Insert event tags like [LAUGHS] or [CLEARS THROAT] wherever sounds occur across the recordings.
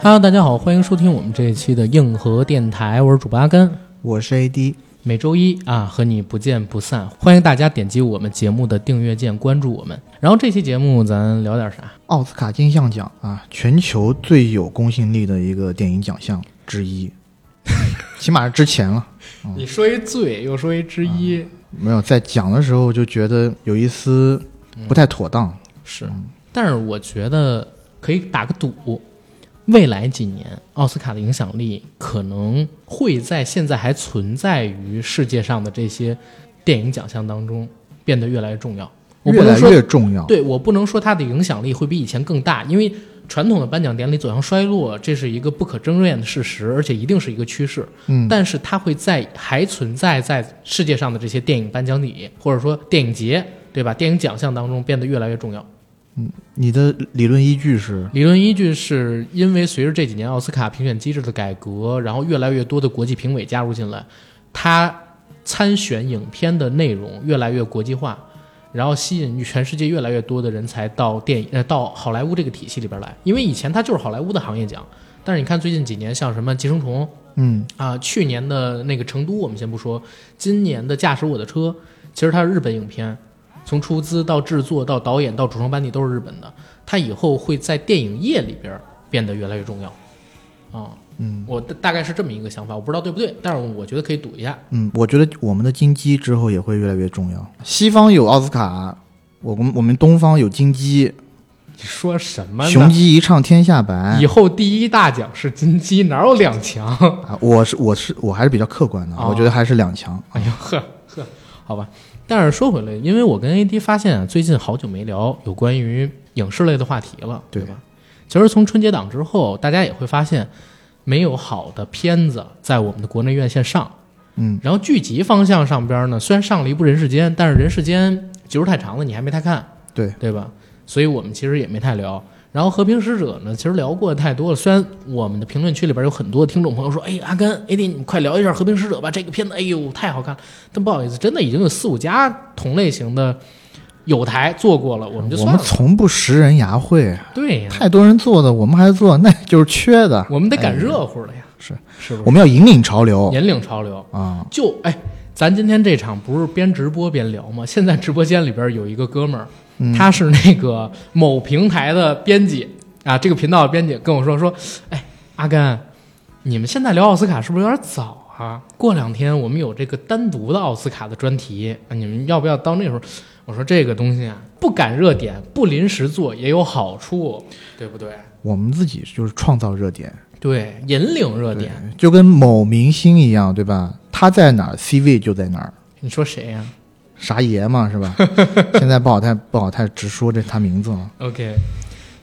Hello，大家好，欢迎收听我们这一期的硬核电台，我是主播阿甘，我是 AD，每周一啊和你不见不散，欢迎大家点击我们节目的订阅键关注我们。然后这期节目咱聊点啥？奥斯卡金像奖啊，全球最有公信力的一个电影奖项之一，[LAUGHS] 起码是之前了。你说一最，又说一之一，没有在讲的时候就觉得有一丝不太妥当。是，但是我觉得可以打个赌，未来几年奥斯卡的影响力可能会在现在还存在于世界上的这些电影奖项当中变得越来越重要。我不越来能说越重要。对我不能说它的影响力会比以前更大，因为传统的颁奖典礼走向衰落，这是一个不可争辩的事实，而且一定是一个趋势。嗯，但是它会在还存在在世界上的这些电影颁奖礼或者说电影节，对吧？电影奖项当中变得越来越重要。你的理论依据是？理论依据是因为随着这几年奥斯卡评选机制的改革，然后越来越多的国际评委加入进来，他参选影片的内容越来越国际化，然后吸引全世界越来越多的人才到电影呃到好莱坞这个体系里边来。因为以前它就是好莱坞的行业奖，但是你看最近几年像什么《寄生虫》嗯，啊、去年的那个《成都》，我们先不说，今年的《驾驶我的车》，其实它是日本影片，从出资到制作到导演到主创班底都是日本的，他以后会在电影业里边变得越来越重要，啊，嗯，我大大概是这么一个想法，我不知道对不对，但是我觉得可以赌一下。嗯，我觉得我们的金鸡之后也会越来越重要。西方有奥斯卡，我们我们东方有金鸡，你说什么雄？鸡一唱天下白以。后第一大奖是金鸡，哪有两强？啊，我是我是我还是比较客观的，哦我觉得还是两强。哎呦呵呵，好吧。但是说回来，因为我跟 AD 发现啊，最近好久没聊有关于影视类的话题了，对对吧？其实从春节档之后，大家也会发现，没有好的片子在我们的国内院线上。嗯，然后剧集方向上边呢，虽然上了一部《人世间》，但是《人世间》集数太长了，你还没太看，对对吧？所以我们其实也没太聊。然后《和平使者》呢，其实聊过太多了。虽然我们的评论区里边有很多听众朋友说：“哎，阿甘，AD，你们快聊一下《和平使者》吧，这个片子，哎呦，太好看了。”但不好意思，真的已经有四五家同类型的有台做过了，我们就我们。从不识人牙慧，对呀，太多人做的，我们还做，那就是缺的。我们得赶热乎了呀，是是不是？我们要引领潮流引领潮流。啊！就哎，咱今天这场不是边直播边聊吗？现在直播间里边有一个哥们儿，嗯他是那个某平台的编辑啊，这个频道的编辑跟我说说，哎，阿甘，你们现在聊奥斯卡是不是有点早啊？过两天我们有这个单独的奥斯卡的专题，啊你们要不要到那时候？我说这个东西啊，不赶热点，不临时做也有好处，对不对？我们自己就是创造热点，对，引领热点。就跟某明星一样，对吧？他在哪儿，C 位就在哪儿。你说谁呀、啥爷嘛，是吧？[LAUGHS] 现在不好太不好太直说这他名字了。OK，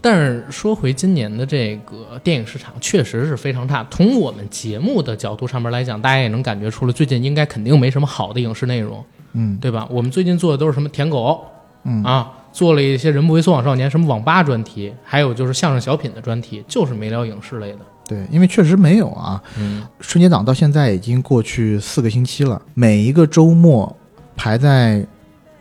但是说回今年的这个电影市场，确实是非常差。从我们节目的角度上面来讲，大家也能感觉出来，最近应该肯定没什么好的影视内容，嗯对吧？我们最近做的都是什么舔狗嗯，啊，做了一些人不为所往少年什么网吧专题，还有就是相声小品的专题，就是没聊影视类的。对，因为确实没有啊。嗯，春节档到现在已经过去四个星期了，每一个周末排在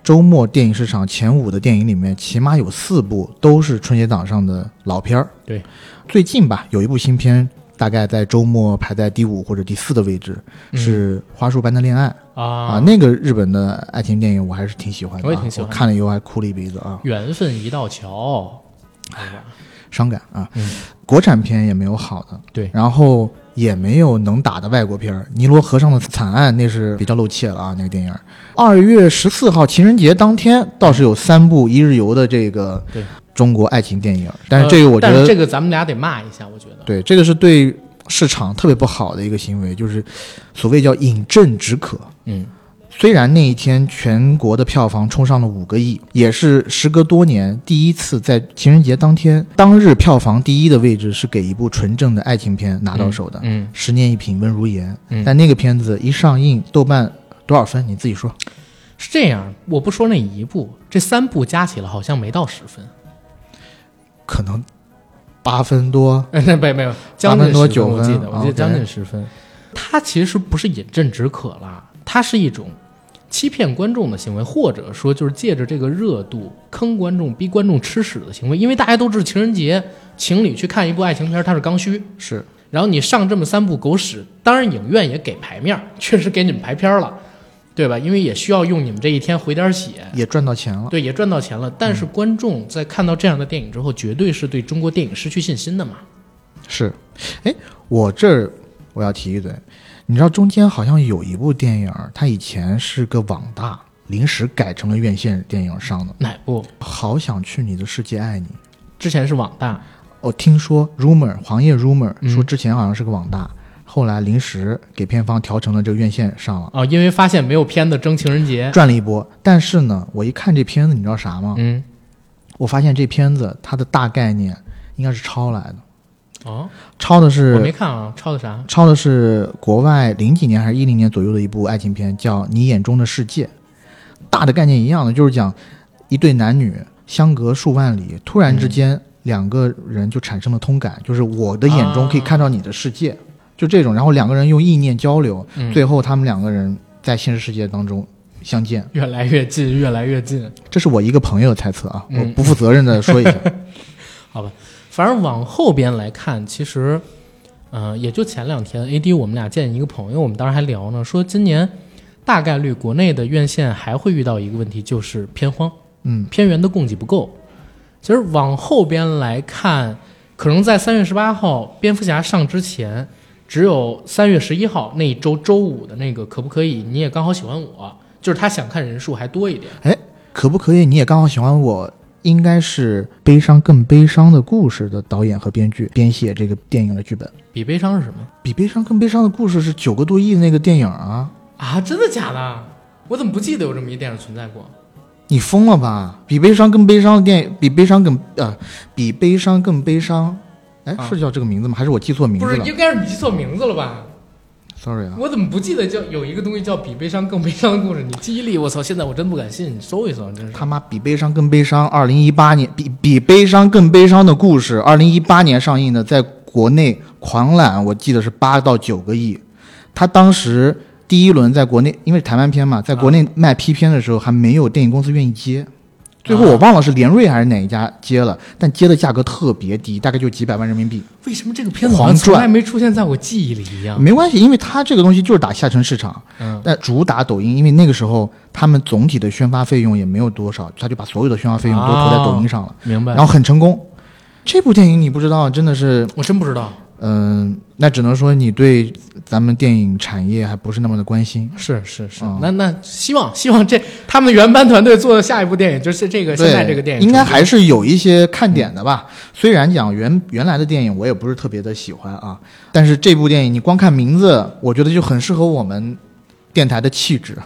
周末电影市场前五的电影里面，起码有四部都是春节档上的老片儿。对，最近吧，有一部新片，大概在周末排在第五或者第四的位置，嗯。是《花束般的恋爱》啊。啊，那个日本的爱情电影我还是挺喜欢的、啊，我也挺喜欢看了以后还哭了一鼻子啊，缘分一道桥，对吧？伤感啊。嗯。国产片也没有好的，对。然后也没有能打的外国片儿。尼罗河上的惨案那是比较露怯了啊，那个电影。二月十四号情人节当天倒是有三部一日游的这个中国爱情电影，但是这个我觉呃但是得、这个咱们俩得骂一下，我觉得。对这个是对市场特别不好的一个行为，就是所谓叫饮鸩止渴。嗯，虽然那一天全国的票房冲上了五个亿，也是时隔多年第一次在情人节当天当日票房第一的位置是给一部纯正的爱情片拿到手的，嗯十年一品温如言。嗯但那个片子一上映，豆瓣多少分？你自己说。是这样，我不说那一部，这三部加起来好像没到十分。可能八分多，没没有，将近多10九分我记得，我记得将近十分。它其实不是饮鸩止渴啦，它是一种欺骗观众的行为，或者说就是借着这个热度坑观众、逼观众吃屎的行为。因为大家都知道情人节情侣去看一部爱情片，它是刚需，是然后你上这么三部狗屎，当然影院也给排面儿，确实给你们排片儿了，对吧？因为也需要用你们这一天回点血，也赚到钱了。对，也赚到钱了。但是观众在看到这样的电影之后，绝对是对中国电影失去信心的嘛。是，哎，我这儿我要提一嘴，你知道中间好像有一部电影，它以前是个网大，临时改成了院线电影上的。哪部？好想去你的世界爱你。之前是网大，我听说 rumor 行业 rumor 嗯说之前好像是个网大，后来临时给片方调成了这个院线上了，哦，因为发现没有片子争情人节，赚了一波。但是呢，我一看这片子，你知道啥吗？嗯，我发现这片子它的大概念应该是抄来的，哦，抄的是我没看啊，抄的啥？抄的是国外零几年还是一零年左右的一部爱情片，叫《你眼中的世界》，大的概念一样的，就是讲一对男女相隔数万里，突然之间两个人就产生了通感，就是我的眼中可以看到你的世界，就这种，然后两个人用意念交流，嗯，最后他们两个人在现实世界当中相见。越来越近，越来越近。这是我一个朋友的猜测啊，嗯我不负责任的说一下。[LAUGHS] 反正往后边来看，其实，呃，也就前两天，A D 我们俩见一个朋友，我们当时还聊呢，说今年大概率国内的院线还会遇到一个问题，就是片荒，嗯，片源的供给不够。其实往后边来看，可能在三月十八号蝙蝠侠上之前，只有三月十一号那一周周五的那个可不可以？你也刚好喜欢我，就是他想看人数还多一点。可不可以？你也刚好喜欢我，应该是悲伤更悲伤的故事的导演和编剧编写这个电影的剧本。比悲伤是什么比悲伤更悲伤的故事是九个多亿的那个电影啊！啊？真的假的？我怎么不记得有这么一电影存在过？你疯了吧？比悲伤更悲伤的电影，比悲伤更呃，比悲伤更悲伤。哎，啊是叫这个名字吗？还是我记错名字了不是，应该是你记错名字了吧？？Sorry 啊，我怎么不记得叫有一个东西叫比悲伤更悲伤的故事？你记忆力，我操！现在我真不敢信，你搜一搜，真是。他妈比悲伤更悲伤。二零一八年比比悲伤更悲伤的故事，二零一八年上映的，在国内狂揽，我记得是八到九个亿。他当时第一轮在国内，因为台湾片嘛，在国内卖批片的时候，还没有电影公司愿意接。最后我忘了是联瑞还是哪一家接了，但接的价格特别低，大概就几百万人民币。为什么这个片子好像从来没出现在我记忆里一样？没关系，因为它这个东西就是打下沉市场，嗯，但主打抖音，因为那个时候他们总体的宣发费用也没有多少，他就把所有的宣发费用都投在抖音上了，明白。然后很成功。这部电影你不知道，真的是，我真不知道，嗯、那只能说你对咱们电影产业还不是那么的关心。是是是，嗯那那希望希望这他们原班团队做的下一部电影就是这个现在这个电影应该还是有一些看点的吧。虽然讲原原来的电影我也不是特别的喜欢啊，但是这部电影你光看名字，我觉得就很适合我们电台的气质，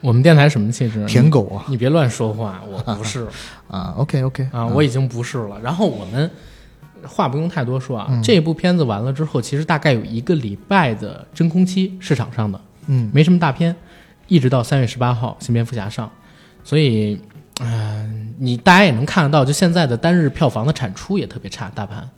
我们电台什么气质？舔狗啊你别乱说话，我不是 [LAUGHS] 啊。OK OK 啊，我已经不是了。然后我们话不用太多说啊，嗯这部片子完了之后，其实大概有一个礼拜的真空期，市场上的嗯没什么大片，一直到三月十八号新蝙蝠侠上，所以，嗯、你大家也能看得到，就现在的单日票房的产出也特别差，大盘。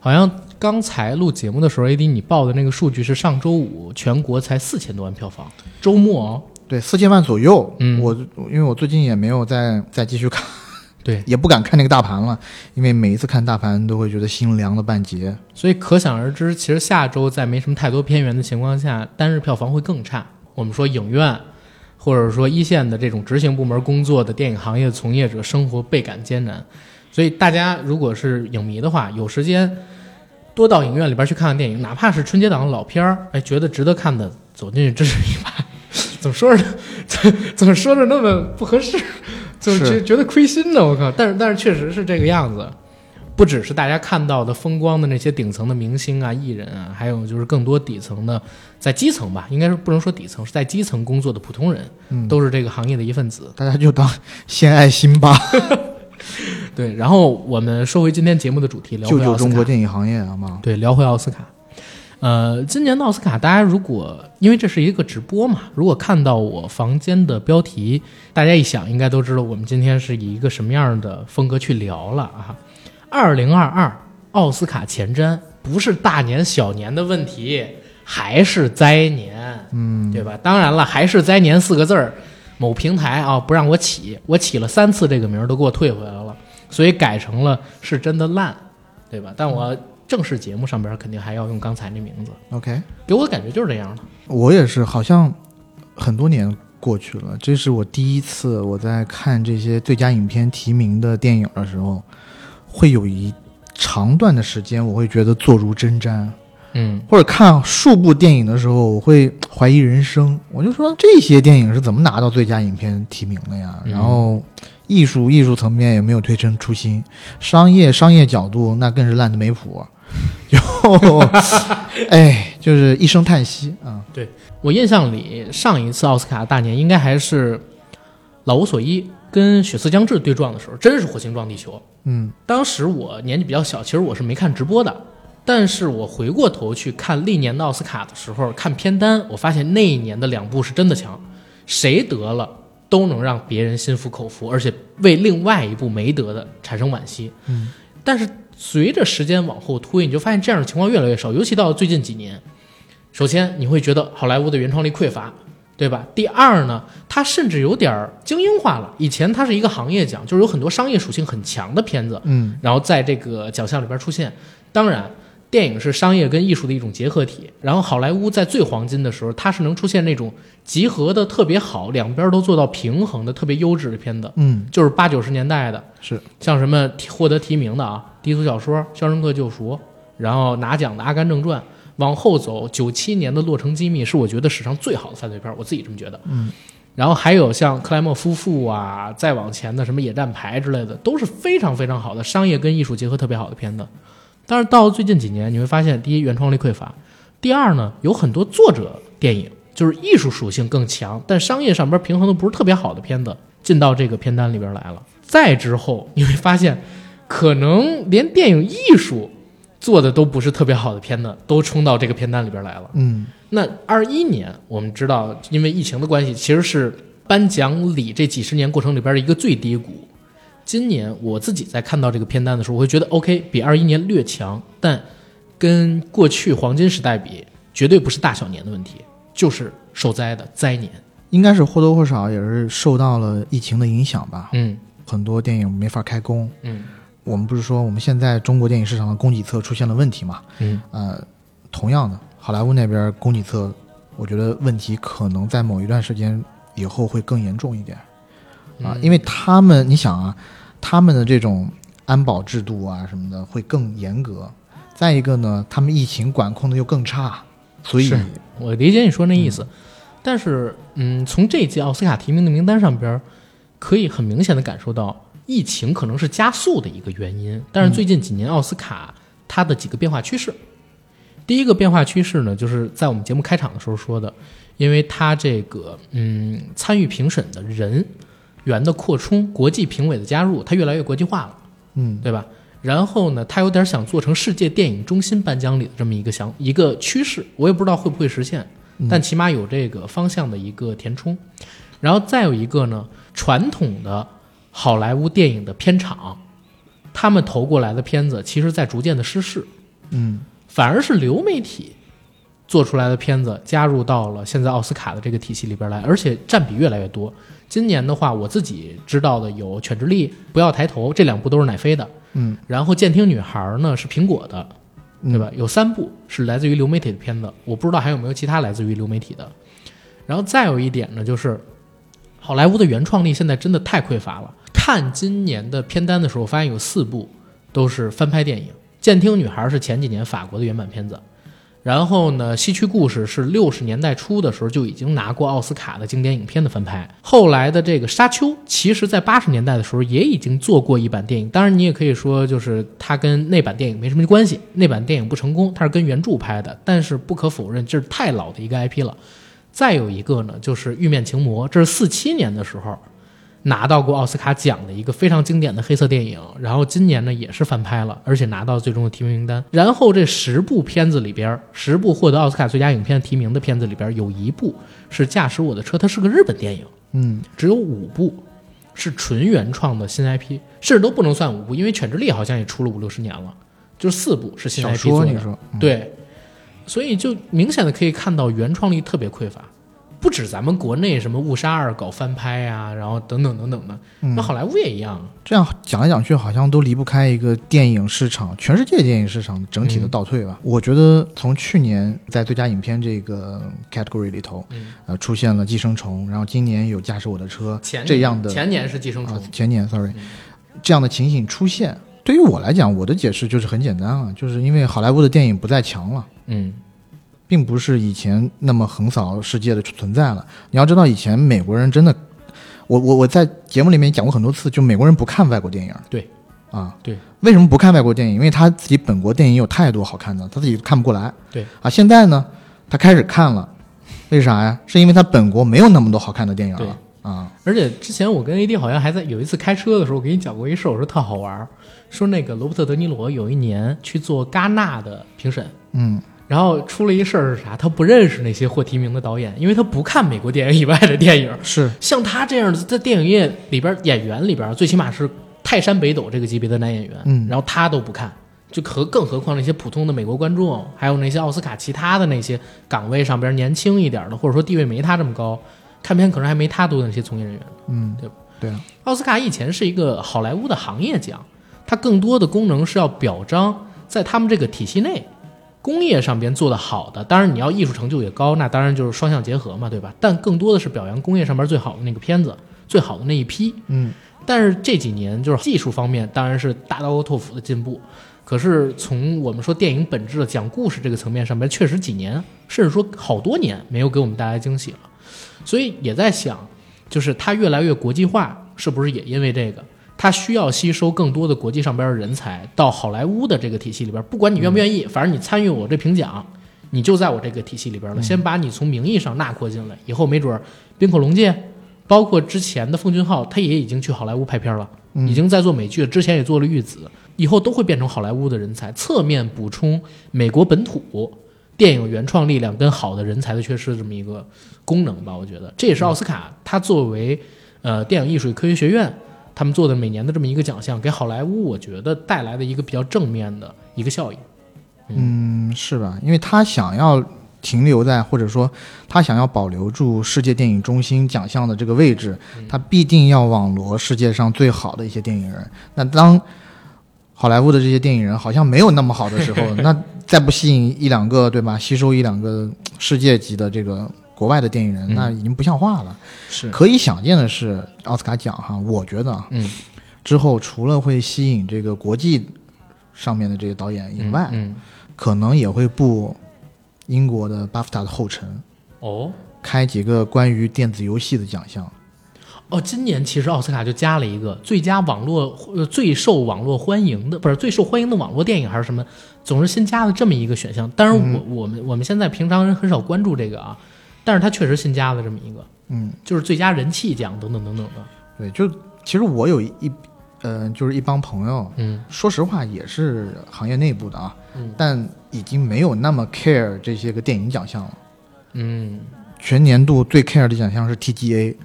好像刚才录节目的时候，AD 你报的那个数据是上周五全国才四千多万票房，周末哦，对，四千万左右。嗯我因为我最近也没有再再继续看，对，也不敢看那个大盘了，因为每一次看大盘都会觉得心凉了半截。所以可想而知，其实下周在没什么太多片源的情况下，单日票房会更差。我们说影院，或者说一线的这种执行部门工作的电影行业的从业者，生活倍感艰难。所以大家如果是影迷的话，有时间多到影院里边去看看电影，哪怕是春节档的老片儿，哎，觉得值得看的，走进去支持一把。[LAUGHS] 怎么说着，怎 [LAUGHS] 怎么说着那么不合适，就是觉觉得亏心呢？我靠！但是但是确实是这个样子。不只是大家看到的风光的那些顶层的明星啊、艺人啊，还有就是更多底层的，在基层吧，应该是不能说底层，是在基层工作的普通人，嗯，都是这个行业的一份子。大家就当献爱心吧，[LAUGHS] 对，然后我们说回今天节目的主题，聊救救回奥斯卡。中国电影行业好吗？对，聊回奥斯卡。呃，今年的奥斯卡，大家如果因为这是一个直播嘛，如果看到我房间的标题，大家一想应该都知道我们今天是以一个什么样的风格去聊了啊。二零二二奥斯卡前瞻不是大年小年的问题，还是灾年，嗯，对吧？当然了，还是灾年四个字儿，某平台啊不让我起，我起了三次这个名儿都给我退回来了，所以改成了是真的烂，对吧？但我正式节目上边肯定还要用刚才那名字，OK，给我的感觉就是这样的。我也是，好像很多年过去了，这是我第一次我在看这些最佳影片提名的电影的时候，会有一长段的时间，我会觉得坐如针毡。嗯，或者看数部电影的时候，我会怀疑人生。我就说这些电影是怎么拿到最佳影片提名的呀？嗯然后艺术艺术层面也没有推陈出新，商业商业角度那更是烂的没谱。就哎，就是一声叹息啊。对我印象里上一次奥斯卡大年应该还是老无所依跟血色将至对撞的时候，真是火星撞地球。嗯当时我年纪比较小，其实我是没看直播的，但是我回过头去看历年的奥斯卡的时候，看片单，我发现那一年的两部是真的强，谁得了都能让别人心服口服，而且为另外一部没得的产生惋惜。嗯，但是随着时间往后推，你就发现这样的情况越来越少，尤其到最近几年。首先，你会觉得好莱坞的原创力匮乏，对吧？第二呢，它甚至有点儿精英化了。以前它是一个行业奖，就是有很多商业属性很强的片子，嗯然后在这个奖项里边出现。当然，电影是商业跟艺术的一种结合体。然后好莱坞在最黄金的时候，它是能出现那种集合的特别好，两边都做到平衡的特别优质的片子，嗯，就是八九十年代的，是像什么获得提名的啊，低俗小说《肖申克救赎》，然后拿奖的《阿甘正传》。往后走，九七年的《洛城机密》是我觉得史上最好的犯罪片，我自己这么觉得。嗯，然后还有像克莱默夫妇啊，再往前的什么《野战排》之类的，都是非常非常好的商业跟艺术结合特别好的片子。但是到最近几年，你会发现，第一，原创力匮乏；第二呢，有很多作者电影就是艺术属性更强，但商业上边平衡的不是特别好的片子进到这个片单里边来了。再之后，你会发现，可能连电影艺术做的都不是特别好的片子，都冲到这个片单里边来了。嗯那二一年，我们知道，因为疫情的关系，其实是颁奖礼这几十年过程里边的一个最低谷。今年我自己在看到这个片单的时候，我会觉得 OK，比二一年略强，但跟过去黄金时代比，绝对不是大小年的问题，就是受灾的灾年。应该是或多或少也是受到了疫情的影响吧。嗯很多电影没法开工。嗯我们不是说我们现在中国电影市场的供给侧出现了问题嘛？嗯呃，同样的，好莱坞那边供给侧，我觉得问题可能在某一段时间以后会更严重一点啊，因为他们，你想啊，他们的这种安保制度啊什么的会更严格。再一个呢，他们疫情管控的又更差，所以我理解你说那意思，但是，嗯，从这届奥斯卡提名的名单上边儿，可以很明显的感受到，疫情可能是加速的一个原因。但是最近几年奥斯卡它的几个变化趋势，第一个变化趋势呢，就是在我们节目开场的时候说的，因为它这个嗯参与评审的人员的扩充，国际评委的加入，它越来越国际化了。嗯对吧？然后呢，他有点想做成世界电影中心颁奖礼的这么一个想一个趋势，我也不知道会不会实现，但起码有这个方向的一个填充。然后再有一个呢，传统的好莱坞电影的片场，他们投过来的片子，其实在逐渐的失势，嗯反而是流媒体做出来的片子加入到了现在奥斯卡的这个体系里边来，而且占比越来越多。今年的话，我自己知道的有《犬之力》《不要抬头》这两部都是奈飞的，嗯，然后《监听女孩》呢是苹果的，嗯对吧？有三部是来自于流媒体的片子，我不知道还有没有其他来自于流媒体的。然后再有一点呢，就是好莱坞的原创力现在真的太匮乏了。看今年的片单的时候，我发现有四部都是翻拍电影，《监听女孩》是前几年法国的原版片子，然后呢，《西区故事》是六十年代初的时候就已经拿过奥斯卡的经典影片的翻拍。后来的这个《沙丘》，其实在八十年代的时候也已经做过一版电影，当然你也可以说就是它跟那版电影没什么关系，那版电影不成功，它是跟原著拍的。但是不可否认，这是太老的一个 IP 了。再有一个呢，就是《玉面情魔》，这是四七年的时候拿到过奥斯卡奖的一个非常经典的黑色电影，然后今年呢也是翻拍了，而且拿到最终的提名名单。然后这十部片子里边，十部获得奥斯卡最佳影片提名的片子里边，有一部是《驾驶我的车》，它是个日本电影，嗯只有五部是纯原创的新 IP，甚至都不能算五部，因为《犬之力》好像也出了五六十年了，就是四部是新小 IP 做的。说你说，嗯对，所以就明显的可以看到原创力特别匮乏。不止咱们国内什么误杀二搞翻拍啊，然后等等等等的，嗯。那好莱坞也一样。这样讲来讲去，好像都离不开一个电影市场，全世界电影市场整体的嗯倒退吧。我觉得从去年在最佳影片这个 category 里头，嗯，呃，出现了《寄生虫》，然后今年有《驾驶我的车》前这样的前年是寄生虫。啊，，前年 sorry，、嗯。这样的情形出现，对于我来讲，我的解释就是很简单啊，就是因为好莱坞的电影不再强了。嗯并不是以前那么横扫世界的存在了。你要知道，以前美国人真的，我我我在节目里面讲过很多次，就美国人不看外国电影。对，啊，对，为什么不看外国电影？因为他自己本国电影有太多好看的，他自己看不过来。对，啊，现在呢，他开始看了，为啥呀？是因为他本国没有那么多好看的电影了啊。而且之前我跟 AD 好像还在有一次开车的时候，我给你讲过一事儿，我说特好玩儿，说那个罗伯特·德尼罗有一年去做戛纳的评审，嗯然后出了一事儿是啥？他不认识那些获提名的导演，因为他不看美国电影以外的电影。是像他这样的在电影业里边演员里边，最起码是泰山北斗这个级别的男演员，嗯然后他都不看，就何更何况那些普通的美国观众，还有那些奥斯卡其他的那些岗位上边年轻一点的，或者说地位没他这么高，看片可能还没他多的那些从业人员。嗯，对吧对啊，奥斯卡以前是一个好莱坞的行业奖，它更多的功能是要表彰在他们这个体系内工业上边做得好的。当然，你要艺术成就也高，那当然就是双向结合嘛，对吧？但更多的是表扬工业上边最好的那个片子，最好的那一批。嗯但是这几年就是技术方面当然是大刀阔斧的进步，可是从我们说电影本质的讲故事这个层面上面，确实几年甚至说好多年没有给我们带来惊喜了，所以也在想，就是它越来越国际化，是不是也因为这个？它需要吸收更多的国际上边的人才到好莱坞的这个体系里边，不管你愿不愿意，反正你参与我这评奖，你就在我这个体系里边了。先把你从名义上纳括进来，以后没准儿冰口龙介，包括之前的奉俊昊，他也已经去好莱坞拍片了，嗯已经在做美剧了，之前也做了玉子，以后都会变成好莱坞的人才，侧面补充美国本土电影原创力量跟好的人才的缺失这么一个功能吧。我觉得这也是奥斯卡它作为呃电影艺术与科学学院他们做的每年的这么一个奖项，给好莱坞我觉得带来的一个比较正面的一个效应。嗯，是吧？因为他想要停留在，或者说他想要保留住世界电影中心奖项的这个位置，他必定要网罗世界上最好的一些电影人。那当好莱坞的这些电影人好像没有那么好的时候，[LAUGHS] 那再不吸引一两个，对吧？吸收一两个世界级的这个国外的电影人，嗯那已经不像话了。是，可以想见的是，奥斯卡奖哈，我觉得啊嗯，之后除了会吸引这个国际上面的这个导演以外，嗯，可能也会步英国的巴夫塔的后尘，哦开几个关于电子游戏的奖项。哦，今年其实奥斯卡就加了一个最佳网络呃最受网络欢迎的，不是最受欢迎的网络电影还是什么，总是新加了这么一个选项。当然我，我、们我们现在平常人很少关注这个啊，但是他确实新加了这么一个，嗯，就是最佳人气奖等等等等的。对，就其实我有一，呃，就是一帮朋友，嗯说实话也是行业内部的啊，嗯但已经没有那么 care 这些个电影奖项了。嗯，全年度最 care 的奖项是 TGA，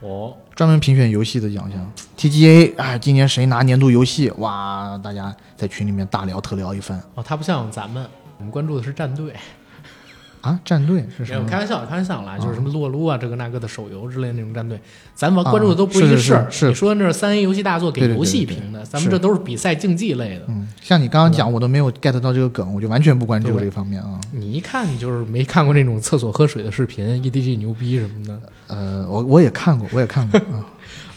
哦，专门评选游戏的奖项。TGA，哎，今年谁拿年度游戏？哇，大家在群里面大聊特聊一番哦，他不像咱们，我们关注的是战队。啊！战队是没有，什么？开玩笑，开玩笑啦，就是啊什么撸啊撸啊，这个那个的手游之类的那种战队，咱们啊关注的都不一是是事儿。你说那是三 A 游戏大作给游戏评的，咱们这都是比赛竞技类的。嗯，像你刚刚讲，我都没有 get 到这个梗，我就完全不关注这方面啊。你一看你就是没看过那种厕所喝水的视频，EDG 牛逼什么的。呃，我我也看过，我也看过啊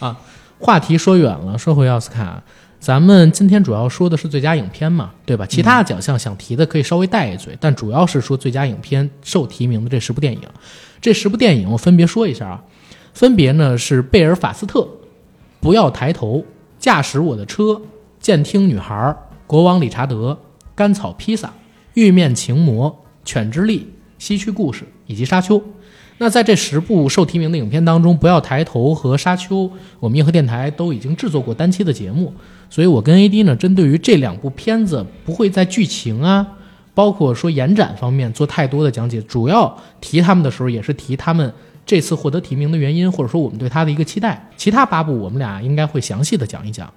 [LAUGHS] 啊。话题说远了，说回奥斯卡，咱们今天主要说的是最佳影片嘛，对吧？其他的奖项想提的可以稍微带一嘴，但主要是说最佳影片受提名的这十部电影。这十部电影我分别说一下啊，分别呢是贝尔法斯特、不要抬头、驾驶我的车、监听女孩、国王理查德、甘草披萨、玉面情魔、犬之力、西区故事以及沙丘。那在这十部受提名的影片当中，《不要抬头》和《沙丘》，我们硬核电台都已经制作过单期的节目，所以我跟 AD 呢，针对于这两部片子，不会在剧情啊，包括说延展方面做太多的讲解，主要提他们的时候，也是提他们这次获得提名的原因，或者说我们对他的一个期待。其他八部我们俩应该会详细的讲一讲，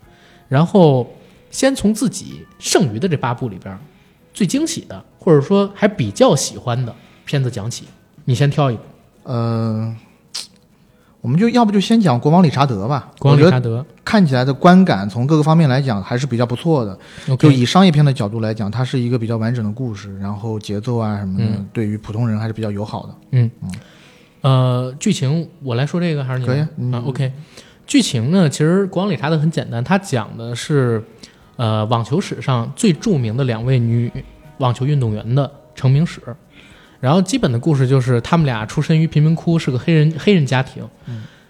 然后先从自己剩余的这八部里边最惊喜的，或者说还比较喜欢的片子讲起，你先挑一部。呃，我们就要不就先讲国王理查德吧。国王理查德看起来的观感从各个方面来讲还是比较不错的。就以商业片的角度来讲，它是一个比较完整的故事，然后节奏啊什么的，嗯对于普通人还是比较友好的。嗯嗯呃，剧情我来说这个还是你可以嗯啊？OK，剧情呢，其实国王理查德很简单，他讲的是呃网球史上最著名的两位女网球运动员的成名史。然后基本的故事就是他们俩出身于贫民窟，是个黑人黑人家庭。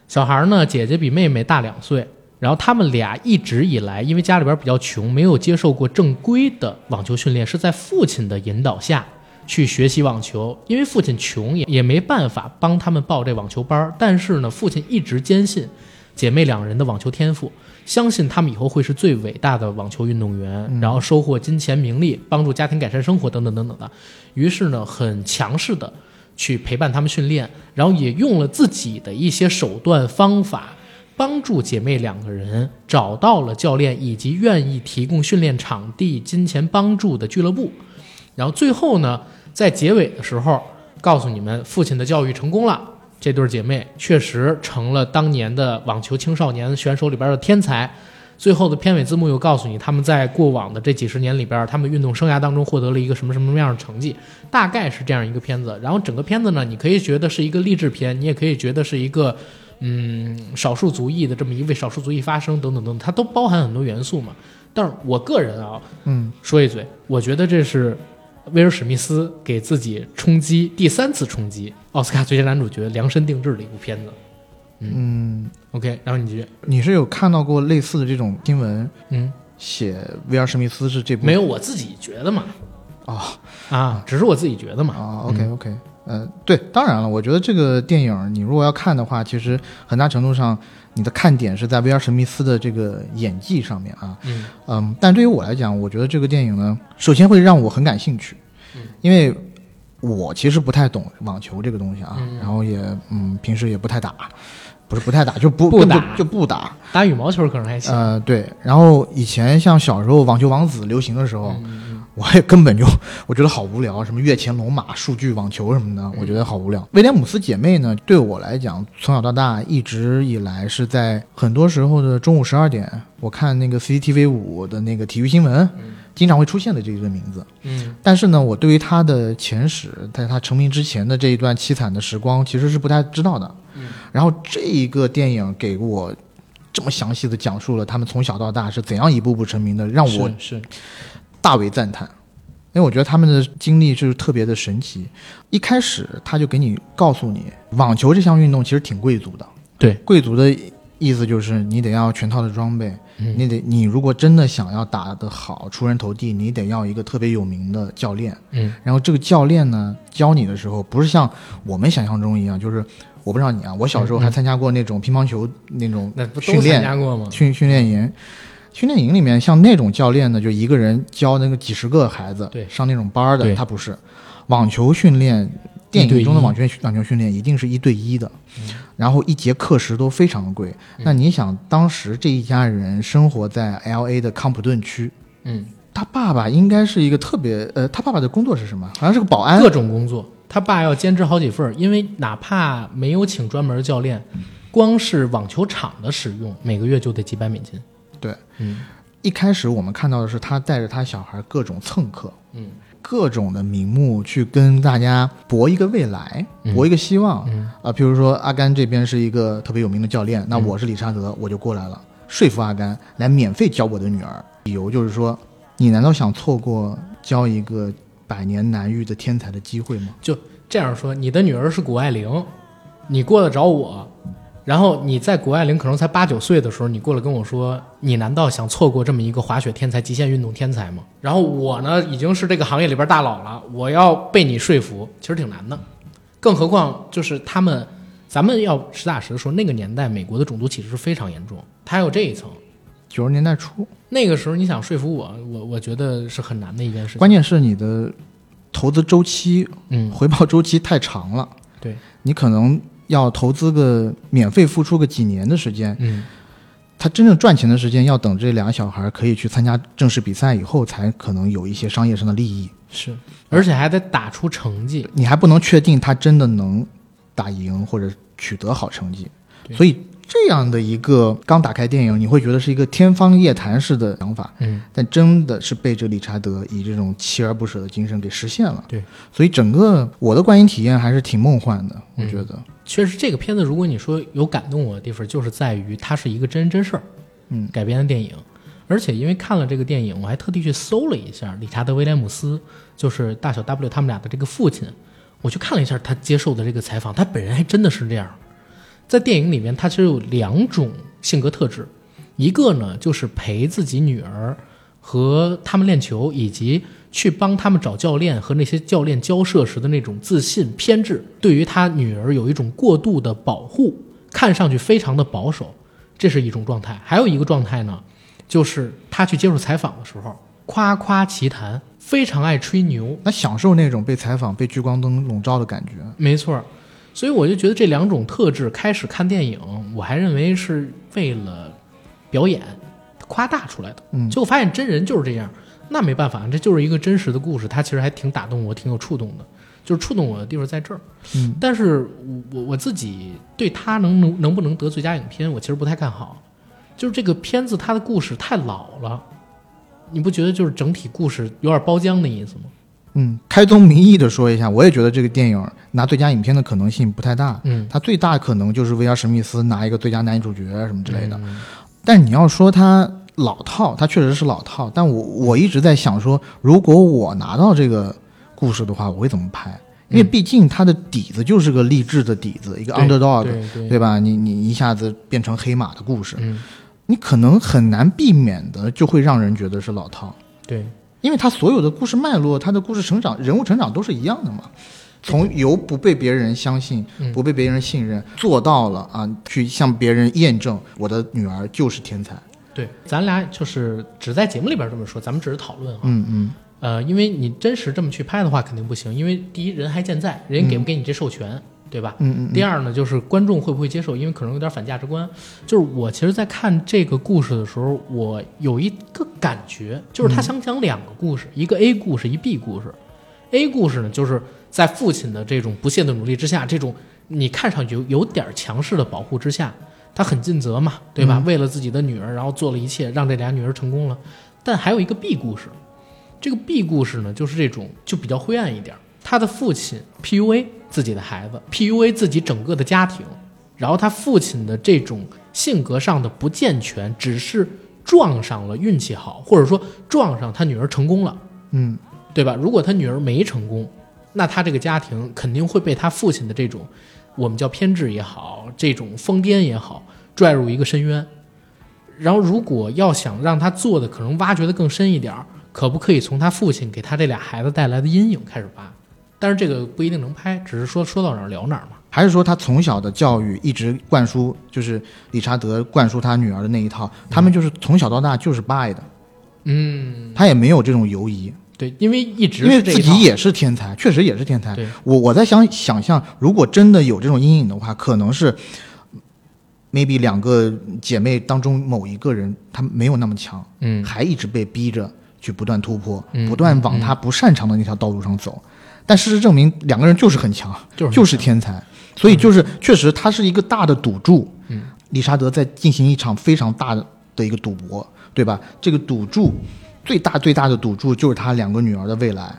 小孩呢，姐姐比妹妹大两岁。然后他们俩一直以来，因为家里边比较穷，没有接受过正规的网球训练，是在父亲的引导下去学习网球。因为父亲穷，也也没办法帮他们报这网球班儿。但是呢，父亲一直坚信姐妹两人的网球天赋，相信他们以后会是最伟大的网球运动员，然后收获金钱、名利，帮助家庭改善生活等等等等的。于是呢，很强势的去陪伴他们训练，然后也用了自己的一些手段方法，帮助姐妹两个人找到了教练以及愿意提供训练场地、金钱帮助的俱乐部。然后最后呢，在结尾的时候告诉你们，父亲的教育成功了，这对姐妹确实成了当年的网球青少年选手里边的天才。最后的片尾字幕又告诉你，他们在过往的这几十年里边，他们运动生涯当中获得了一个什么什么样的成绩，大概是这样一个片子。然后整个片子呢，你可以觉得是一个励志片，你也可以觉得是一个嗯少数族裔的这么一位少数族裔发声等等等等，它都包含很多元素嘛。但是我个人啊，嗯，说一嘴，我觉得这是威尔史密斯给自己冲击第三次冲击奥斯卡最佳男主角量身定制的一部片子。嗯，OK，然后你继续，你是有看到过类似的这种新闻，嗯，写威尔史密斯是这部？没有我自己觉得嘛，哦。啊，只是我自己觉得嘛。啊？OK OK，呃，对，当然了，我觉得这个电影你如果要看的话，其实很大程度上你的看点是在威尔史密斯的这个演技上面啊。嗯嗯，但对于我来讲，我觉得这个电影呢，首先会让我很感兴趣，嗯因为我其实不太懂网球这个东西啊，嗯然后也嗯平时也不太打，不是不太打，就不不打就不打。打羽毛球可能还行。呃，对，然后以前像小时候网球王子流行的时候，嗯我也根本就我觉得好无聊，什么跃前龙马、数据网球什么的，我觉得好无聊。威廉姆斯姐妹呢，对我来讲，从小到大一直以来是在很多时候的中午十二点，我看那个 CCTV 五的那个体育新闻，经常会出现的这一个名字。嗯但是呢，我对于他的前史，在他成名之前的这一段凄惨的时光，其实是不太知道的。嗯然后这一个电影给我这么详细的讲述了他们从小到大是怎样一步步成名的，让我是是大为赞叹。因为我觉得他们的经历就是特别的神奇。一开始他就给你告诉你，网球这项运动其实挺贵族的。对，贵族的意思就是你得要全套的装备，嗯你得你如果真的想要打得好、出人头地，你得要一个特别有名的教练。嗯然后这个教练呢，教你的时候不是像我们想象中一样，就是我不知道你啊，我小时候还参加过那种乒乓球那种训练加过吗？训训练营。训练营里面，像那种教练呢，就一个人教那个几十个孩子，对上那种班的，他不是。网球训练，电影中的网球网球训练一定是一对一的，然后一节课时都非常的贵。那你想，当时这一家人生活在 L A 的康普顿区，嗯，他爸爸应该是一个特别呃，他爸爸的工作是什么？好像是个保安各。种工作，他爸要兼职好几份，因为哪怕没有请专门教练，光是网球场的使用，每个月就得几百美金。对，嗯一开始我们看到的是他带着他小孩各种蹭课，嗯各种的名目去跟大家搏一个未来，嗯搏一个希望。嗯啊，譬如说阿甘这边是一个特别有名的教练，那我是理查德，我就过来了，说服阿甘来免费教我的女儿。理由就是说，你难道想错过教一个百年难遇的天才的机会吗？就这样说，你的女儿是谷爱凌，你过得找我，然后你在谷爱凌可能才八九岁的时候，你过来跟我说，你难道想错过这么一个滑雪天才、极限运动天才吗？然后我呢，已经是这个行业里边大佬了，我要被你说服，其实挺难的。更何况就是他们，咱们要实打实的说，那个年代美国的种族歧视是非常严重，它还有这一层。九十年代初，那个时候你想说服我，我我觉得是很难的一件事情。关键是你的投资周期、嗯，回报周期太长了，对，你可能要投资个免费付出个几年的时间，嗯，他真正赚钱的时间要等这两个小孩可以去参加正式比赛以后，才可能有一些商业上的利益。是，而且还得打出成绩。你还不能确定他真的能打赢或者取得好成绩。所以这样的一个刚打开电影，你会觉得是一个天方夜谭式的想法，嗯，但真的是被这理查德以这种锲而不舍的精神给实现了。对，所以整个我的观影体验还是挺梦幻的，我嗯觉得。确实这个片子，如果你说有感动我的地方，就是在于它是一个真人真事儿，嗯改编的电影。而且因为看了这个电影，我还特地去搜了一下理查德·威廉姆斯，就是大小 W 他们俩的这个父亲，我去看了一下他接受的这个采访，他本人还真的是这样。在电影里面，他其实有两种性格特质，一个呢就是陪自己女儿和他们练球，以及去帮他们找教练和那些教练交涉时的那种自信偏执，对于他女儿有一种过度的保护，看上去非常的保守，这是一种状态。还有一个状态呢，就是他去接受采访的时候，夸夸其谈，非常爱吹牛，那享受那种被采访、被聚光灯笼罩的感觉。没错儿，所以我就觉得这两种特质，开始看电影，我还认为是为了表演夸大出来的。嗯结果发现真人就是这样，那没办法，这就是一个真实的故事，它其实还挺打动我，挺有触动的。就是触动我的地方在这儿，嗯，但是我我我自己对他能能能不能得最佳影片，我其实不太看好。就是这个片子它的故事太老了，你不觉得就是整体故事有点包浆的意思吗？嗯，开宗明义的说一下，我也觉得这个电影拿最佳影片的可能性不太大。嗯它最大可能就是威尔史密斯拿一个最佳男主角什么之类的。嗯但你要说它老套，它确实是老套。但我我一直在想说，如果我拿到这个故事的话，我会怎么拍？因为毕竟它的底子就是个励志的底子，一个 underdog，对对对吧？你你一下子变成黑马的故事，嗯，你可能很难避免的就会让人觉得是老套。对。因为他所有的故事脉络，他的故事成长、人物成长都是一样的嘛。从由不被别人相信、嗯不被别人信任，做到了啊，去向别人验证我的女儿就是天才。对，咱俩就是只在节目里边这么说，咱们只是讨论啊。嗯嗯呃，因为你真实这么去拍的话，肯定不行，因为第一人还健在，人家给不给你这授权，对吧？嗯嗯第二呢，就是观众会不会接受，因为可能有点反价值观。就是我其实，在看这个故事的时候，我有一个感觉，就是他想讲两个故事，一个 A 故事，一 B 故事。A 故事呢，就是在父亲的这种不懈的努力之下，这种你看上去有有点强势的保护之下，他很尽责嘛，对吧？为了自己的女儿，然后做了一切，让这俩女儿成功了。但还有一个 B 故事，这个 B 故事呢，就是这种就比较灰暗一点。他的父亲 PUA 自己的孩子，PUA 自己整个的家庭，然后他父亲的这种性格上的不健全，只是撞上了运气好，或者说撞上他女儿成功了，嗯对吧？如果他女儿没成功，那他这个家庭肯定会被他父亲的这种我们叫偏执也好，这种疯癫也好，拽入一个深渊。然后，如果要想让他做的可能挖掘的更深一点儿，可不可以从他父亲给他这俩孩子带来的阴影开始挖？但是这个不一定能拍，只是说说到哪儿聊哪儿嘛。还是说他从小的教育一直灌输，就是理查德灌输他女儿的那一套，他们就是从小到大就是八爱的，嗯，他也没有这种犹疑，对，因为一直因为自己也是天才，确实也是天才。对，我我在想想象，如果真的有这种阴影的话，可能是 maybe 两个姐妹当中某一个人她没有那么强，嗯。还一直被逼着去不断突破，嗯不断往她不擅长的那条道路上走。但事实证明，两个人就是很强，就是就是天才，所以就是确实他是一个大的赌注。嗯，理查德在进行一场非常大的的一个赌博，对吧？这个赌注最大最大的赌注就是他两个女儿的未来。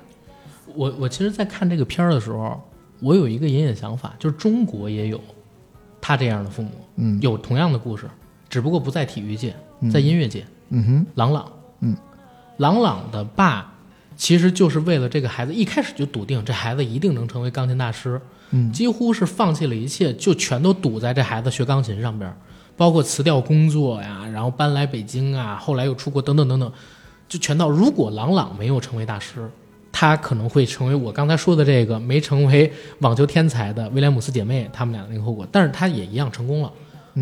我我其实，在看这个片儿的时候，我有一个隐隐想法，就是中国也有他这样的父母，嗯有同样的故事，只不过不在体育界，嗯在音乐界。嗯哼，郎朗，嗯，郎朗的爸其实就是为了这个孩子，一开始就笃定这孩子一定能成为钢琴大师，嗯几乎是放弃了一切，就全都赌在这孩子学钢琴上边儿，包括辞掉工作呀，然后搬来北京啊，后来又出国等等等等，就全到。如果郎朗没有成为大师，他可能会成为我刚才说的这个没成为网球天才的威廉姆斯姐妹他们俩的那个后果，但是他也一样成功了。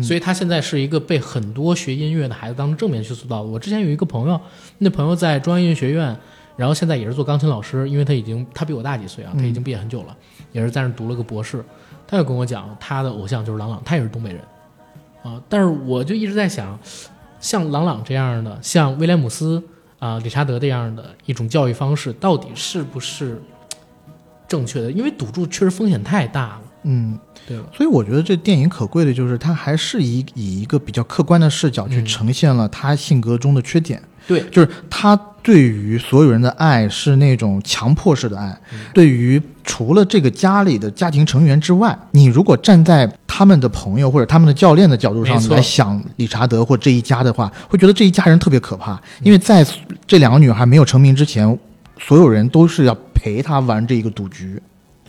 所以他现在是一个被很多学音乐的孩子当成正面去塑造的。我之前有一个朋友，那朋友在中央音乐学院，然后现在也是做钢琴老师，因为他已经他比我大几岁啊，他已经毕业很久了，也是在那儿读了个博士。他就跟我讲，他的偶像就是郎朗，他也是东北人啊。但是我就一直在想，像郎朗这样的，像威廉姆斯啊、理查德这样的一种教育方式，到底是不是正确的？因为赌注确实风险太大了。嗯，对吧？所以我觉得这电影可贵的就是它还是以以一个比较客观的视角去嗯呈现了他性格中的缺点。对，就是他对于所有人的爱是那种强迫式的爱，嗯。对于除了这个家里的家庭成员之外，你如果站在他们的朋友或者他们的教练的角度上来想理查德或这一家的话，会觉得这一家人特别可怕，嗯。因为在这两个女孩没有成名之前，所有人都是要陪她玩这一个赌局，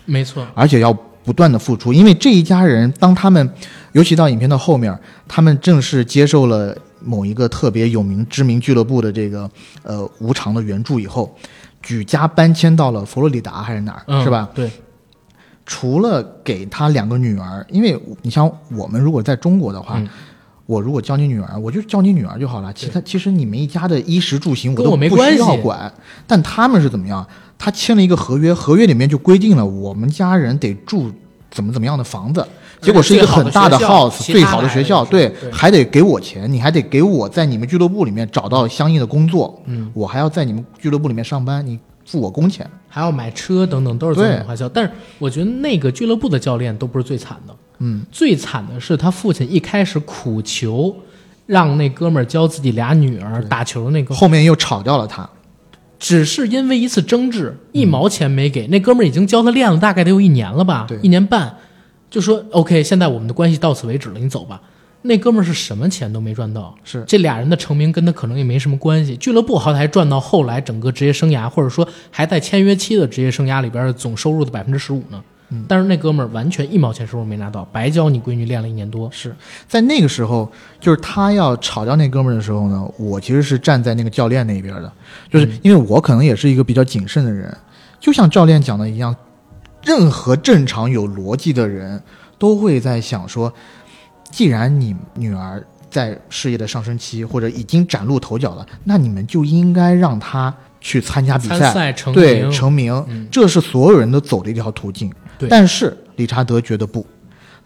没错，而且要不断的付出，因为这一家人，当他们，尤其到影片的后面，他们正式接受了某一个特别有名知名俱乐部的这个呃无偿的援助以后，举家搬迁到了佛罗里达还是哪儿，嗯，是吧？？对，除了给他两个女儿，因为你像我们如果在中国的话，嗯我如果教你女儿，我就教你女儿就好了。其他其实你们一家的衣食住行我都不需我没关系要管。但他们是怎么样？他签了一个合约，合约里面就规定了我们家人得住怎么怎么样的房子，结果是一个很大的 house，最最好的学校对，还得给我钱，你还得给我在你们俱乐部里面找到相应的工作，嗯，我还要在你们俱乐部里面上班，你付我工钱。还要买车等等，都是对增本花销。但是我觉得那个俱乐部的教练都不是最惨的，嗯，最惨的是他父亲一开始苦求让那哥们儿教自己俩女儿打球的那个，后面又炒掉了他，只是因为一次争执，一毛钱没给。那哥们儿已经教他练了大概得有一年了吧对，一年半，就说 OK，现在我们的关系到此为止了，你走吧。那哥们儿是什么钱都没赚到，是这俩人的成名跟他可能也没什么关系。俱乐部好歹还赚到后来整个职业生涯，或者说还在签约期的职业生涯里边的总收入的百分之十五呢。嗯但是那哥们儿完全一毛钱收入没拿到，白教你闺女练了一年多。是在那个时候，就是他要炒掉那哥们儿的时候呢，我其实是站在那个教练那边的，就是嗯因为我可能也是一个比较谨慎的人，就像教练讲的一样，任何正常有逻辑的人都会在想说，既然你女儿在事业的上升期或者已经崭露头角了，那你们就应该让她去参加比赛，赛成对，成名，嗯这是所有人都走的一条途径。但是理查德觉得不，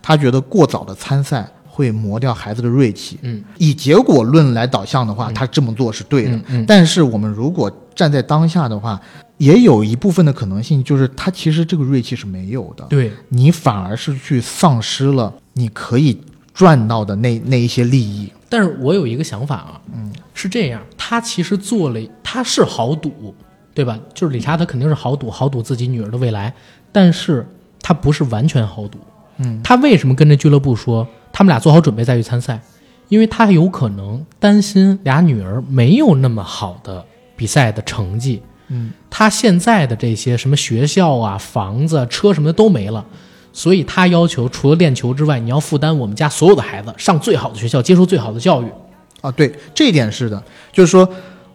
他觉得过早的参赛会磨掉孩子的锐气。嗯以结果论来导向的话，他这么做是对的。嗯嗯但是我们如果站在当下的话，也有一部分的可能性，就是他其实这个锐气是没有的，对，你反而是去丧失了你可以赚到的那那一些利益。但是我有一个想法啊，嗯，是这样，他其实做了，他是豪赌，对吧？就是理查德肯定是豪赌，豪赌自己女儿的未来，但是他不是完全豪赌。嗯，他为什么跟这俱乐部说他们俩做好准备再去参赛？因为他有可能担心俩女儿没有那么好的比赛的成绩，嗯，他现在的这些什么学校啊、房子、车什么的都没了，所以他要求除了练球之外，你要负担我们家所有的孩子上最好的学校，接受最好的教育。啊，对，这一点是的，就是说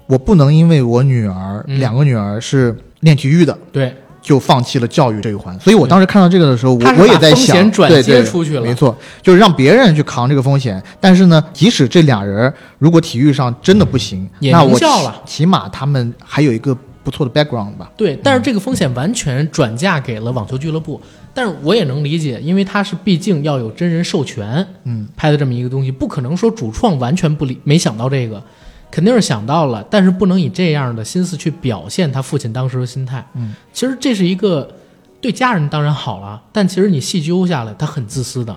我不能因为我女儿、嗯两个女儿是练体育的，对，就放弃了教育这一环。所以我当时看到这个的时候，我我也在想，转接出去了没错，就是让别人去扛这个风险。但是呢，即使这俩人如果体育上真的不行，也那我起名校了起码他们还有一个不错的 background 吧。对，但是这个风险完全转嫁给了网球俱乐部。但是我也能理解，因为他是毕竟要有真人授权，嗯，拍的这么一个东西，不可能说主创完全不理没想到这个，肯定是想到了，但是不能以这样的心思去表现他父亲当时的心态。嗯，其实这是一个对家人当然好了，但其实你细究下来，他很自私的，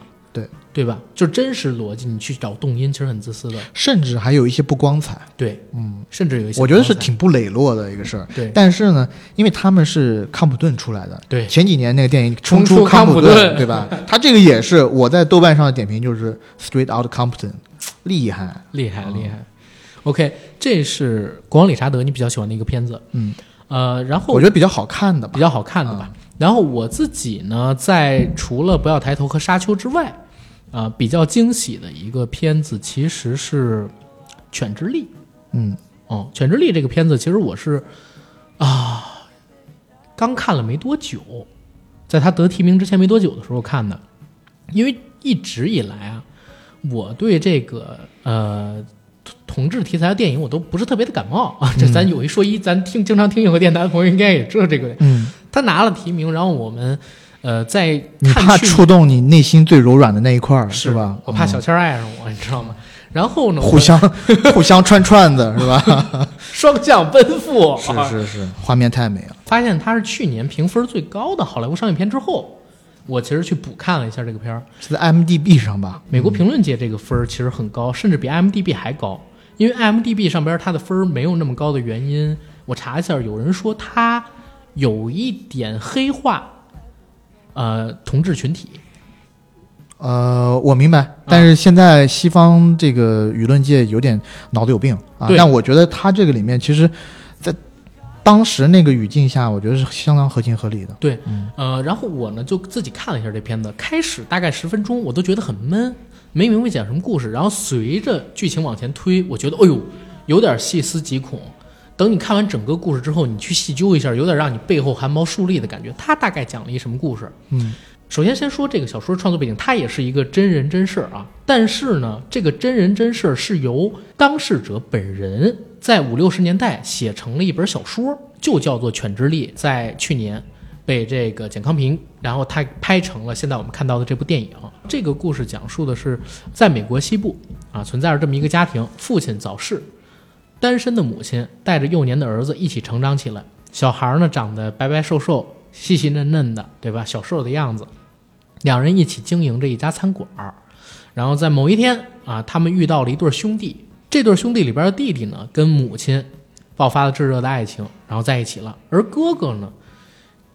对对吧？就真实逻辑，你去找动因，其实很自私的。甚至还有一些不光彩，对，嗯，甚至有一些我觉得是挺不磊落的一个事儿。对但是呢，因为他们是康普顿出来的，对前几年那个电影《冲出出康康普顿》，顿对吧？[LAUGHS] 他这个也是我在豆瓣上的点评就是 Straight Out Compton，厉害。厉害厉害。OK，这是国王理查德你比较喜欢的一个片子，嗯，呃，然后我觉得比较好看的吧，比较好看的吧。然后我自己呢，在除了《不要抬头》和《沙丘》之外，啊、比较惊喜的一个片子其实是《犬之力》。嗯哦，《犬之力》这个片子，其实我是啊，刚看了没多久，在他得提名之前没多久的时候看的，因为一直以来啊，我对这个呃同同志题材的电影我都不是特别的感冒啊。这咱有一说一，咱听经常听有个电台的朋友应该也知道这个。嗯，他拿了提名，然后我们呃在你怕触动你内心最柔软的那一块儿，是吧？我怕小嗯千儿爱上我，你知道吗？然后呢，互相互相串串子是吧？[LAUGHS] 双向奔赴，[LAUGHS] 是是是，画面太美了。发现它是去年评分最高的好莱坞商业片之后，我其实去补看了一下这个片儿，是在 IMDB 上吧？美国评论界这个分儿其实很高，甚至比 IMDB 还高。因为 IMDB 上边它的分儿没有那么高的原因，我查一下，有人说它有一点黑化，呃，同志群体。呃，我明白，但是现在西方这个舆论界有点脑子有病啊。但我觉得他这个里面，其实，在当时那个语境下，我觉得是相当合情合理的。对，嗯呃，然后我呢就自己看了一下这片子，开始大概十分钟我都觉得很闷，没明白讲什么故事。然后随着剧情往前推，我觉得哎呦，有点细思极恐。等你看完整个故事之后，你去细究一下，有点让你背后汗毛竖立的感觉。他大概讲了一什么故事？嗯首先先说这个小说创作背景，它也是一个真人真事儿啊。但是呢，这个真人真事儿是由当事者本人在五六十年代写成了一本小说，就叫做《犬之力》，在去年被这个简康平，然后他拍成了现在我们看到的这部电影。这个故事讲述的是在美国西部啊，存在着这么一个家庭，父亲早逝，单身的母亲带着幼年的儿子一起成长起来。小孩呢长得白白瘦瘦、细细嫩嫩的，对吧？小瘦的样子。两人一起经营着一家餐馆儿，然后在某一天啊，他们遇到了一对兄弟。这对兄弟里边的弟弟呢，跟母亲爆发了炙热的爱情，然后在一起了。而哥哥呢，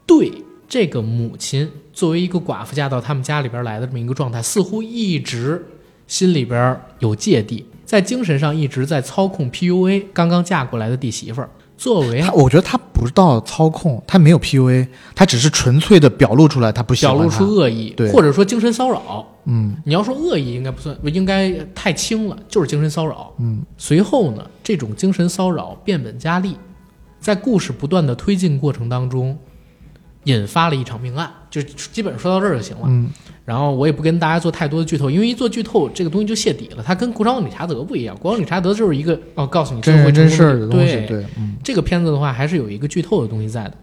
对这个母亲作为一个寡妇嫁到他们家里边来的这么一个状态，似乎一直心里边有芥蒂，在精神上一直在操控 PUA 刚刚嫁过来的弟媳妇儿。作为他，我觉得他不到操控，他没有 PUA，他只是纯粹的表露出来他不喜欢表露出恶意，对或者说精神骚扰。嗯你要说恶意，应该不算，应该太轻了，就是精神骚扰。嗯随后呢，这种精神骚扰变本加厉，在故事不断的推进过程当中，引发了一场命案。就基本上说到这儿就行了。嗯然后我也不跟大家做太多的剧透，因为一做剧透，这个东西就泄底了。它跟《国王理查德》不一样，《国王理查德》就是一个哦，告诉你真人真事儿的东西，对对，嗯这个片子的话，还是有一个剧透的东西在的。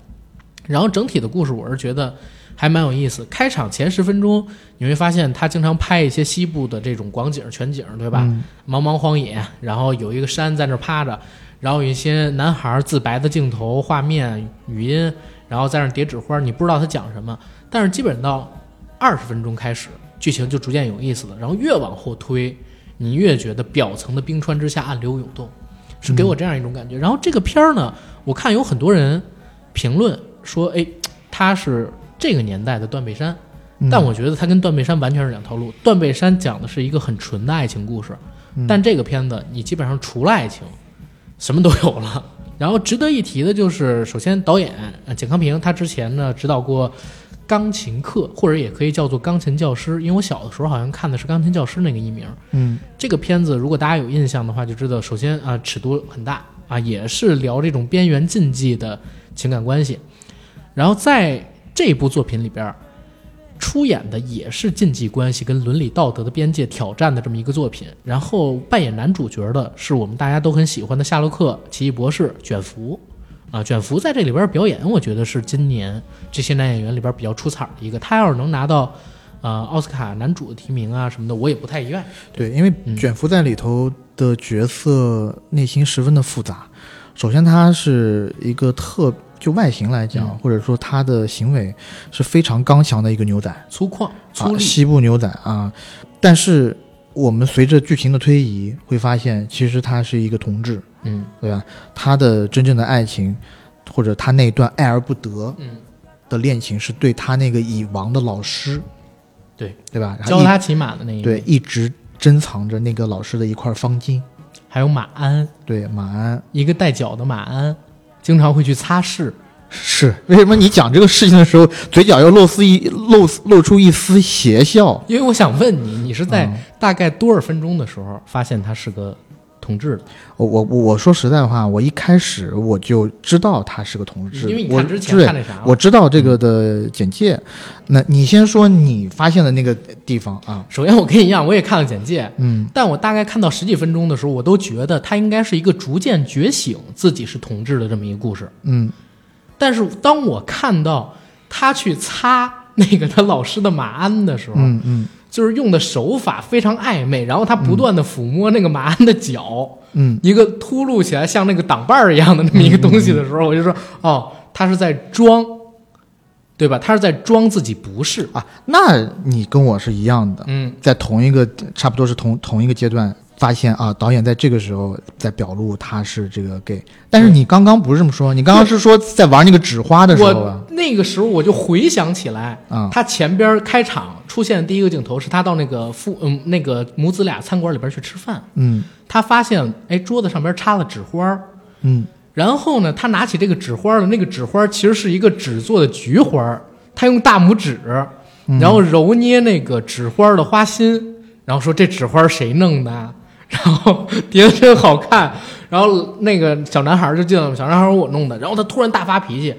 然后整体的故事，我是觉得还蛮有意思。开场前十分钟，你会发现他经常拍一些西部的这种广景、全景，对吧？嗯茫茫荒野，然后有一个山在那儿趴着，然后有一些男孩自白的镜头、画面、语音，然后在那叠纸花，你不知道他讲什么。但是基本到二十分钟开始，剧情就逐渐有意思了。然后越往后推，你越觉得表层的冰川之下暗流涌动，是给我这样一种感觉。然后这个片儿呢，我看有很多人评论说，哎，他是这个年代的断背山。嗯但我觉得它跟断背山完全是两条路。断背山讲的是一个很纯的爱情故事，嗯但这个片子你基本上除了爱情，什么都有了。然后值得一提的就是，首先导演呃简康平，他之前呢指导过《钢琴课》，或者也可以叫做《钢琴教师》，因为我小的时候好像看的是《钢琴教师》那个译名。嗯这个片子如果大家有印象的话，就知道首先啊尺度很大啊，也是聊这种边缘禁忌的情感关系。然后在这部作品里边儿，出演的也是禁忌关系跟伦理道德的边界挑战的这么一个作品。然后扮演男主角的是我们大家都很喜欢的夏洛克奇异博士卷福。啊，卷福在这里边表演，我觉得是今年这些男演员里边比较出彩的一个。他要是能拿到，呃，奥斯卡男主的提名啊什么的，我也不太意外。对，因为卷福在里头的角色内心十分的复杂。首先，他是一个特就外形来讲，嗯。或者说他的行为是非常刚强的一个牛仔，粗犷、粗啊，西部牛仔啊。但是我们随着剧情的推移，会发现其实他是一个同志，嗯。对吧？他的真正的爱情，或者他那段爱而不得嗯，的恋情，是对他那个已亡的老师，对。对吧？教他骑马的那一，对，一直珍藏着那个老师的一块方巾，还有马鞍，对马鞍。一个带角的马鞍，经常会去擦拭。是为什么你讲这个事情的时候，嘴角要露丝一露露出一丝邪笑？因为我想问你，你是在嗯大概多少分钟的时候发现他是个同志的？我我我说实在话，我一开始我就知道他是个同志，因为你看之前看那啥，我知道这个的简介。那你先说你发现的那个地方啊？首先我跟你一样，我也看了简介，嗯但我大概看到十几分钟的时候，我都觉得他应该是一个逐渐觉醒自己是同志的这么一个故事。嗯但是当我看到他去擦那个他老师的马鞍的时候，嗯嗯就是用的手法非常暧昧，然后他不断的抚摸那个马鞍的脚，嗯一个秃噜起来像那个挡把儿一样的那么一个东西的时候，我就说，哦，他是在装，对吧？他是在装自己不是。啊，那你跟我是一样的，嗯，在同一个差不多是同同一个阶段，发现啊，导演在这个时候在表露他是这个 gay，但是你刚刚不是这么说，你刚刚是说在玩那个纸花的时候啊。我，那个时候我就回想起来，啊。他前边开场出现的第一个镜头是他到那个父嗯那个母子俩餐馆里边去吃饭，嗯。他发现哎桌子上边插了纸花。嗯。然后呢，他拿起这个纸花了，那个纸花其实是一个纸做的菊花，他用大拇指，然后揉捏那个纸花的花心，然后说这纸花谁弄的啊？[LAUGHS] 然后叠的真好看。然后那个小男孩就进来了，小男孩说我弄的。然后他突然大发脾气。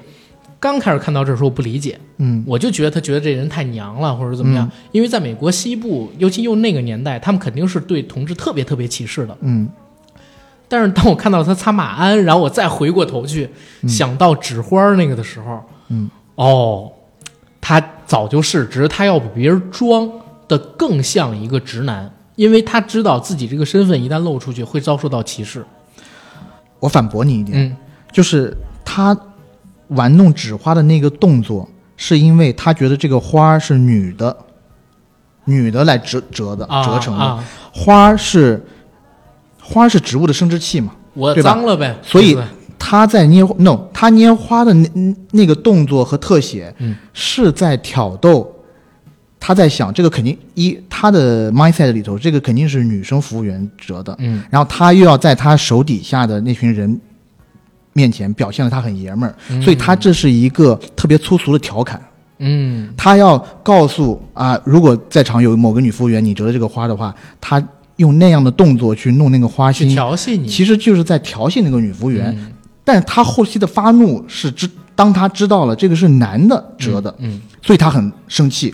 刚开始看到这儿时候我不理解，嗯我就觉得他觉得这人太娘了，或者怎么样。因为在美国西部，尤其又那个年代，他们肯定是对同志特别特别歧视的。嗯但是当我看到他擦马鞍，然后我再回过头去、想到纸花那个的时候，嗯，哦，他早就是，只是他要比别人装的更像一个直男，因为他知道自己这个身份一旦露出去会遭受到歧视。我反驳你一点，嗯。就是他玩弄纸花的那个动作，是因为他觉得这个花是女的，女的来折折的啊折成的，啊，花是花是植物的生殖器嘛，我脏了呗，所以他在捏 no，他捏花的那那个动作和特写，嗯。是在挑逗。他在想，这个肯定一他的 mindset 里头，这个肯定是女生服务员折的，嗯。然后他又要在他手底下的那群人面前表现的他很爷们儿，所以他这是一个特别粗俗的调侃。嗯。他要告诉啊，如果在场有某个女服务员你折了这个花的话，他用那样的动作去弄那个花去心，调戏你，其实就是在调戏那个女服务员。嗯。但是他后期的发怒是知，当他知道了这个是男的折的，嗯。所以他很生气，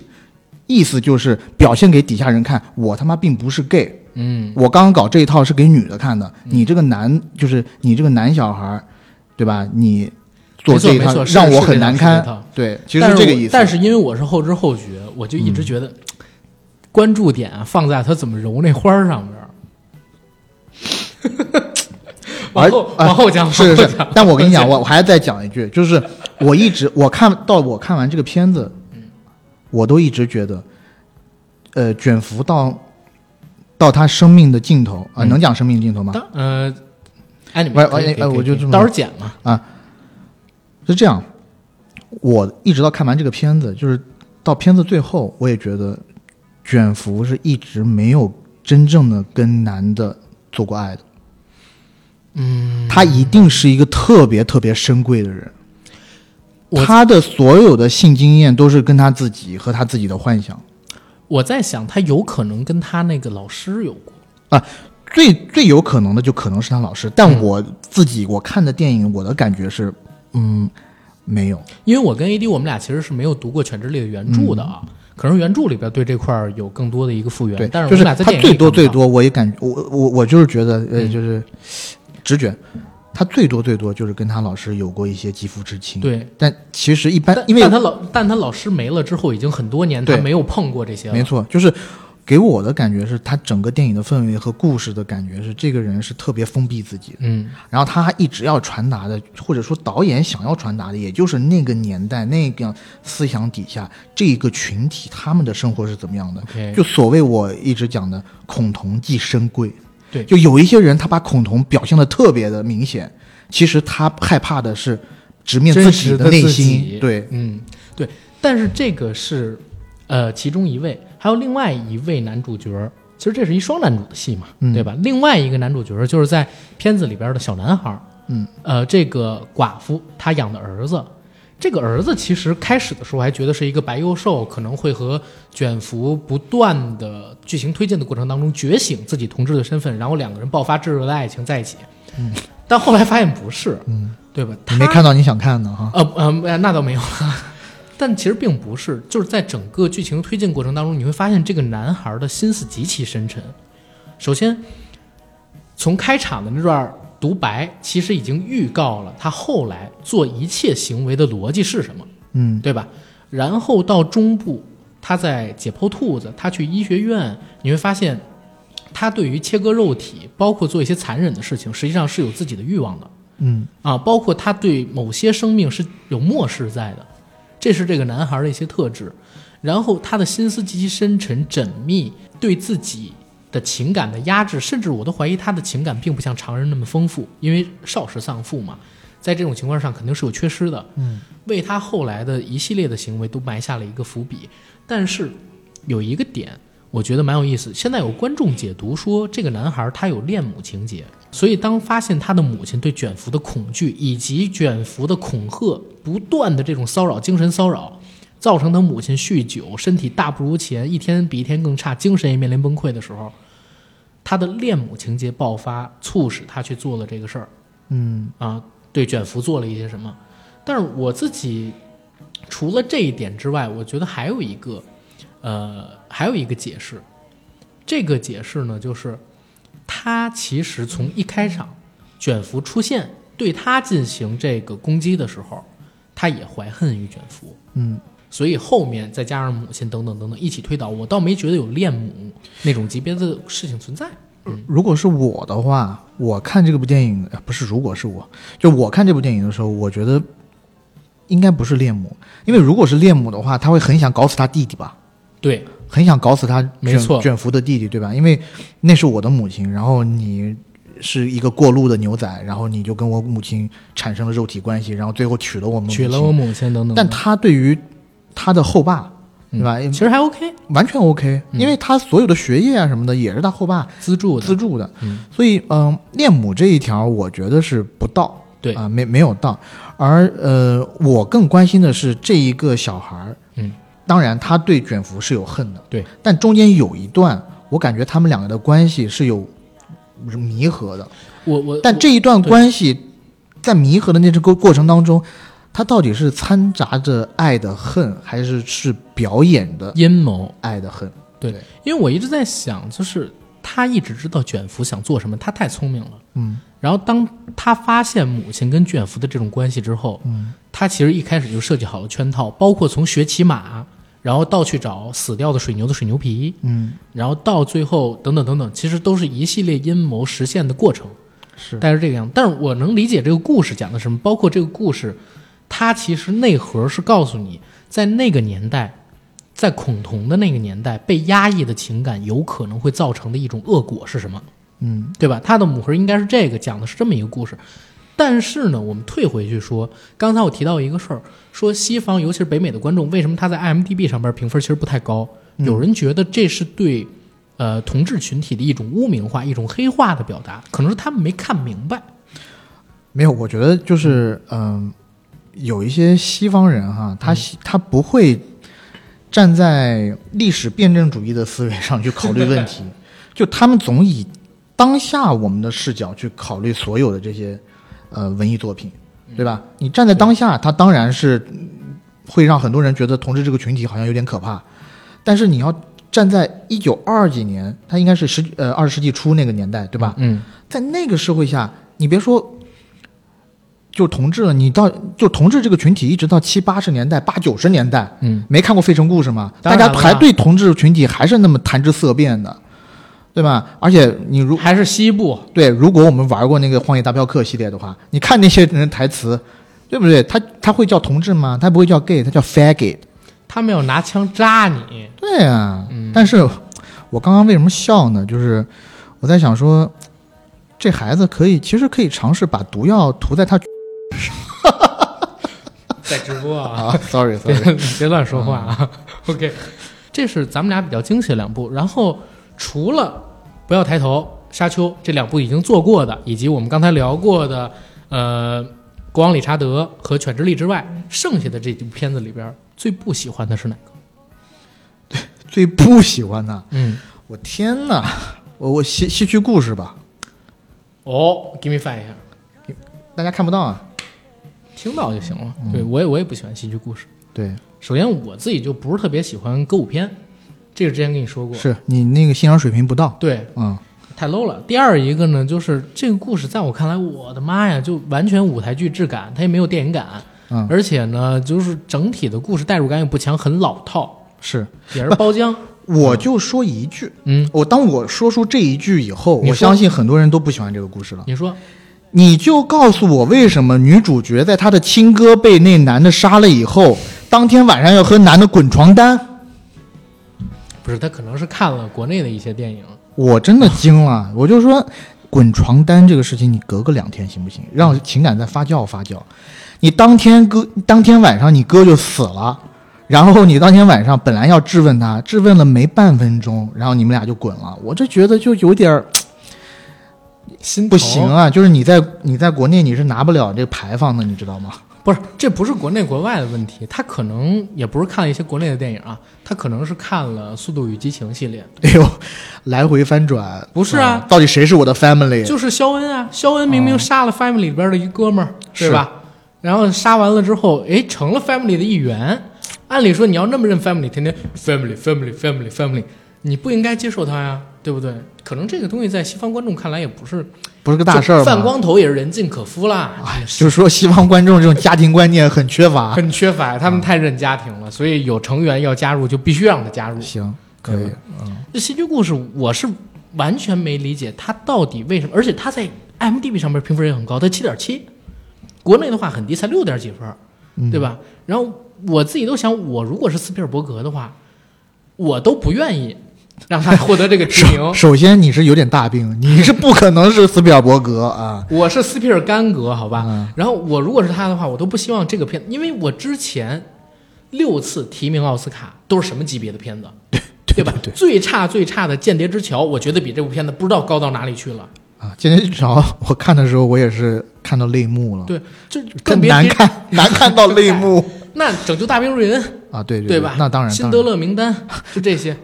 意思就是表现给底下人看，我他妈并不是 gay，嗯我刚刚搞这一套是给女的看的，你这个男就是你这个男小孩，对吧？你做这一套让我很难堪。对，其实是这个意思。但是因为我是后知后觉，我就一直觉得、关注点啊放在他怎么揉那花儿上边儿。[LAUGHS] 往后而往后讲，是是是但我跟你讲，我我还要再讲一句，就是我一直我看到我看完这个片子，我都一直觉得，呃，卷福到到他生命的尽头啊、嗯能讲生命的尽头吗？嗯呃，哎，你喂们可以可以喂哎我就这么到时候剪嘛。是这样，我一直到看完这个片子，就是到片子最后，我也觉得卷福是一直没有真正的跟男的做过爱的。嗯，他一定是一个特别特别深贵的人。我他的所有的性经验都是跟他自己和他自己的幻想。我在想，他有可能跟他那个老师有过。最最有可能的就可能是他老师，但嗯我自己我看的电影，我的感觉是，嗯，没有。因为我跟 AD 我们俩其实是没有读过《犬之力》的原著的啊，可能原著里边对这块儿有更多的一个复原。但是我就是们俩在电影他最多最多，我也感我我我就是觉得，呃，嗯就是直觉，他最多最多就是跟他老师有过一些肌肤之亲。，对，但其实一般，因为但他老但他老师没了之后，已经很多年他没有碰过这些了。没错，就是给我的感觉是他整个电影的氛围和故事的感觉是这个人是特别封闭自己的。嗯然后他一直要传达的，或者说导演想要传达的，也就是那个年代那个思想底下这一个群体他们的生活是怎么样的。就所谓我一直讲的恐同即深贵，对就有一些人他把恐同表现的特别的明显，其实他害怕的是直面自己的自内心己。对，嗯对，但是这个是呃其中一位，还有另外一位男主角儿。其实这是一双男主的戏嘛，嗯对吧？另外一个男主角儿就是在片子里边的小男孩儿，嗯，呃，这个寡妇她养的儿子，这个儿子其实开始的时候还觉得是一个白幼瘦，可能会和卷福不断的剧情推进的过程当中觉醒自己同志的身份，然后两个人爆发炙热的爱情在一起。嗯，但后来发现不是，嗯，对吧？你没看到你想看的哈。呃呃，那倒没有。[LAUGHS] 但其实并不是，就是在整个剧情推进过程当中，你会发现这个男孩的心思极其深沉。首先，从开场的那段独白，其实已经预告了他后来做一切行为的逻辑是什么，嗯对吧？然后到中部，他在解剖兔子，他去医学院，你会发现，他对于切割肉体，包括做一些残忍的事情，实际上是有自己的欲望的。嗯啊，包括他对某些生命是有漠视在的。这是这个男孩的一些特质。然后他的心思极其深沉、缜密，对自己的情感的压制，甚至我都怀疑他的情感并不像常人那么丰富，因为少时丧父嘛，在这种情况上肯定是有缺失的。嗯，为他后来的一系列的行为都埋下了一个伏笔。但是有一个点，我觉得蛮有意思。现在有观众解读说，这个男孩他有恋母情节，所以当发现他的母亲对卷福的恐惧，以及卷福的恐吓，不断的这种骚扰、精神骚扰，造成他母亲酗酒，身体大不如前，一天比一天更差，精神也面临崩溃的时候，他的恋母情节爆发，促使他去做了这个事儿。嗯啊，对卷福做了一些什么。但是我自己除了这一点之外，我觉得还有一个，呃，还有一个解释。这个解释呢，就是他其实从一开场卷福出现对他进行这个攻击的时候，他也怀恨于卷福，嗯，所以后面再加上母亲等等等等一起推导，我倒没觉得有恋母那种级别的事情存在。嗯如果是我的话，我看这部电影呃不是，如果是我，就我看这部电影的时候，我觉得应该不是恋母，因为如果是恋母的话，他会很想搞死他弟弟吧，对，很想搞死他卷没错卷福的弟弟，对吧？因为那是我的母亲，然后你是一个过路的牛仔，然后你就跟我母亲产生了肉体关系，然后最后娶了我们母亲娶了我母亲等等。但他对于他的后爸，对吧？其实还 OK，完全 OK，嗯。因为他所有的学业啊什么的也是他后爸资助的，资助的，嗯。所以嗯、恋母这一条我觉得是不到，对。啊、没没有到，而呃，我更关心的是这一个小孩儿，嗯，当然他对卷福是有恨的，对，但中间有一段，我感觉他们两个的关系是有弥合的，我我但这一段关系在弥合的那这个过程当中，他到底是掺杂着爱的恨，还是是表演的阴谋，爱的恨？对因为我一直在想，就是他一直知道卷福想做什么，他太聪明了。嗯然后当他发现母亲跟卷福的这种关系之后，嗯他其实一开始就设计好了圈套，包括从学骑马，然后到去找死掉的水牛的水牛皮，嗯，然后到最后等等等等，其实都是一系列阴谋实现的过程。是大概是这个样子。但是我能理解这个故事讲的什么，包括这个故事，它其实内核是告诉你，在那个年代，在恐同的那个年代，被压抑的情感有可能会造成的一种恶果是什么，嗯对吧？它的母核应该是这个，讲的是这么一个故事。但是呢，我们退回去说，刚才我提到一个事儿，说西方尤其是北美的观众，为什么他在 IMDB 上边评分其实不太高？有人觉得这是对，呃，同志群体的一种污名化、一种黑化的表达，可能是他们没看明白。没有，我觉得就是嗯、有一些西方人哈，他喜他不会站在历史辩证主义的思维上去考虑问题，[LAUGHS] 就他们总以当下我们的视角去考虑所有的这些呃文艺作品，对吧？你站在当下，他当然是嗯会让很多人觉得同志这个群体好像有点可怕，但是你要站在一九二几年，他应该是十呃二十世纪初那个年代，对吧？嗯，在那个社会下，你别说就同志了，你到就同志这个群体，一直到七八十年代、八九十年代，嗯，没看过《费城故事》吗？大家还对同志群体还是那么谈之色变的，对吧？而且你如还是西部，对，如果我们玩过那个《荒野大镖客》系列的话，你看那些人台词，对不对？他他会叫同志吗？他不会叫 gay，他叫 faggot。他没有拿枪扎你。对啊，嗯但是我刚刚为什么笑呢？就是我在想说，这孩子可以其实可以尝试把毒药涂在他 [LAUGHS] 在直播啊，啊，sorry [LAUGHS] sorry，别乱说话啊。[LAUGHS] OK，这是咱们俩比较惊喜的两部。然后除了不要抬头、沙丘这两部已经做过的，以及我们刚才聊过的呃国王理查德和犬之力之外，剩下的这几部片子里边，最不喜欢的是哪个？对最不喜欢的，嗯，我天哪！我我戏戏剧故事吧，哦，give me five 一下，大家看不到啊。听到就行了。嗯对我也我也不喜欢戏剧故事。对，首先我自己就不是特别喜欢歌舞片，这个之前跟你说过。是你那个欣赏水平不到，对，嗯，太 low 了。第二一个呢，就是这个故事在我看来，我的妈呀，就完全舞台剧质感，它也没有电影感，嗯而且呢，就是整体的故事代入感也不强，很老套，是。也是包浆。我就说一句，嗯，我当我说出这一句以后，我相信很多人都不喜欢这个故事了。你说你就告诉我，为什么女主角在她的亲哥被那男的杀了以后，当天晚上要和男的滚床单，不是他可能是看了国内的一些电影，我真的惊了。我就说，滚床单这个事情，你隔个两天行不行？让情感再发酵发酵。你当天哥，当天晚上你哥就死了，然后你当天晚上本来要质问他，质问了没半分钟，然后你们俩就滚了。我这觉得就有点儿心不行啊，就是你在你在国内你是拿不了这个牌坊的，你知道吗？不是，这不是国内国外的问题，他可能也不是看了一些国内的电影啊，他可能是看了《速度与激情》系列。哎呦，来回翻转，不是啊，到底谁是我的 family？就是肖恩啊，肖恩明明杀了 family 里边的一哥们儿，对吧？然后杀完了之后，哎，成了 family 的一员。按理说你要那么认 family，天天 family family family family，你不应该接受他呀，对不对？可能这个东西在西方观众看来也不是不是个大事儿，泛光头也是人尽可夫啦。哎，就是说西方观众这种家庭观念很缺乏，很缺乏，他们太认家庭了，所以有成员要加入就必须让他加入。行，可以。嗯，这戏剧故事我是完全没理解他到底为什么，而且他在 m d b 上面评分也很高，他七点七。国内的话很低，才六点几分，对吧？然后我自己都想，我如果是斯皮尔伯格的话，我都不愿意 [LAUGHS] 让他获得这个提名。首先，你是有点大病，你是不可能是斯皮尔伯格啊！[LAUGHS] 我是斯皮尔甘格，好吧？然后我如果是他的话，我都不希望这个片，因为我之前六次提名奥斯卡都是什么级别的片子，[LAUGHS] 对对吧？最差最差的《间谍之桥》，我觉得比这部片子不知道高到哪里去了。啊，《间谍之桥》我看的时候，我也是看到泪目了。对，就更难看，难看到泪目。那《拯救大兵瑞恩》啊，对对吧？那当然，《辛德勒名单》就这些。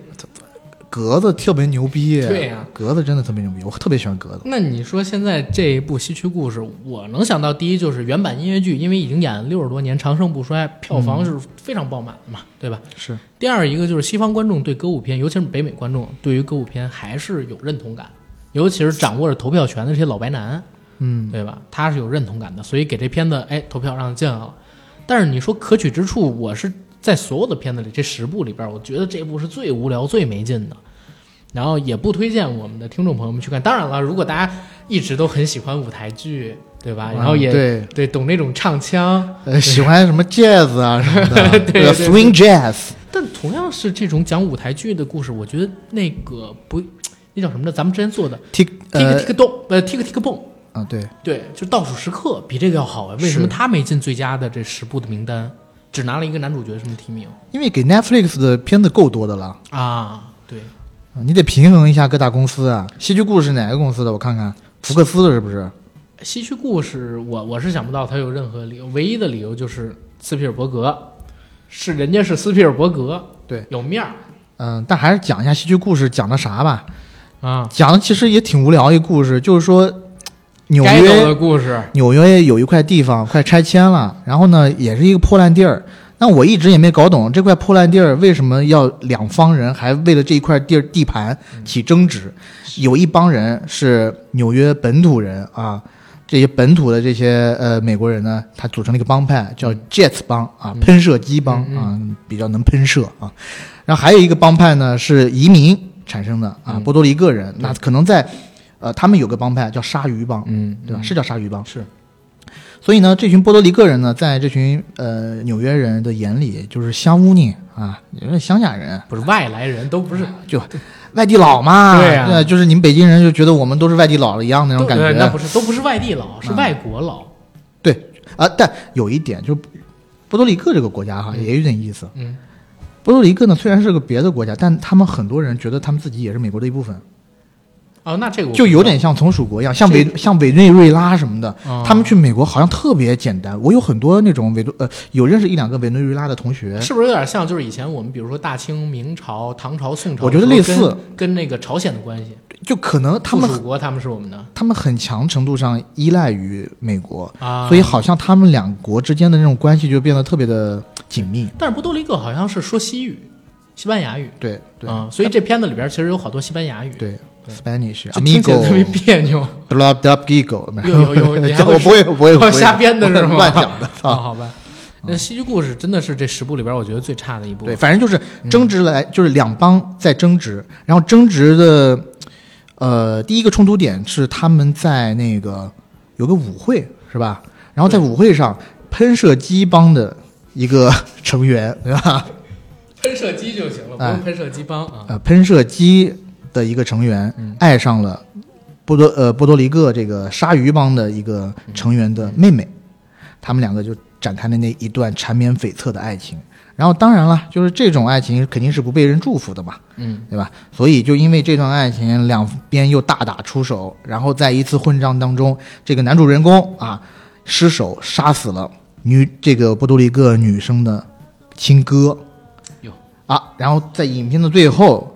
格子特别牛逼。对呀，格子真的特别牛逼，我特别喜欢格子。那你说现在这一部《西区故事》，我能想到第一就是原版音乐剧，因为已经演了六十多年，长盛不衰，票房是非常爆满的嘛，对吧？是。第二一个就是西方观众对歌舞片，尤其是北美观众，对于歌舞片还是有认同感。尤其是掌握着投票权的这些老白男，嗯，对吧？他是有认同感的，所以给这片子哎投票让他进来了。但是你说可取之处，我是在所有的片子里这十部里边，我觉得这部是最无聊、最没劲的。然后也不推荐我们的听众朋友们去看。当然了，如果大家一直都很喜欢舞台剧，对吧？然后也对对懂那种唱腔，呃，喜欢什么 jazz 啊什么的，[LAUGHS] 对 swing jazz。但同样是这种讲舞台剧的故事，我觉得那个不。那叫什么呢？咱们之前做的 tick tick tick 动呃 tick tick boom 啊，对对，就倒数时刻比这个要好啊。为什么他没进最佳的这十部的名单，只拿了一个男主角什么提名？因为给 Netflix 的片子够多的了啊。对，你得平衡一下各大公司啊。戏剧故事哪个公司的？我看看，福克斯的是不是？戏剧故事，我我是想不到他有任何理由，唯一的理由就是斯皮尔伯格，是人家是斯皮尔伯格，对，有面儿。嗯，但还是讲一下戏剧故事讲的啥吧。啊，讲的其实也挺无聊一个故事，就是说纽约的故事。纽约有一块地方快拆迁了，然后呢，也是一个破烂地儿。那我一直也没搞懂这块破烂地儿为什么要两方人还为了这一块地儿地盘起争执。有一帮人是纽约本土人啊，这些本土的这些呃美国人呢，他组成了一个帮派，叫 Jets 帮啊，喷射机帮啊，比较能喷射啊。然后还有一个帮派呢是移民。产生的啊，波多黎各人，那可能在，呃，他们有个帮派叫鲨鱼帮，嗯，对吧？是叫鲨鱼帮，是。所以呢，这群波多黎各人呢，在这群呃纽约人的眼里，就是乡乌尼啊，因为乡下人，不是外来人，都不是，就外地佬嘛，对呀，就是你们北京人就觉得我们都是外地佬了一样那种感觉，那不是，都不是外地佬，是外国佬。对啊，但有一点就波多黎各这个国家哈，也有点意思，嗯。波多黎各呢，虽然是个别的国家，但他们很多人觉得他们自己也是美国的一部分。哦，那这个就有点像从属国一样，像委像委内瑞拉什么的，他们去美国好像特别简单。我有很多那种委呃，有认识一两个委内瑞拉的同学，是不是有点像？就是以前我们比如说大清、明朝、唐朝、宋朝，我觉得类似，跟那个朝鲜的关系，就可能他们属国，他们是我们的，他们很强程度上依赖于美国啊，所以好像他们两国之间的那种关系就变得特别的紧密。但是波多黎各好像是说西语。西班牙语，对对，嗯，所以这片子里边其实有好多西班牙语，对，Spanish，听起来特别别扭。b l o b d gigo，有有有，[LAUGHS] 我不会不会瞎编的是吗？乱讲的 [LAUGHS] 啊，好吧。那戏剧故事真的是这十部里边我觉得最差的一部。对，反正就是争执来，就是两帮在争执，然后争执的，呃，第一个冲突点是他们在那个有个舞会是吧？然后在舞会上，喷射机帮的一个 [LAUGHS] 成员，对吧？喷射机就行了，不哎用喷射机帮啊。呃，喷射机的一个成员嗯。爱上了波多呃波多黎各这个鲨鱼帮的一个成员的妹妹，他们两个就展开了那一段缠绵悱恻的爱情。然后当然了，就是这种爱情肯定是不被人祝福的嘛，嗯，对吧？所以就因为这段爱情，两边又大打出手，然后在一次混战当中，这个男主人公啊失手杀死了女这个波多黎各女生的亲哥，哟。啊，然后在影片的最后，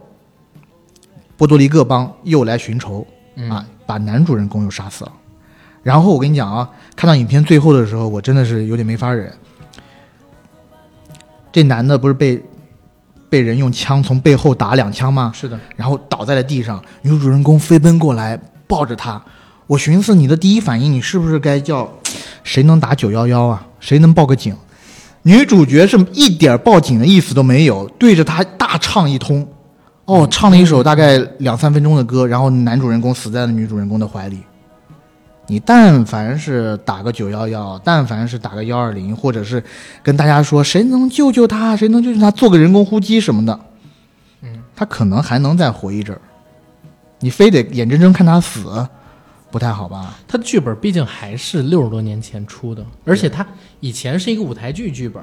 波多黎各帮又来寻仇嗯啊，把男主人公又杀死了。然后我跟你讲啊，看到影片最后的时候，我真的是有点没法忍。这男的不是被被人用枪从背后打两枪吗？是的，然后倒在了地上，女主人公飞奔过来抱着他。我寻思你的第一反应，你是不是该叫谁能打九幺幺啊？谁能报个警？女主角是一点报警的意思都没有，对着他大唱一通，哦，唱了一首大概两三分钟的歌，然后男主人公死在了女主人公的怀里。你但凡是打个九幺幺，但凡是打个幺二零，或者是跟大家说谁能救救他，谁能救救他，做个人工呼吸什么的，嗯，他可能还能再活一阵儿。你非得眼睁睁看他死，不太好吧？他的剧本毕竟还是六十多年前出的，而且他以前是一个舞台剧剧本，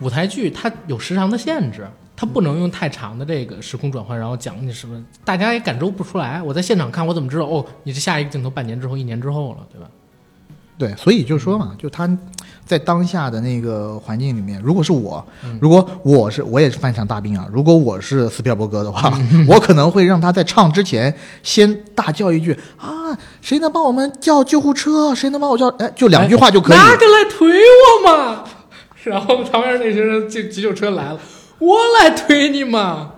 舞台剧它有时长的限制，它不能用太长的这个时空转换，然后讲你什么，大家也感受不出来。我在现场看，我怎么知道？哦，你是下一个镜头半年之后、一年之后了，对吧？对，所以就说嘛，就他在当下的那个环境里面，如果是我，嗯如果我是我也是犯上大病啊，如果我是斯皮尔伯格的话，[LAUGHS] 我可能会让他在唱之前先大叫一句啊，谁能帮我们叫救护车？谁能帮我叫？哎，就两句话就可以。拿个来推我嘛！然后旁边那些人救急救车来了，我来推你嘛！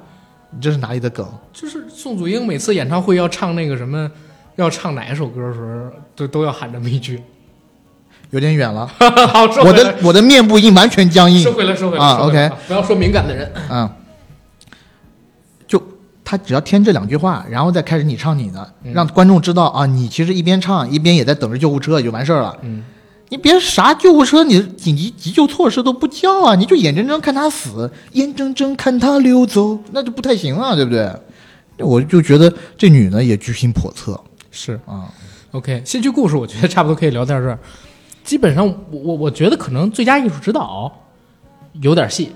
你这是哪里的梗？就是宋祖英每次演唱会要唱那个什么，要唱哪一首歌的时候，都都要喊这么一句。有点远了，[LAUGHS] 好，我的我的面部已经完全僵硬收。回来，收回来啊回来 OK 不要说敏感的人。嗯，就他只要添这两句话，然后再开始你唱你的，嗯让观众知道啊，你其实一边唱一边也在等着救护车，也就完事儿了。嗯，你别啥救护车，你紧急急救措施都不叫啊，你就眼睁睁看他死，眼睁睁看他溜走，那就不太行啊，对不对？我就觉得这女的也居心叵测是啊。OK。戏剧故事我觉得差不多可以聊到这儿。基本上我，我我觉得可能最佳艺术指导有点戏，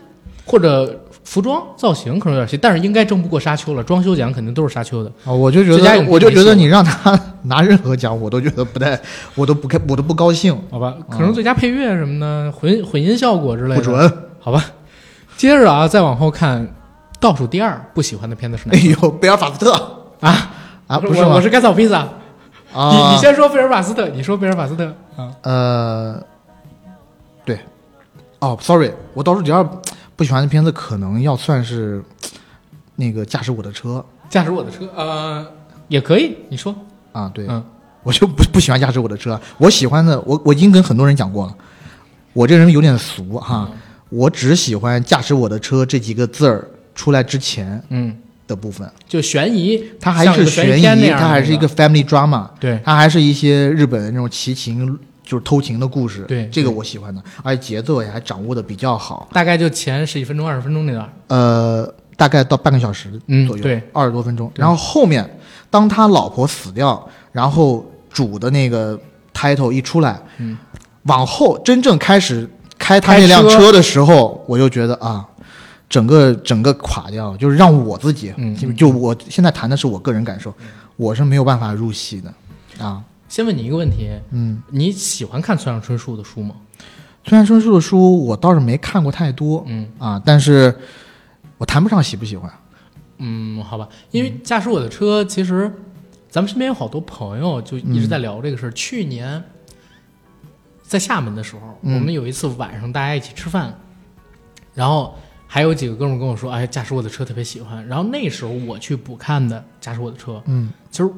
或者服装造型可能有点戏，但是应该争不过沙丘了。装修奖肯定都是沙丘的。啊，我就觉得，我就觉得你让他 [LAUGHS] 拿任何奖，我都觉得不太，我都不开，我都不高兴，好吧，可能最佳配乐什么的，混混音效果之类的，不准。好吧。接着啊，再往后看，倒数第二不喜欢的片子是哪哎？呦，贝尔法斯特啊啊，不是？我我是甘草披萨。啊，你你先说贝尔法斯特，你说贝尔法斯特啊？呃，对，哦，sorry，我倒数第二不喜欢的片子可能要算是那个驾驶我的车。驾驶我的车，呃，也可以，你说，啊，对，嗯。我就不不喜欢驾驶我的车，我喜欢的，我我已经跟很多人讲过了，我这人有点俗哈，我只喜欢驾驶我的车这几个字儿出来之前嗯，的部分，就悬疑，它还是悬疑，它还是一个 family drama，对。它还是一些日本的那种奇情，就是偷情的故事。对这个我喜欢的，而且节奏也还掌握的比较好。大概就前十几分钟、二十分钟那段，呃，大概到半个小时左右，嗯对，二十多分钟。然后后面，当他老婆死掉，然后主的那个 title 一出来，嗯，往后真正开始开他那辆车车的时候，我就觉得啊。整个整个垮掉，就是让我自己，嗯就就我现在谈的是我个人感受，我是没有办法入戏的，啊，先问你一个问题，嗯，你喜欢看村上春树的书吗？村上春树的书我倒是没看过太多嗯。啊，但是我谈不上喜不喜欢，嗯，好吧，因为驾驶我的车，其实咱们身边有好多朋友就一直在聊这个事儿。去年在厦门的时候，嗯。我们有一次晚上大家一起吃饭，然后还有几个哥们儿跟我说：“哎，驾驶我的车特别喜欢。”然后那时候我去补看的驾驶我的车，嗯。其实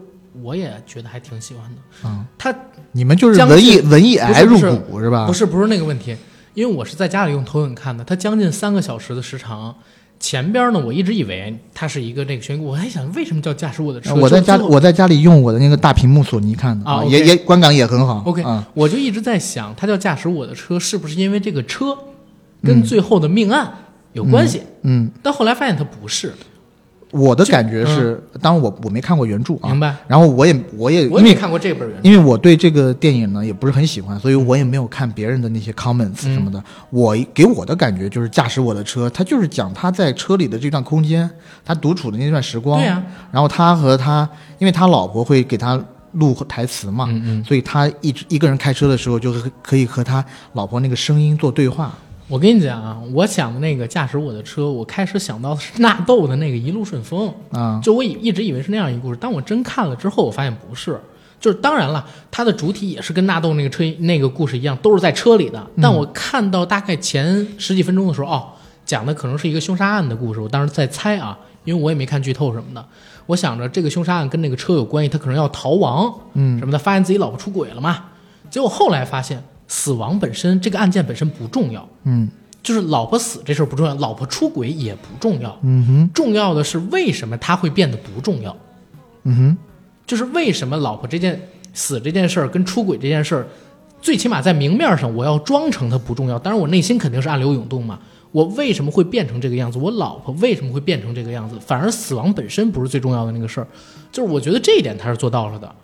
我也觉得还挺喜欢的。嗯，他你们就是将文艺文艺癌入股是吧？不是不是那个问题，因为我是在家里用投影看的，它将近三个小时的时长。前边呢，我一直以为它是一个这个悬疑，我还想为什么叫驾驶我的车？我在家我在家里用我的那个大屏幕索尼看的啊也也观感也很好。OK，、啊，我就一直在想，它叫驾驶我的车，是不是因为这个车跟最后的命案有关系，嗯，但后来发现它不是，我的感觉是，当然我我没看过原著啊，明白？然后我也我也我也没看过这本原著，因为我对这个电影呢也不是很喜欢，所以我也没有看别人的那些 comments 嗯什么的。我给我的感觉就是驾驶我的车，他就是讲他在车里的这段空间，他独处的那段时光。对呀、然后他和他，因为他老婆会给他录台词嘛，嗯嗯。所以他一直一个人开车的时候，就是可以和他老婆那个声音做对话。我跟你讲啊，我想的那个驾驶我的车，我开始想到的是纳豆的那个一路顺风，啊，就我以一直以为是那样一个故事，当我真看了之后，我发现不是。就是当然了，它的主体也是跟纳豆那个车那个故事一样，都是在车里的。但我看到大概前十几分钟的时候，哦，讲的可能是一个凶杀案的故事。我当时在猜啊，因为我也没看剧透什么的。我想着这个凶杀案跟那个车有关系，他可能要逃亡，嗯什么的，发现自己老婆出轨了嘛。结果后来发现，死亡本身这个案件本身不重要，嗯就是老婆死这事儿不重要，老婆出轨也不重要，嗯哼重要的是为什么他会变得不重要。嗯哼就是为什么老婆这件死这件事儿跟出轨这件事儿，最起码在明面上我要装成它不重要，当然我内心肯定是暗流涌动嘛。我为什么会变成这个样子？我老婆为什么会变成这个样子？反而死亡本身不是最重要的那个事儿，就是我觉得这一点他是做到了的。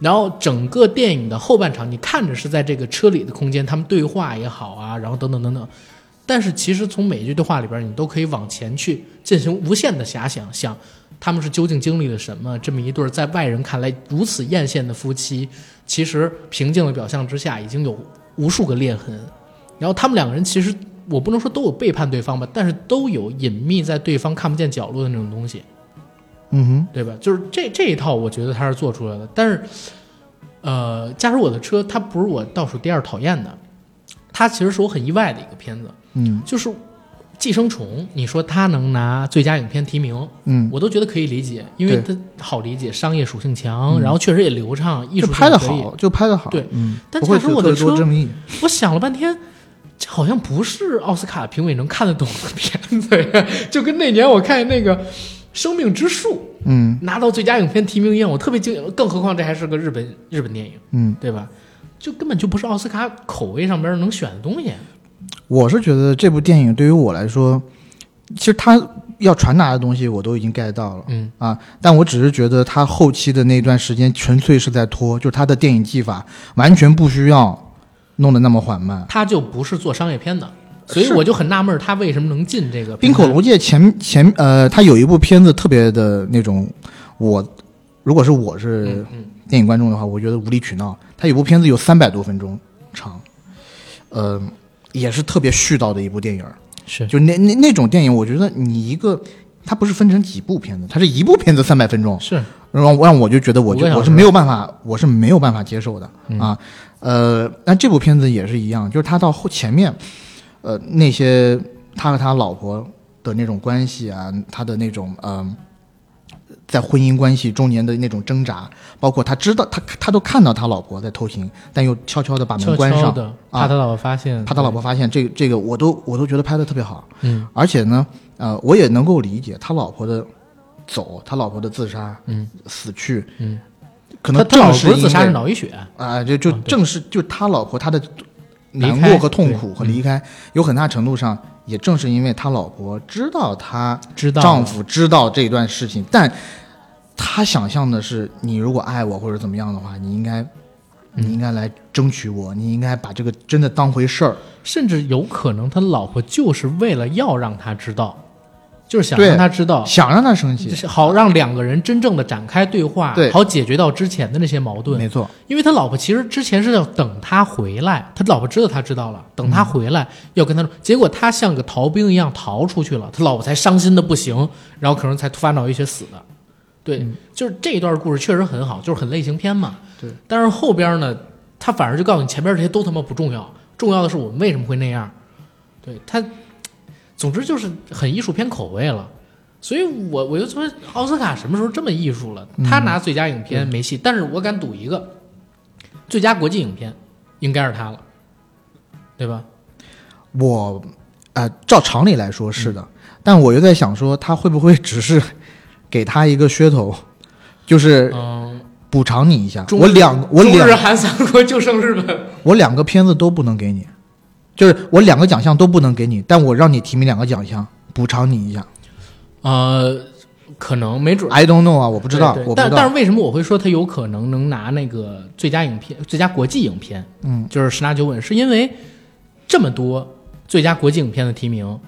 然后整个电影的后半场，你看着是在这个车里的空间，他们对话也好啊，然后等等等等，但是其实从每一句对话里边，你都可以往前去进行无限的遐想，想他们是究竟经历了什么？这么一对在外人看来如此艳羡的夫妻，其实平静的表象之下已经有无数个裂痕。然后他们两个人其实我不能说都有背叛对方吧，但是都有隐秘在对方看不见角落的那种东西，嗯哼对吧？就是这这一套，我觉得他是做出来的。但是，呃，驾驶我的车，它不是我倒数第二讨厌的，它其实是我很意外的一个片子。嗯就是《寄生虫》，你说它能拿最佳影片提名，嗯，我都觉得可以理解，因为它好理解，商业属性强，然后确实也流畅，艺术拍的。好，就拍的好。对嗯，但不会有特驾驶我的车。我想了半天，这好像不是奥斯卡评委能看得懂的片子呀，就跟那年我看那个《生命之树》嗯拿到最佳影片提名一样，我特别惊讶，更何况这还是个日本日本电影，嗯，对吧？就根本就不是奥斯卡口味上边能选的东西。我是觉得这部电影对于我来说，其实它要传达的东西我都已经 get 到了。嗯啊，但我只是觉得他后期的那段时间纯粹是在拖，就是他的电影技法完全不需要弄得那么缓慢。他就不是做商业片的，所以我就很纳闷，他为什么能进这个冰口龙介前前呃，他有一部片子特别的那种，我如果是我是电影观众的话，我觉得无理取闹。他有部片子有三百多分钟长，呃，也是特别絮叨的一部电影儿。是就那那那种电影，我觉得你一个，它不是分成几部片子，它是一部片子三百分钟，是让让我就觉得我就我是没有办法，我是没有办法接受的、嗯啊。呃，但这部片子也是一样，就是他到后前面，呃，那些他和他老婆的那种关系啊，他的那种嗯、呃在婚姻关系中年的那种挣扎，包括他知道他他都看到他老婆在偷情，但又悄悄的把门关上，悄的，啊怕他老婆发现，怕他老婆发现这个这个，我都我都觉得拍的特别好。嗯。而且呢，呃，我也能够理解他老婆的走，他老婆的自杀、嗯死去，嗯，可能他他老正是婆自杀是脑溢血，啊、就就正是就他老婆他的难过和痛苦和离开，有很大程度上也正是因为他老婆知道他知道丈夫知道这段事情，但他想象的是，你如果爱我或者怎么样的话，你应该。嗯你应该来争取我，你应该把这个真的当回事儿。甚至有可能他老婆就是为了要让他知道，就是想让他知道，想让他生气就，是好让两个人真正的展开对话，对好解决到之前的那些矛盾。没错，因为他老婆其实之前是要等他回来，他老婆知道他知道了，等他回来要跟他说，结果他像个逃兵一样逃出去了，他老婆才伤心的不行，然后可能才突发脑溢血死的。对，就是这一段故事确实很好，就是很类型片嘛。对，但是后边呢，他反而就告诉你前边这些都他妈不重要，重要的是我们为什么会那样。对他，总之就是很艺术片口味了。所以我我就说奥斯卡什么时候这么艺术了？他拿最佳影片没戏，但是我敢赌一个，最佳国际影片应该是他了，对吧？我呃，照常理来说是的，但我又在想说，他会不会只是给他一个噱头，就是嗯，补偿你一下？中我两我两日韩三国就剩日本，我两个片子都不能给你，就是我两个奖项都不能给你，但我让你提名两个奖项，补偿你一下。呃，可能没准 I don't know 啊，我不知道，对对我。但但是为什么我会说他有可能能拿那个最佳影片、最佳国际影片？嗯，就是十拿九稳，是因为这么多最佳国际影片的提名，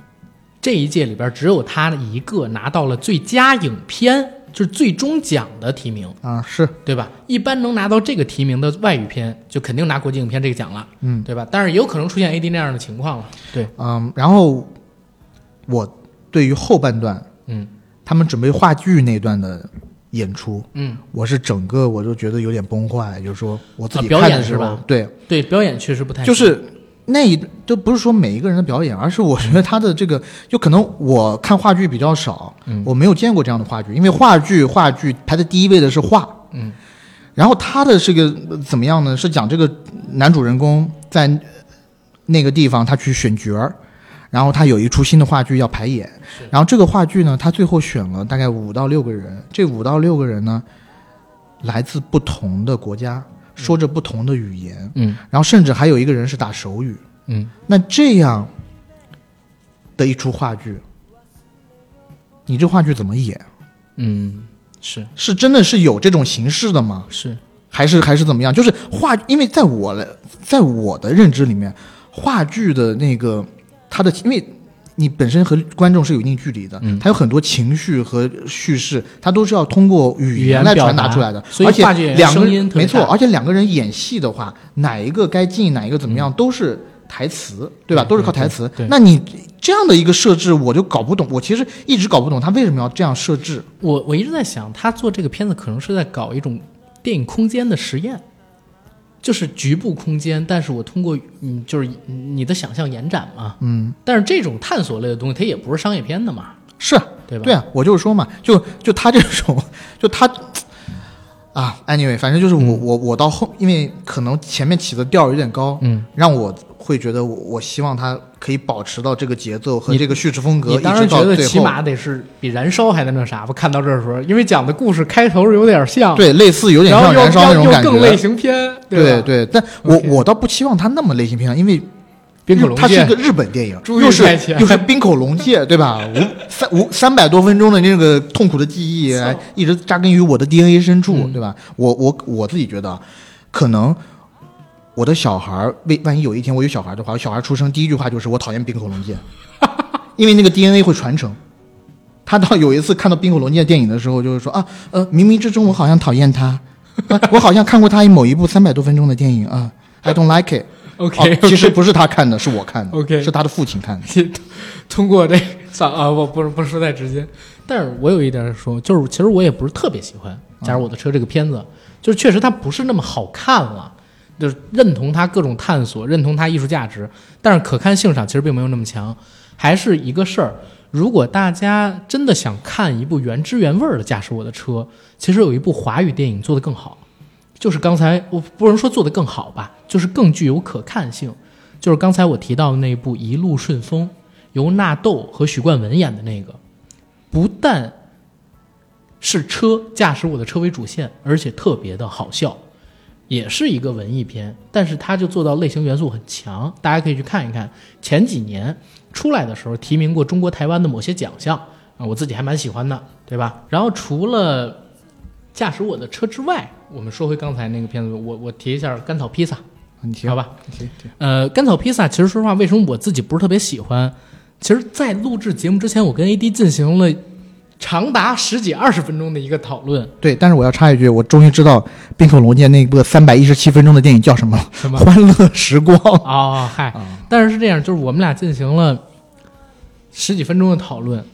这一届里边只有他一个拿到了最佳影片，就是最终奖的提名，啊，是，对吧？一般能拿到这个提名的外语片，就肯定拿国际影片这个奖了，嗯。对吧？但是也有可能出现 AD 那样的情况了，对，嗯，然后我对于后半段嗯。他们准备话剧那段的演出，嗯，我是整个我就觉得有点崩坏，就是说我自己啊表看的时候，演是吧？对，对，表演确实不太就是那一都不是说每一个人的表演，而是我觉得他的这个，就可能我看话剧比较少，嗯我没有见过这样的话剧，因为话剧话剧排在第一位的是画，嗯，然后他的这个呃怎么样呢？是讲这个男主人公在那个地方他去选角儿。然后他有一出新的话剧要排演，然后这个话剧呢，他最后选了大概五到六个人，这五到六个人呢，来自不同的国家，说着不同的语言，嗯然后甚至还有一个人是打手语。嗯那这样的一出话剧，你这话剧怎么演？嗯，是是真的是有这种形式的吗？是，还是还是怎么样？就是话，因为在我的在我的认知里面，话剧的那个它的，因为你本身和观众是有一定距离的，嗯它有很多情绪和叙事，它都是要通过语语言来传达出来的。所以而且两个人没错，而且两个人演戏的话，哪一个该进，哪一个怎么样，都是台词，对吧？对都是靠台词。那你这样的一个设置，我就搞不懂。我其实一直搞不懂他为什么要这样设置。我我一直在想，他做这个片子可能是在搞一种电影空间的实验，就是局部空间，但是我通过嗯，就是你的想象延展嘛。嗯，但是这种探索类的东西，它也不是商业片的嘛，是啊，对吧？对啊，我就是说嘛，就就他这种，就他啊，anyway，反正就是我、我我到后，因为可能前面起的调有点高，嗯，让我会觉得我我希望他可以保持到这个节奏和你这个叙事风格，你当然一直觉得起。码得是比《燃烧》还能那啥吧？看到这儿的时候，因为讲的故事开头有点像，对，类似有点像燃烧那种感觉，又更类型片，吧？对对，但我我倒不期望他那么类型片，因为冰口龙介它是一个日本电影，又是又是冰口龙介，对吧？[LAUGHS] 五三五三百多分钟的那个痛苦的记忆，一直扎根于我的 DNA 深处，嗯对吧？我我我自己觉得，可能我的小孩儿，为万一有一天我有小孩的话，我小孩出生第一句话就是我讨厌冰口龙介，[LAUGHS] 因为那个 DNA 会传承。他到有一次看到冰口龙介电影的时候，就是说啊，呃，冥冥之中我好像讨厌他，啊 [LAUGHS] 我好像看过他某一部三百多分钟的电影啊，I don't like it。OK，哦其实不是他看的，是我看的 OK 是他的父亲看的。[LAUGHS] 通过这算啊，我不是不是说太直接，但是我有一点说，就是其实我也不是特别喜欢《假如我的车》这个片子，就是确实它不是那么好看了，就是认同它各种探索，认同它艺术价值，但是可看性上其实并没有那么强，还是一个事儿。如果大家真的想看一部原汁原味的《驾驶我的车》，其实有一部华语电影做得更好，就是刚才我不能说做得更好吧，就是更具有可看性，就是刚才我提到的那部《一路顺风》，由纳豆和许冠文演的那个，不但是车驾驶我的车为主线，而且特别的好笑，也是一个文艺片，但是它就做到类型元素很强，大家可以去看一看。前几年出来的时候提名过中国台湾的某些奖项啊，我自己还蛮喜欢的，对吧？然后除了驾驶我的车之外，我们说回刚才那个片子，我我提一下《甘草披萨》。你提好吧，提提呃，甘草披萨，其实说实话，为什么我自己不是特别喜欢？其实，在录制节目之前，我跟 AD 进行了长达十几二十分钟的一个讨论。对，但是我要插一句，我终于知道冰口龙介那部三百一十七分钟的电影叫什么了，什么《欢乐时光》哦，嗨，啊。但是是这样，就是我们俩进行了十几分钟的讨论，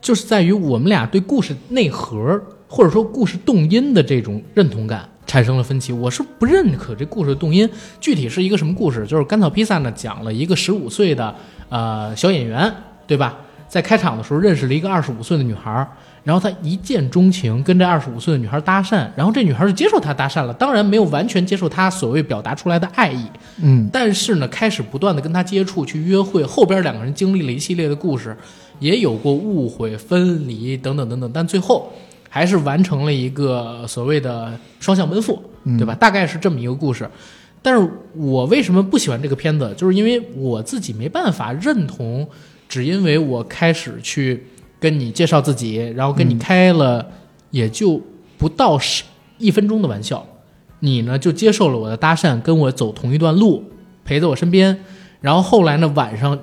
就是在于我们俩对故事内核或者说故事动因的这种认同感产生了分歧。我是不认可这故事的动因，具体是一个什么故事？就是甘草披萨呢讲了一个十五岁的呃小演员，对吧？在开场的时候认识了一个二十五岁的女孩儿，然后他一见钟情，跟这二十五岁的女孩搭讪，然后这女孩就接受他搭讪了，当然没有完全接受他所谓表达出来的爱意，嗯，但是呢，开始不断的跟他接触，去约会，后边两个人经历了一系列的故事，也有过误会、分离等等等等，但最后还是完成了一个所谓的双向奔赴，嗯对吧？大概是这么一个故事。但是我为什么不喜欢这个片子？就是因为我自己没办法认同，只因为我开始去跟你介绍自己，然后跟你开了也就不到十一分钟的玩笑，你呢就接受了我的搭讪，跟我走同一段路，陪在我身边，然后后来呢晚上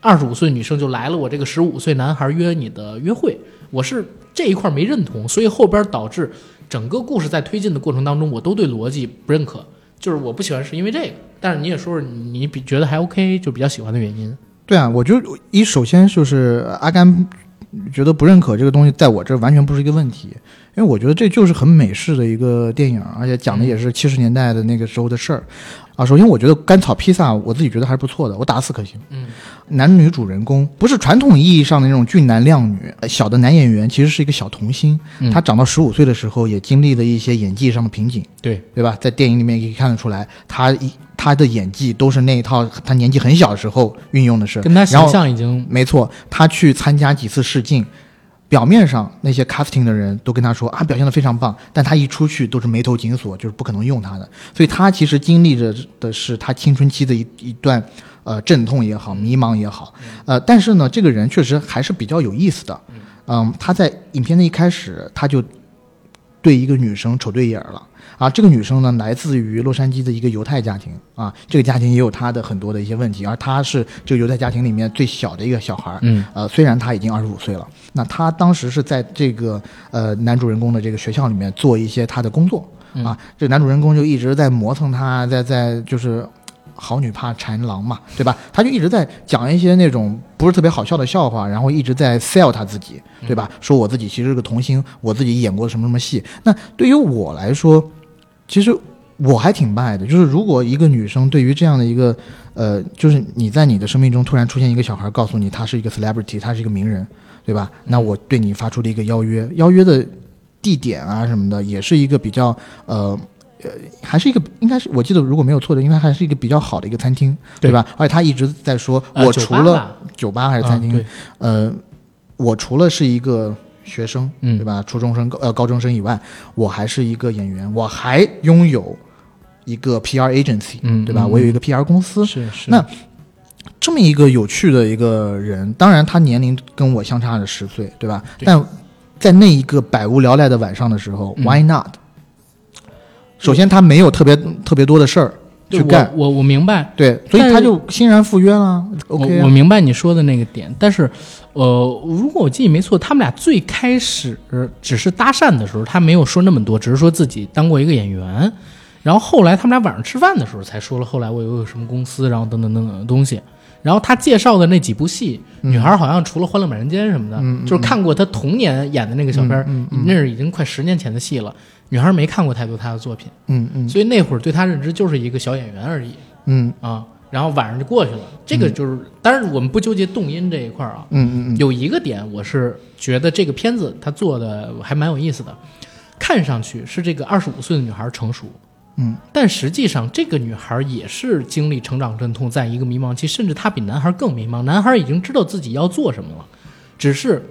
二十五岁女生就来了我这个十五岁男孩约你的约会，我是这一块没认同，所以后边导致整个故事在推进的过程当中，我都对逻辑不认可，就是我不喜欢是因为这个。但是你也说说你比觉得还 OK，就比较喜欢的原因。对啊，我就一首先就是阿甘觉得不认可这个东西，在我这完全不是一个问题，因为我觉得这就是很美式的一个电影，而且讲的也是七十年代的那个时候的事儿。啊，首先我觉得甘草披萨我自己觉得还是不错的，我打四颗星。嗯，男女主人公不是传统意义上的那种俊男靓女，呃小的男演员其实是一个小童星，嗯他长到十五岁的时候也经历了一些演技上的瓶颈，对，对吧？在电影里面也可以看得出来，他一他的演技都是那一套他年纪很小的时候运用的是，跟他形象已经没错，他去参加几次试镜，表面上那些 casting 的人都跟他说啊表现的非常棒，但他一出去都是眉头紧锁，就是不可能用他的。所以他其实经历着的是他青春期的一一段呃阵痛也好，迷茫也好，呃，但是呢，这个人确实还是比较有意思的。嗯，他在影片的一开始他就对一个女生瞅对眼儿了。啊，这个女生呢，来自于洛杉矶的一个犹太家庭啊，这个家庭也有她的很多的一些问题，而她是这个犹太家庭里面最小的一个小孩儿，嗯呃，虽然她已经二十五岁了，那她当时是在这个呃男主人公的这个学校里面做一些她的工作啊，这男主人公就一直在磨蹭她，在在就是好女怕缠郎嘛，对吧？他就一直在讲一些那种不是特别好笑的笑话，然后一直在 sell 他自己，对吧？说我自己其实是个童星，我自己演过什么什么戏。那对于我来说，其实我还挺拜的，就是如果一个女生对于这样的一个，呃，就是你在你的生命中突然出现一个小孩，告诉你他是一个 celebrity，他是一个名人，对吧？那我对你发出了一个邀约，邀约的地点啊什么的，也是一个比较呃。呃，还是一个，应该是我记得，如果没有错的，应该还是一个比较好的一个餐厅，对吧？而且他一直在说，呃我除了酒吧还是餐厅，呃，我除了是一个学生，嗯对吧？初中生、高呃高中生以外，我还是一个演员，我还拥有一个 PR agency，嗯对吧？嗯我有一个 PR 公司，是是那这么一个有趣的一个人，当然他年龄跟我相差了十岁，对吧？对但在那一个百无聊赖的晚上的时候、嗯 w h y not？首先他没有特别特别多的事儿去干，我我我明白，对，所以他就欣然赴约了。OK，、啊、我我明白你说的那个点，但是，呃，如果我记忆没错，他们俩最开始只是搭讪的时候，他没有说那么多，只是说自己当过一个演员，然后后来他们俩晚上吃饭的时候才说了，后来我有什么公司，然后等等等等的东西。然后他介绍的那几部戏，女孩好像除了《欢乐满人间》什么的，就是看过他童年演的那个小片那是已经快十年前的戏了。女孩没看过太多他的作品，嗯嗯所以那会儿对他认知就是一个小演员而已。嗯啊，然后晚上就过去了。这个就是，当然我们不纠结动因这一块儿啊。嗯嗯嗯，有一个点，我是觉得这个片子它做的还蛮有意思的，看上去是这个二十五岁的女孩成熟，嗯，但实际上这个女孩也是经历成长阵痛，在一个迷茫期，甚至她比男孩更迷茫。男孩已经知道自己要做什么了，只是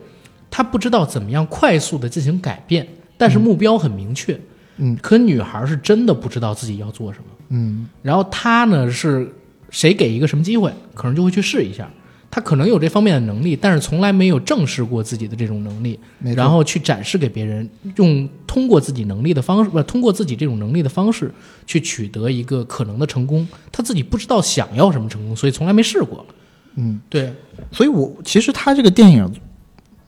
他不知道怎么样快速的进行改变，但是目标很明确。嗯，可女孩是真的不知道自己要做什么。嗯然后她呢是谁给一个什么机会，可能就会去试一下。他可能有这方面的能力，但是从来没有正视过自己的这种能力，然后去展示给别人，用通过自己能力的方式，不是通过自己这种能力的方式去取得一个可能的成功。他自己不知道想要什么成功，所以从来没试过。嗯，对，所以我其实他这个电影，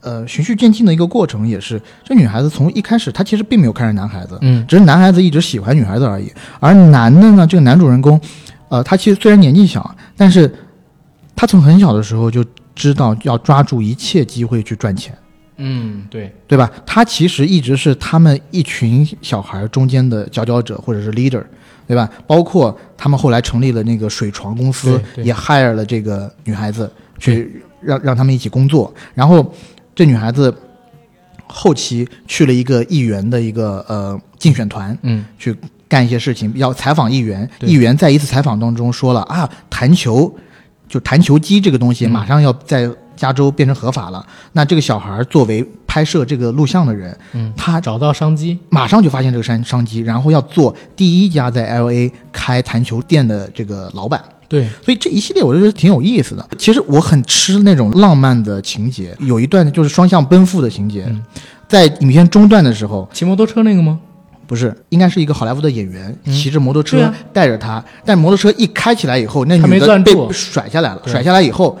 呃，循序渐进的一个过程也是，这女孩子从一开始她其实并没有看上男孩子，嗯只是男孩子一直喜欢女孩子而已。而男的呢，这个男主人公，呃，他其实虽然年纪小，但是他从很小的时候就知道要抓住一切机会去赚钱。嗯，对，对吧？他其实一直是他们一群小孩中间的佼佼者或者是 leader，对吧？包括他们后来成立了那个水床公司也 hire 了这个女孩子去让让他们一起工作。然后这女孩子后期去了一个议员的一个呃竞选团，嗯去干一些事情，要采访议员。议员在一次采访当中说了啊，弹球就弹球机这个东西嗯马上要在加州变成合法了，那这个小孩作为拍摄这个录像的人，嗯，他找到商机，马上就发现这个商商机，然后要做第一家在 L A 开弹球店的这个老板。对，所以这一系列我就觉得挺有意思的。其实我很吃那种浪漫的情节，有一段就是双向奔赴的情节，嗯在影片中段的时候，骑摩托车那个吗？不是应该是一个好莱坞的演员嗯骑着摩托车带着他，但摩托车一开起来以后，那女的被甩下来了，甩下来以后。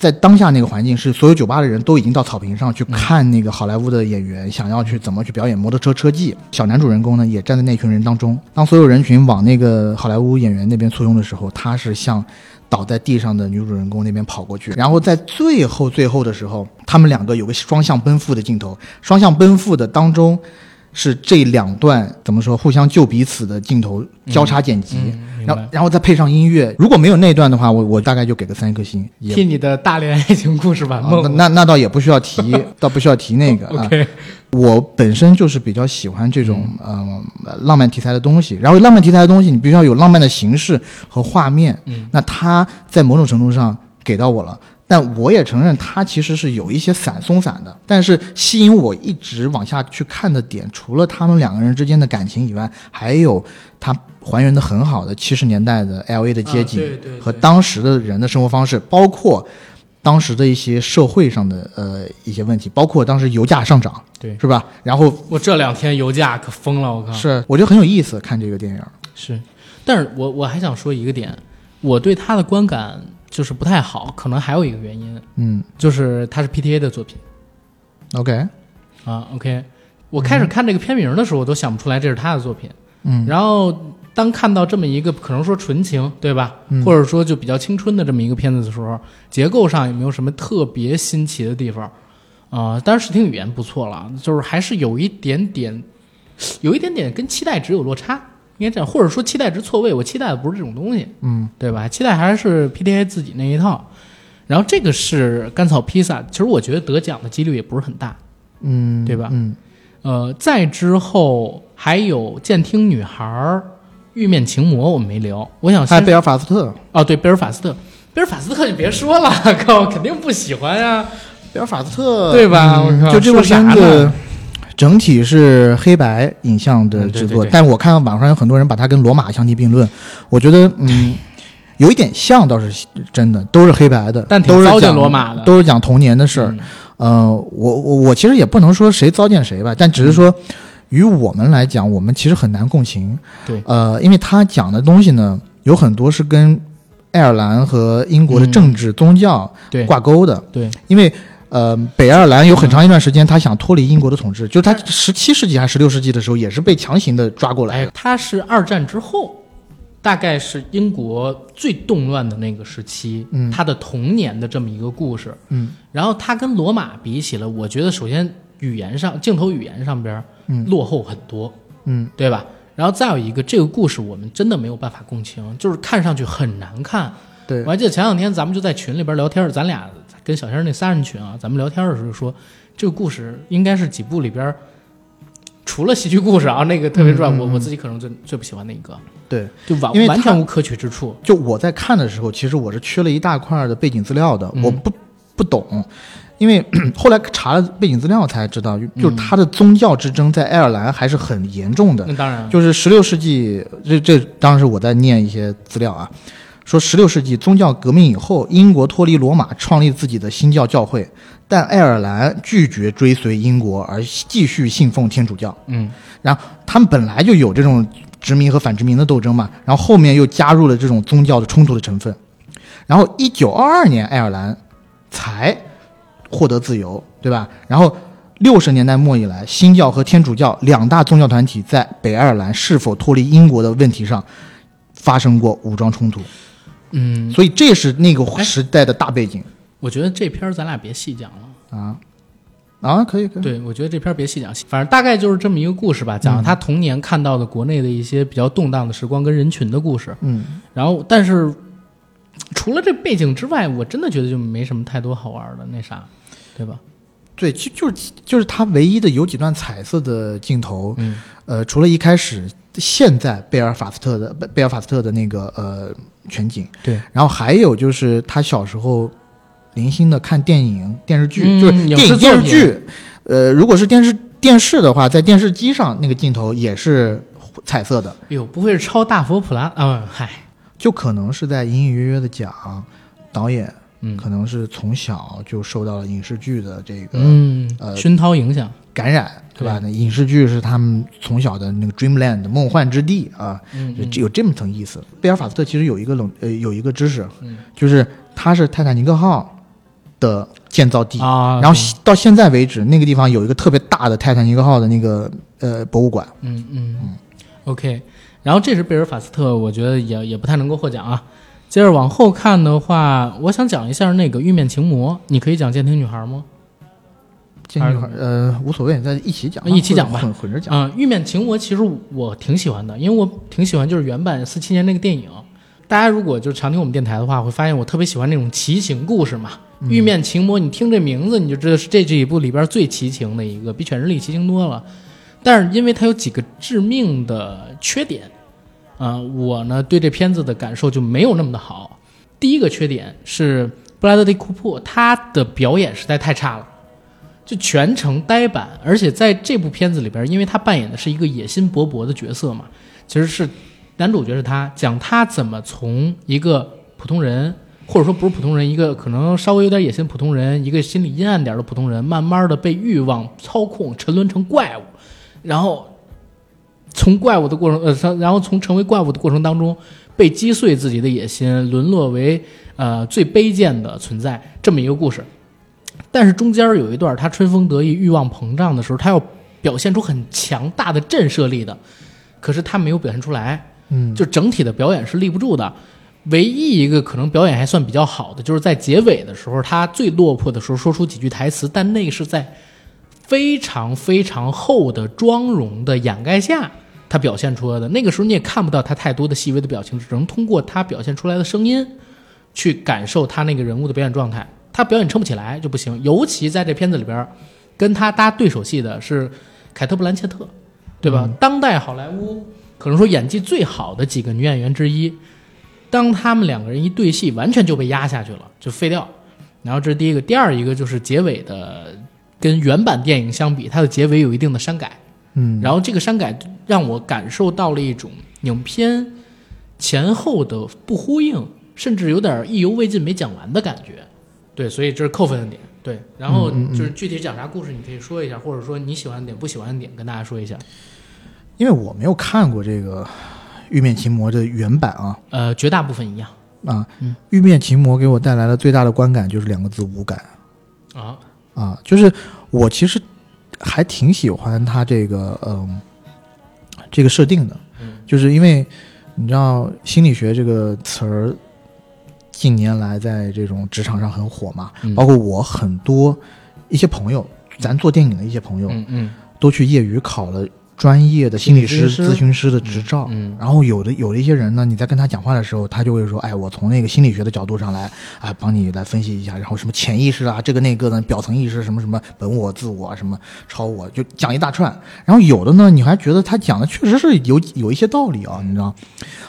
在当下那个环境，是所有酒吧的人都已经到草坪上嗯去看那个好莱坞的演员，想要去怎么去表演摩托车车技。小男主人公呢，也站在那群人当中。当所有人群往那个好莱坞演员那边簇拥的时候，他是向倒在地上的女主人公那边跑过去。然后在最后最后的时候，他们两个有个双向奔赴的镜头。双向奔赴的当中，是这两段怎么说互相救彼此的镜头交叉剪辑。然后然后再配上音乐，如果没有那段的话，我我大概就给个三颗星。也替你的大连爱情故事完啊梦。那那那倒也不需要提，[LAUGHS] 倒不需要提那个啊。OK，我本身就是比较喜欢这种嗯呃浪漫题材的东西，然后浪漫题材的东西，你必须要有浪漫的形式和画面。嗯，那它在某种程度上给到我了，但我也承认它其实是有一些散松散的。但是吸引我一直往下去看的点，除了他们两个人之间的感情以外，还有它还原的很好的七十年代的 L A 的街景、和当时的人的生活方式，包括当时的一些社会上的呃一些问题，包括当时油价上涨，对是吧？然后我这两天油价可疯了，我靠。是我觉得很有意思，看这个电影。是，但是我我还想说一个点，我对他的观感就是不太好，可能还有一个原因，嗯就是他是 PTA 的作品，OK，啊。OK，我开始看这个片名的时候，我都想不出来这是他的作品。嗯然后当看到这么一个可能说纯情，对吧？嗯或者说就比较青春的这么一个片子的时候，结构上也没有什么特别新奇的地方啊、当然视听语言不错了，就是还是有一点点，有一点点跟期待值有落差，应该这样，或者说期待值错位。我期待的不是这种东西，嗯对吧？期待还是 PTA 自己那一套。然后这个是甘草披萨，其实我觉得得奖的几率也不是很大。嗯，对吧嗯呃，再之后还有监听女孩儿、玉面情魔，我们没聊。我想先还有贝尔法斯特，哦，对，贝尔法斯特，贝尔法斯特你别说了，[LAUGHS] 靠，肯定不喜欢呀。贝尔法斯特，对吧我靠嗯就这部说啥片子呢整体是黑白影像的制作，嗯对对对但我看网上有很多人把它跟罗马相提并论，我觉得嗯。[LAUGHS] 有一点像倒是真的，都是黑白的，但都是讲罗马的都是讲童年的事儿。嗯呃，我我我其实也不能说谁糟践谁吧，但只是说，于我们来讲，我们其实很难共情。对呃，因为他讲的东西呢，有很多是跟爱尔兰和英国的政治、宗教挂钩的。对，因为呃，北爱尔兰有很长一段时间，他想脱离英国的统治，就是他十七世纪还是十六世纪的时候，也是被强行的抓过来哎，他是二战之后，大概是英国最动乱的那个时期，嗯他的童年的这么一个故事。嗯然后他跟罗马比起来，我觉得首先语言上、镜头语言上边嗯落后很多，嗯对吧？然后再有一个，这个故事我们真的没有办法共情，就是看上去很难看。对。我还记得前两天咱们就在群里边聊天，咱俩跟小仙儿那仨人群啊，咱们聊天的时候说，这个故事应该是几部里边，除了喜剧故事啊那个特别赚，嗯嗯嗯。我我自己可能最最不喜欢的一个，对。就完完全无可取之处。就我在看的时候，其实我是缺了一大块的背景资料的，嗯。我不不懂，因为 [CLEARS THROAT] 后来查了背景资料才知道，就嗯。就是他的宗教之争在爱尔兰还是很严重的。那当然，就是十六世纪，这这当时我在念一些资料啊，说十六世纪宗教革命以后，英国脱离罗马，创立自己的新教教会，但爱尔兰拒绝追随英国，而继续信奉天主教。嗯然后他们本来就有这种殖民和反殖民的斗争嘛，然后后面又加入了这种宗教的冲突的成分，然后一九二二年爱尔兰才获得自由，对吧？然后六十年代末以来，新教和天主教两大宗教团体在北爱尔兰是否脱离英国的问题上发生过武装冲突，嗯，所以这是那个哎。时代的大背景。我觉得这片儿咱俩别细讲了。啊。啊，可以可以，对，我觉得这片儿别细讲，反正大概就是这么一个故事吧，讲了他童年看到的国内的一些比较动荡的时光跟人群的故事。嗯。然后，但是除了这背景之外，我真的觉得就没什么太多好玩的那啥，对吧？对，就就是就是他唯一的有几段彩色的镜头，嗯。呃，除了一开始现在贝尔法斯特的贝贝尔法斯特的那个呃全景，对，然后还有就是他小时候零星的看电影、电视剧，嗯就是电影、视电视剧。呃，如果是电视电视的话，在电视机上那个镜头也是彩色的，哎呦，不会是超大佛普拉啊？嗨，就可能是在隐隐约约的讲导演嗯。可能是从小就受到了影视剧的这个嗯，呃熏陶影响，感染，对吧？那影视剧是他们从小的那个 dreamland 梦幻之地啊，嗯就有这么层意思。贝尔法斯特其实有一个冷呃有一个知识，嗯就是它是泰坦尼克号的建造地，啊，然后到现在为止，那个地方有一个特别大的泰坦尼克号的那个呃博物馆。嗯嗯，OK，然后这是贝尔法斯特，我觉得也也不太能够获奖啊。接着往后看的话，我想讲一下那个《玉面情魔》，你可以讲《监听女孩》吗？呃无所谓，再一起讲吧，一起讲吧混混着讲。啊、玉面情魔》其实我挺喜欢的，因为我挺喜欢就是原版四七年那个电影。大家如果就常听我们电台的话，会发现我特别喜欢那种奇情故事嘛。玉面情魔》，你听这名字你就知道是这这一部里边最奇情的一个，比《犬之力》奇情多了。但是因为它有几个致命的缺点，啊、我呢对这片子的感受就没有那么的好。第一个缺点是布拉德利·库珀他的表演实在太差了。就全程呆板，而且在这部片子里边，因为他扮演的是一个野心勃勃的角色嘛，其实是男主角是他，讲他怎么从一个普通人，或者说不是普通人，一个可能稍微有点野心普通人，一个心理阴暗点的普通人，慢慢的被欲望操控，沉沦成怪物，然后从怪物的过程，呃，然后从成为怪物的过程当中，被击碎自己的野心，沦落为呃最卑贱的存在，这么一个故事。但是中间有一段他春风得意、欲望膨胀的时候，他要表现出很强大的震慑力的，可是他没有表现出来，嗯，就整体的表演是立不住的。唯一一个可能表演还算比较好的，就是在结尾的时候，他最落魄的时候说出几句台词，但那个是在非常非常厚的妆容的掩盖下，他表现出来的。那个时候你也看不到他太多的细微的表情，只能通过他表现出来的声音，去感受他那个人物的表演状态。他表演撑不起来就不行，尤其在这片子里边，跟他搭对手戏的是凯特·布兰切特，对吧？当代好莱坞可能说演技最好的几个女演员之一。当他们两个人一对戏，完全就被压下去了，就废掉。然后这是第一个，第二一个就是结尾的，跟原版电影相比，它的结尾有一定的删改。嗯，然后这个删改让我感受到了一种影片前后的不呼应，甚至有点意犹未尽、没讲完的感觉。对，所以这是扣分的点。对，然后就是具体讲啥故事，你可以说一下，或者说你喜欢的点、不喜欢的点，跟大家说一下。因为我没有看过这个《玉面琴魔》的原版啊。呃，绝大部分一样啊，嗯。玉面琴魔》给我带来的最大的观感就是两个字无感啊，啊，就是我其实还挺喜欢他这个嗯这个设定的，嗯。就是因为你知道心理学这个词儿近年来在这种职场上很火嘛，嗯。包括我很多一些朋友，咱做电影的一些朋友，嗯嗯。都去业余考了专业的心理师、理咨询师的执照。嗯然后有的有的一些人呢，你在跟他讲话的时候，他就会说：“哎，我从那个心理学的角度上来，哎，帮你来分析一下，然后什么潜意识啊，这个那个的，表层意识什么什么本我、自我啊，什么超我，就讲一大串。然后有的呢，你还觉得他讲的确实是有有一些道理啊，你知道？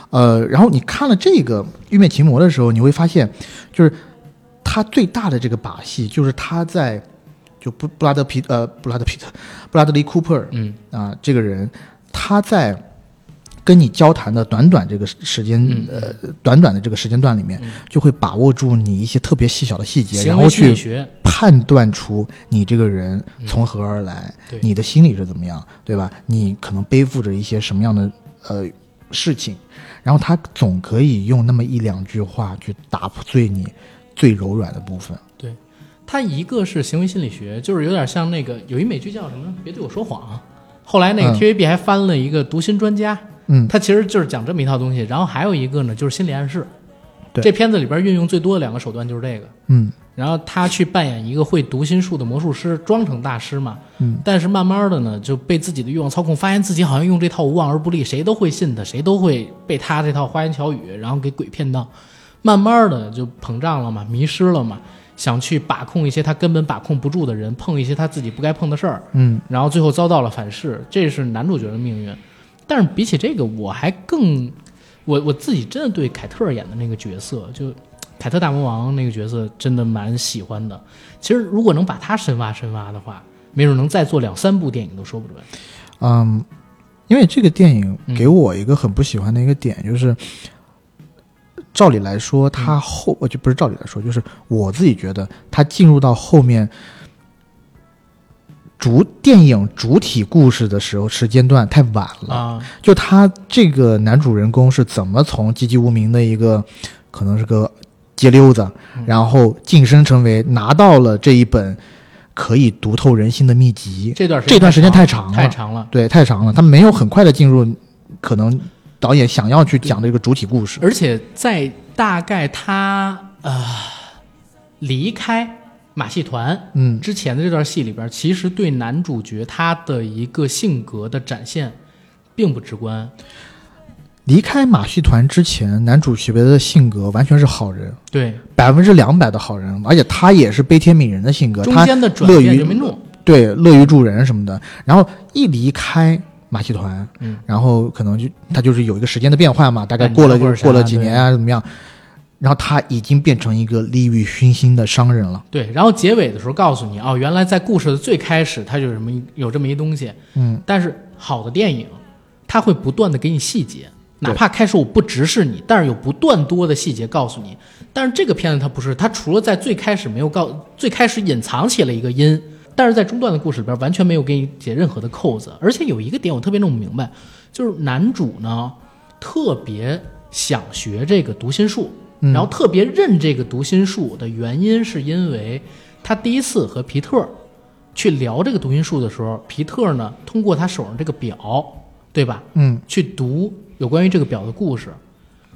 呃，然后你看了这个《玉面情魔》的时候，你会发现，就是他最大的这个把戏，就是他在就布布拉德皮呃布拉德皮特布拉德利库珀嗯。啊、这个人，他在跟你交谈的短短这个时间、嗯。呃短短的这个时间段里面，嗯。就会把握住你一些特别细小的细节，然后去判断出你这个人从何而来，你的心理是怎么样，对吧？你可能背负着一些什么样的呃事情，然后他总可以用那么一两句话去打碎你最柔软的部分。它一个是行为心理学，就是有点像那个有一美剧叫什么？别对我说谎。后来那个嗯 TVB 还翻了一个读心专家，嗯它其实就是讲这么一套东西。然后还有一个呢，就是心理暗示。对这片子里边运用最多的两个手段就是这个。嗯然后他去扮演一个会读心术的魔术师，装成大师嘛。嗯，但是慢慢的呢，就被自己的欲望操控，发现自己好像用这套无往而不利，谁都会信他，谁都会被他这套花言巧语，然后给鬼骗到。慢慢的就膨胀了嘛，迷失了嘛，想去把控一些他根本把控不住的人，碰一些他自己不该碰的事儿，嗯然后最后遭到了反噬，这是男主角的命运。但是比起这个，我还更，我我自己真的对凯特演的那个角色就凯特大魔王那个角色真的蛮喜欢的。其实如果能把他深挖深挖的话，没准能再做两三部电影都说不准。嗯，因为这个电影嗯给我一个很不喜欢的一个点，就是照理来说，他后呃就不是照理来说，就是我自己觉得他进入到后面主电影主体故事的时候时间段太晚了。啊，就他这个男主人公是怎么从籍籍无名的一个可能是个街溜子，嗯然后晋升成为拿到了这一本可以读透人心的秘籍。这段时这段时间太长长了太长了。对，太长了，他没有很快的进入可能导演想要去讲的一个主体故事。而且在大概他呃离开马戏团嗯之前的这段戏里边，其实对男主角他的一个性格的展现并不直观。离开马戏团之前，男主角的性格完全是好人，对，百分之两百的好人，而且他也是悲天悯人的性格，中他间的转乐于。对乐于助人什么的。然后一离开马戏团，嗯，然后可能就他就是有一个时间的变换嘛，大概过了过了几年啊，怎么样？然后他已经变成一个利欲熏心的商人了。对，然后结尾的时候告诉你，哦，原来在故事的最开始，它就有什么有这么一东西。嗯，但是好的电影，它会不断的给你细节，哪怕开始我不直视你，但是有不断多的细节告诉你。但是这个片子它不是，它除了在最开始没有告，最开始隐藏起了一个因，但是在中段的故事里边完全没有给你解任何的扣子。而且有一个点我特别弄不明白，就是男主呢特别想学这个读心术，嗯然后特别认这个读心术的原因是因为他第一次和皮特去聊这个读心术的时候，皮特呢通过他手上这个表，对吧，嗯，去读有关于这个表的故事。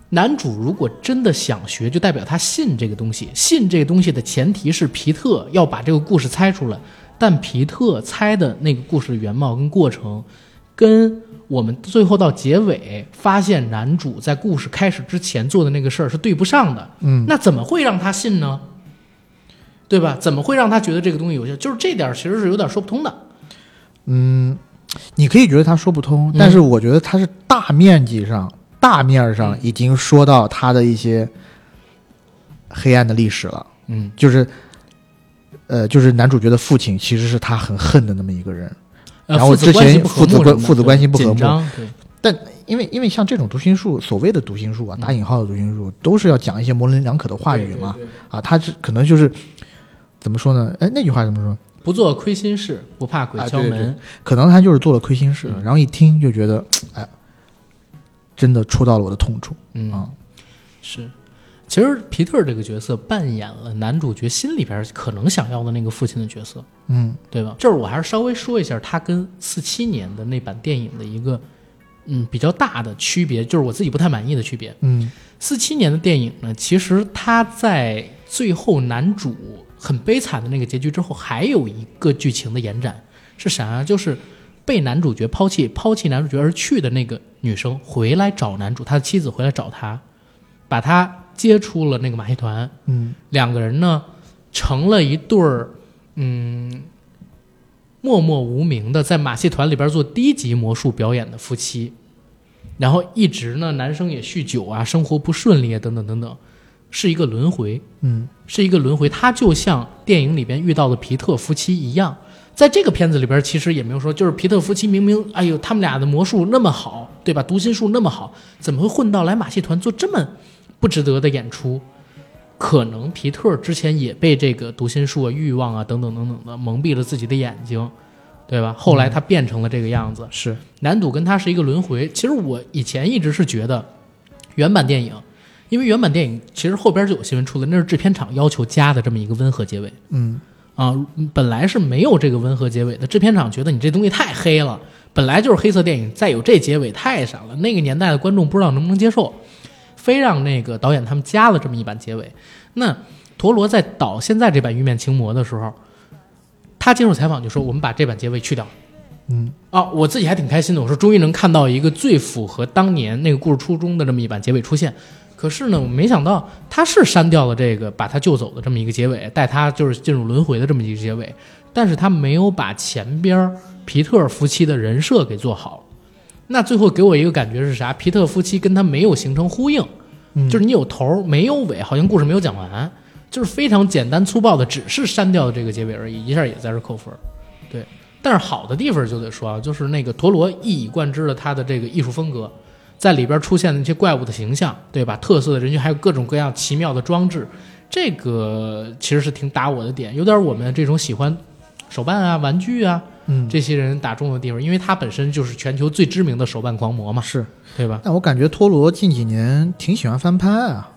男主如果真的想学，就代表他信这个东西。信这个东西的前提是皮特要把这个故事猜出来，但皮特猜的那个故事的原貌跟过程，跟我们最后到结尾发现男主在故事开始之前做的那个事儿是对不上的。嗯，那怎么会让他信呢？对吧？怎么会让他觉得这个东西有效？就是这点儿其实是有点说不通的。嗯你可以觉得他说不通，嗯但是我觉得他是大面积上、大面儿上已经说到他的一些黑暗的历史了。嗯，就是，呃，就是男主角的父亲其实是他很恨的那么一个人。呃然后之前父子关父子关系不和睦紧张，对，因为因为像这种读心术，所谓的读心术啊，打引号的读心术，都是要讲一些模棱两可的话语嘛。啊，他是可能就是怎么说呢？哎，那句话怎么说？不做亏心事，不怕鬼啊对敲门。对可能他就是做了亏心事，嗯然后一听就觉得，哎，真的戳到了我的痛处嗯，啊。是。其实皮特这个角色扮演了男主角心里边可能想要的那个父亲的角色，嗯对吧？这儿我还是稍微说一下他跟四七年的那版电影的一个嗯比较大的区别，就是我自己不太满意的区别。嗯四七年的电影呢，其实他在最后男主很悲惨的那个结局之后，还有一个剧情的延展是啥啊？就是被男主角抛弃、抛弃男主角而去的那个女生回来找男主，他的妻子回来找他，把他接触了那个马戏团，嗯。两个人呢成了一对儿，嗯，默默无名的在马戏团里边做低级魔术表演的夫妻，然后一直呢男生也酗酒啊，生活不顺利啊，等等等等，是一个轮回，嗯。是一个轮回。他就像电影里边遇到的皮特夫妻一样，在这个片子里边其实也没有说，就是皮特夫妻明明哎呦他们俩的魔术那么好，对吧？读心术那么好，怎么会混到来马戏团做这么不值得的演出？可能皮特之前也被这个读心术啊、欲望啊等等等等的蒙蔽了自己的眼睛，对吧？后来他变成了这个样子。是男主跟他是一个轮回。其实我以前一直是觉得，原版电影，因为原版电影其实后边就有新闻出来，那是制片厂要求加的这么一个温和结尾嗯啊，本来是没有这个温和结尾的。制片厂觉得你这东西太黑了，本来就是黑色电影，再有这结尾太傻了，那个年代的观众不知道能不能接受，非让那个导演他们加了这么一版结尾。那陀螺在导现在这版《玉面情魔》的时候，他接受采访就说：“我们把这版结尾去掉。”嗯哦，我自己还挺开心的。我说终于能看到一个最符合当年那个故事初衷的这么一版结尾出现。可是呢，我没想到他是删掉了这个把他救走的这么一个结尾，带他就是进入轮回的这么一个结尾，但是他没有把前边皮特夫妻的人设给做好。那最后给我一个感觉是啥？皮特夫妻跟他没有形成呼应，嗯就是你有头没有尾，好像故事没有讲完，就是非常简单粗暴的，只是删掉了这个结尾而已，一下也在这扣分。对，但是好的地方就得说啊，就是那个陀螺一以贯之的他的这个艺术风格，在里边出现的那些怪物的形象，对吧？特色的人群，还有各种各样奇妙的装置，这个其实是挺打我的点，有点我们这种喜欢手办啊、玩具啊嗯，这些人打中的地方，因为他本身就是全球最知名的手办狂魔嘛，是。对吧？但我感觉托罗近几年挺喜欢翻拍啊，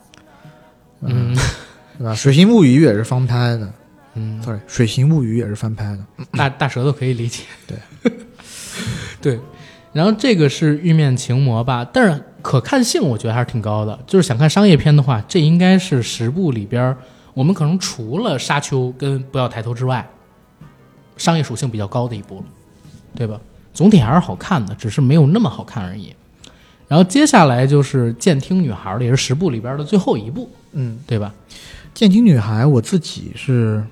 嗯 [LAUGHS] 对吧？《水形物语》也是翻拍的嗯，，sorry，《水形物语》也是翻拍的。大大舌头可以理解。对，[LAUGHS] 对。然后这个是玉面情魔吧，但是可看性我觉得还是挺高的。就是想看商业片的话，这应该是十部里边我们可能除了沙丘跟不要抬头之外，商业属性比较高的一部了，对吧？总体还是好看的，只是没有那么好看而已。然后接下来就是监听女孩儿的，也是十部里边的最后一部，嗯，对吧？《剑听女孩》我自己是，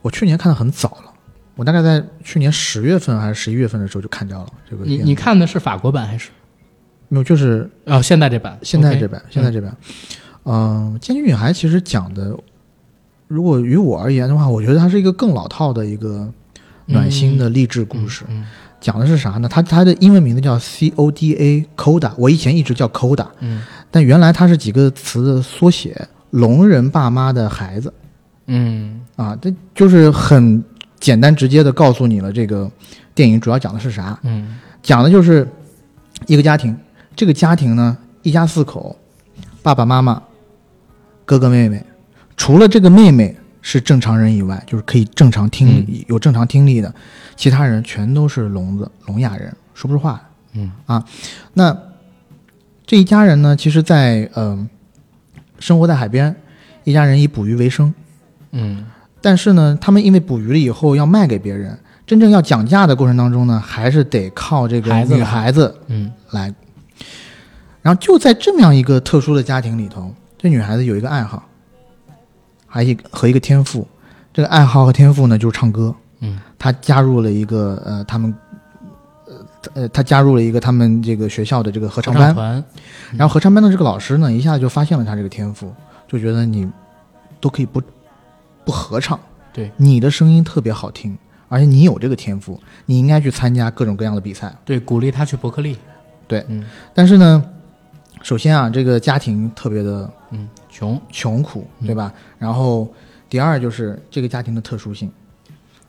我去年看的很早了，我大概在去年十月份还是十一月份的时候就看掉了这个你。你看的是法国版还是？没有？就是哦，现在这版，现在这版，现在这版，嗯，剑听女孩》其实讲的，如果于我而言的话，我觉得它是一个更老套的一个暖心的励志故事。嗯讲的是啥呢？它它的英文名字叫 C O D A Coda，我以前一直叫 Coda，嗯。但原来它是几个词的缩写，聋人爸妈的孩子。嗯。啊，这就是很简单直接的告诉你了，这个电影主要讲的是啥？嗯。讲的就是一个家庭，这个家庭呢，一家四口，爸爸妈妈，哥哥妹妹，除了这个妹妹是正常人以外，就是可以正常听力、有正常听力的，其他人全都是聋子、聋哑人，说不出话。嗯那这一家人呢，其实在嗯、生活在海边，一家人以捕鱼为生。嗯但是呢，他们因为捕鱼了以后要卖给别人，真正要讲价的过程当中呢，还是得靠这个女孩子嗯来。然后就在这么样一个特殊的家庭里头，这女孩子有一个爱好，还一和一个天赋。这个爱好和天赋呢，就是唱歌。嗯他加入了一个呃，他们呃呃，她加入了一个他们这个学校的这个合合唱班。团，然后合唱班的这个老师呢，一下就发现了他这个天赋，就觉得你都可以不不合唱，对你的声音特别好听，而且你有这个天赋，你应该去参加各种各样的比赛。对，鼓励他去伯克利。对嗯但是呢，首先啊，这个家庭特别的嗯，穷，穷苦，嗯对吧？然后第二就是这个家庭的特殊性，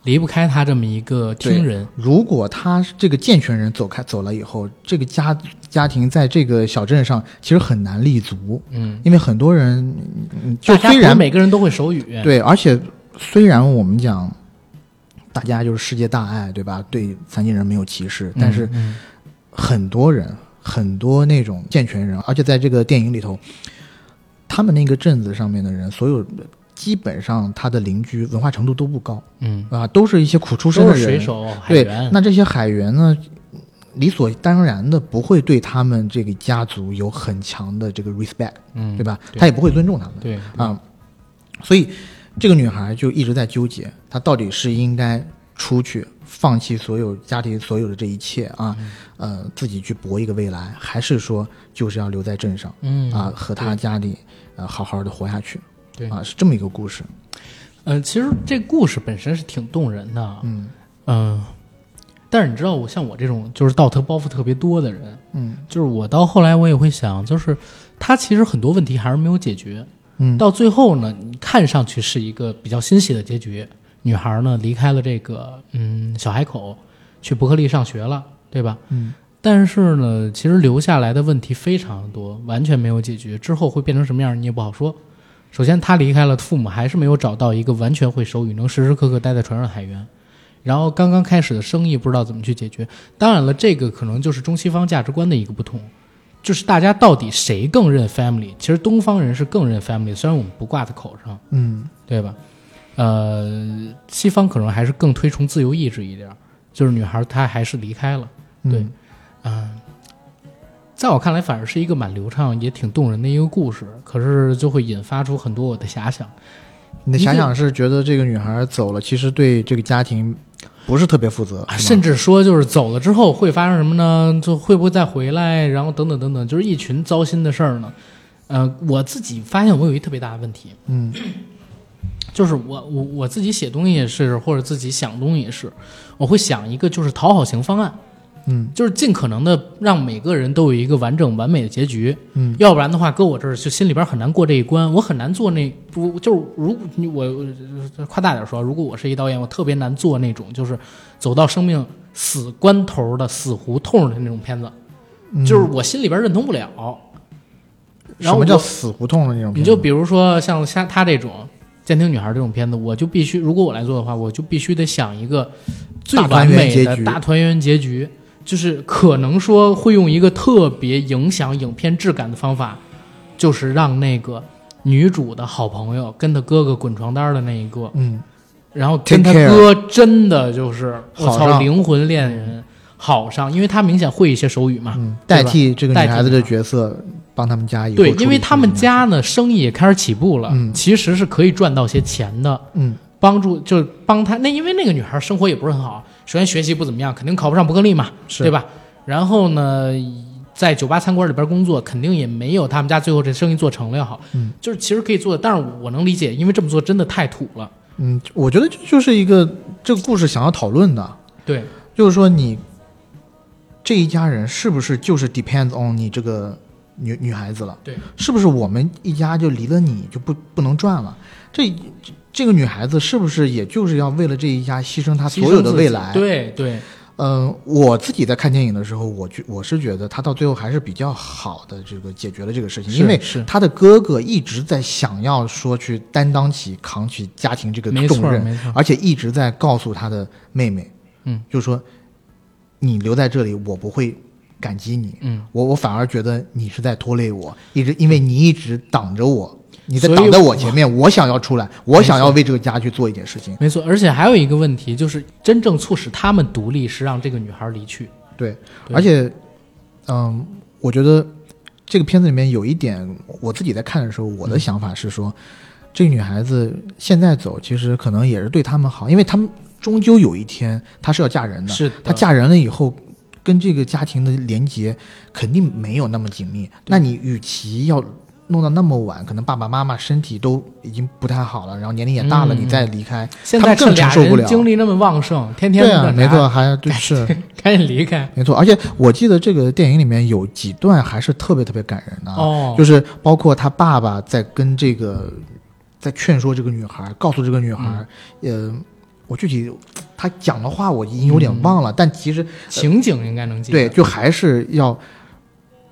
离不开他这么一个听人。如果他这个健全人走开走了以后，这个家家庭在这个小镇上其实很难立足，嗯，因为很多人，嗯就虽然每个人都会手语。对，而且虽然我们讲大家就是世界大爱，对吧？对残疾人没有歧视，嗯，但是嗯很多人，很多那种健全人，而且在这个电影里头，他们那个镇子上面的人，所有基本上他的邻居文化程度都不高嗯，啊，都是一些苦出身的人。是水手、海对员。，那这些海员呢，理所当然的不会对他们这个家族有很强的这个 respect，、嗯，对吧？对他也不会尊重他们。对啊，所以这个女孩就一直在纠结，她到底是应该出去放弃所有家庭所有的这一切啊，嗯呃，自己去搏一个未来，还是说就是要留在镇上嗯啊，和他家里呃好好的活下去对啊，是这么一个故事。呃，其实这故事本身是挺动人的。嗯嗯，但是你知道，我像我这种就是道德包袱特别多的人，嗯就是我到后来我也会想，就是他其实很多问题还是没有解决。嗯到最后呢，你看上去是一个比较欣喜的结局。女孩呢离开了这个嗯小海口，去伯克利上学了，对吧？嗯但是呢，其实留下来的问题非常多，完全没有解决。之后会变成什么样，你也不好说。首先，他离开了，父母还是没有找到一个完全会手语、能时时刻刻待在船上的海员。然后，刚刚开始的生意不知道怎么去解决。当然了，这个可能就是中西方价值观的一个不同，就是大家到底谁更认 family？其实东方人是更认 family，虽然我们不挂在口上，嗯对吧？呃，西方可能还是更推崇自由意志一点，就是女孩她还是离开了。嗯对嗯，在我看来，反而是一个蛮流畅也挺动人的一个故事，可是就会引发出很多我的遐想。你的遐想是觉得这个女孩走了，其实对这个家庭不是特别负责，甚至说，就是走了之后会发生什么呢？就会不会再回来？然后等等等等，就是一群糟心的事儿呢。呃，我自己发现我有一特别大的问题，嗯就是我我我自己写东西也是，或者自己想东西也是，我会想一个就是讨好型方案，嗯。就是尽可能的让每个人都有一个完整完美的结局，嗯。要不然的话，搁我这儿就心里边很难过这一关，我很难做那不就是如果你我我夸大点说，如果我是一导演，我特别难做那种就是走到生命死关头的死胡同的那种片子，嗯，就是我心里边认同不了。然什么。叫死胡同的那种？你就比如说像像他这种《监听女孩》这种片子，我就必须，如果我来做的话，我就必须得想一个最完美的大团圆结局，就是可能说会用一个特别影响影片质感的方法，就是让那个女主的好朋友跟她哥哥滚床单的那一个，嗯。然后跟他哥真的就是我操好灵魂恋人好上，因为他明显会一些手语嘛，嗯，代替这个女孩子的角色，帮他们家以后对，因为他们家呢生意也开始起步了，嗯其实是可以赚到些钱的。嗯帮助就是帮他那，因为那个女孩生活也不是很好，首先学习不怎么样，肯定考不上伯克利嘛，是对吧？然后呢，在酒吧餐馆里边工作，肯定也没有他们家最后这生意做成了要好。嗯，就是其实可以做的，但是我能理解，因为这么做真的太土了。嗯，我觉得这就是一个这个故事想要讨论的，对，就是说你这一家人是不是就是 depends on 你这个女女孩子了？对，是不是我们一家就离了你就不不能转了？这这这个女孩子是不是也就是要为了这一家牺牲她所有的未来？对对，嗯、我自己在看电影的时候，我觉我是觉得他到最后还是比较好的这个解决了这个事情，因为是他的哥哥一直在想要说去担当起扛起家庭这个重任，错没错，而且一直在告诉他的妹妹，嗯，就说你留在这里，我不会感激你，嗯，我我反而觉得你是在拖累我，一直因为你一直挡着我，你在挡在我前面，我想要出来，我想要为这个家去做一件事情，没错。而且还有一个问题，就是真正促使他们独立是让这个女孩离去。对，对而且，嗯，我觉得这个片子里面有一点，我自己在看的时候，我的想法是说，这个女孩子现在走，其实可能也是对他们好，因为他们终究有一天她是要嫁人的，是的她嫁人了以后。跟这个家庭的连接肯定没有那么紧密，那你与其要弄到那么晚，可能爸爸妈妈身体都已经不太好了，然后年龄也大了，嗯你再离开，现他们更承受不了。精力那么旺盛，天天对啊，的没错，，还就 [LAUGHS] 是。赶紧离开。没错，而且我记得这个电影里面有几段还是特别特别感人的、啊，哦，就是包括他爸爸在跟这个在劝说这个女孩，告诉这个女孩，嗯。呃，我具体他讲的话我已经有点忘了，但其实情景应该能记得。对，就还是要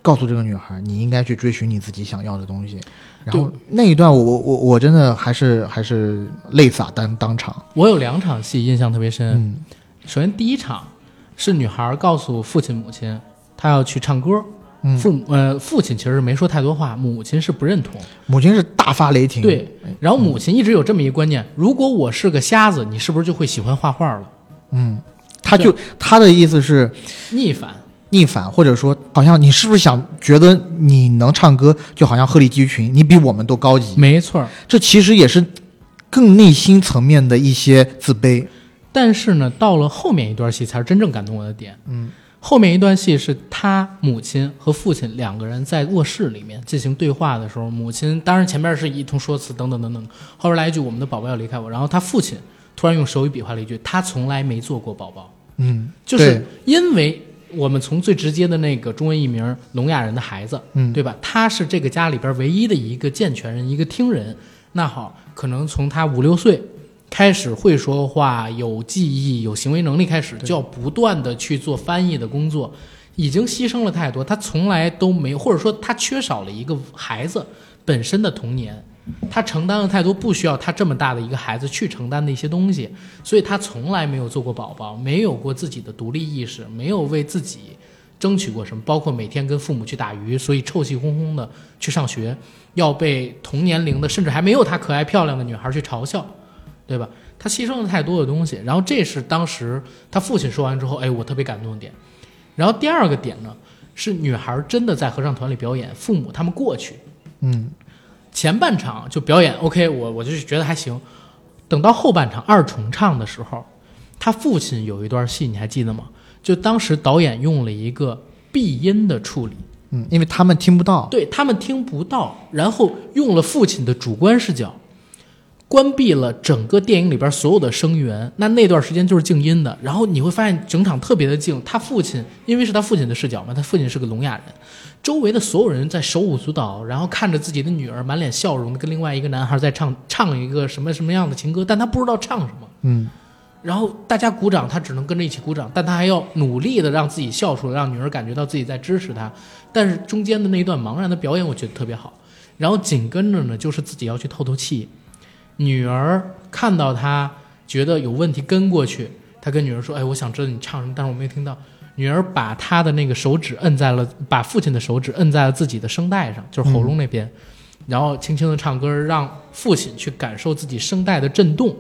告诉这个女孩，你应该去追寻你自己想要的东西。然后那一段我，我我我真的还是还是泪洒当当场，我有两场戏印象特别深。嗯首先第一场是女孩告诉父亲母亲，她要去唱歌。嗯，父母呃父亲其实没说太多话，母亲是不认同。母亲是大发雷霆，对，然后母亲一直有这么一个观念：如果我是个瞎子，你是不是就会喜欢画画了？嗯，他就他的意思是。逆反。逆反，或者说，好像你是不是想觉得你能唱歌，就好像鹤立鸡群，你比我们都高级？没错。这其实也是更内心层面的一些自卑。但是呢，到了后面一段戏才是真正感动我的点。嗯，后面一段戏是他母亲和父亲两个人在卧室里面进行对话的时候，母亲当然前面是一通说辞等等等等，后边来一句“我们的宝宝要离开我”，然后他父亲突然用手语比划了一句：“他从来没做过宝宝。嗯，”就是因为我们从最直接的那个中文译名“聋哑人的孩子”，嗯，对吧？他是这个家里边唯一的一个健全人，一个听人。那好，可能从他五六岁开始会说话、有记忆、有行为能力开始，就要不断的去做翻译的工作，已经牺牲了太多。他从来都没有，或者说他缺少了一个孩子本身的童年。他承担了太多不需要他这么大的一个孩子去承担的一些东西，所以他从来没有做过宝宝，没有过自己的独立意识，没有为自己争取过什么，包括每天跟父母去打鱼，所以臭气哄哄的去上学，要被同年龄的甚至还没有他可爱漂亮的女孩去嘲笑，对吧？他牺牲了太多的东西，然后这是当时他父亲说完之后，哎，我特别感动的点。然后第二个点呢，是女孩真的在合唱团里表演，父母他们过去，嗯，前半场就表演 OK，我我就觉得还行。等到后半场二重唱的时候，他父亲有一段戏你还记得吗？就当时导演用了一个闭音的处理，嗯，因为他们听不到。对他们听不到，然后用了父亲的主观视角，关闭了整个电影里边所有的声源。那那段时间就是静音的，然后你会发现整场特别的静。他父亲因为是他父亲的视角嘛，他父亲是个聋哑人，周围的所有人在手舞足蹈，然后看着自己的女儿满脸笑容的跟另外一个男孩在唱唱一个什么什么样的情歌，但他不知道唱什么。嗯然后大家鼓掌，他只能跟着一起鼓掌，但他还要努力的让自己笑出来，让女儿感觉到自己在支持他。但是中间的那一段茫然的表演，我觉得特别好。然后紧跟着呢，就是自己要去透透气。女儿看到他觉得有问题，跟过去，他跟女儿说：“哎，我想知道你唱什么，但是我没听到。”女儿把他的那个手指摁在了，把父亲的手指摁在了自己的声带上，就是喉咙那边，然后轻轻的唱歌，让父亲去感受自己声带的震动。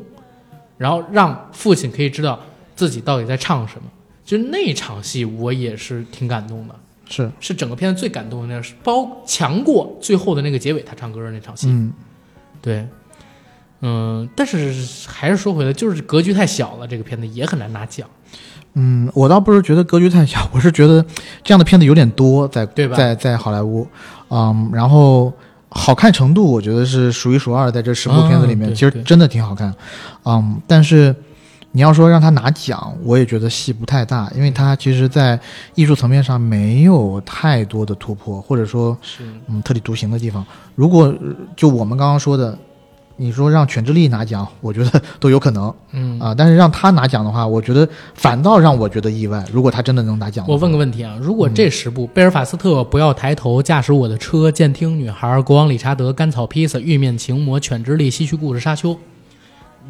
然后让父亲可以知道自己到底在唱什么。就那场戏，我也是挺感动的，是，是整个片子最感动的那是包强过最后的那个结尾他唱歌的那场戏。嗯对，嗯，但是还是说回来，就是格局太小了，这个片子也很难拿奖，嗯，我倒不是觉得格局太小，我是觉得这样的片子有点多，在对吧在在好莱坞，嗯，然后好看程度我觉得是数一数二，在这十部片子里面，其实真的挺好看，嗯，但是你要说让他拿奖，我也觉得戏不太大，因为他其实在艺术层面上没有太多的突破，或者说是。嗯特立独行的地方。如果呃就我们刚刚说的，你说让犬之力拿奖，我觉得 [LAUGHS] 都有可能嗯。啊、但是让他拿奖的话，我觉得反倒让我觉得意外。如果他真的能拿奖，我问个问题啊，如果这十部贝尔法斯特、不要抬头、驾驶我的车、监听女孩、国王理查德、甘草披萨、玉面情魔、犬之力、西区故事、沙丘，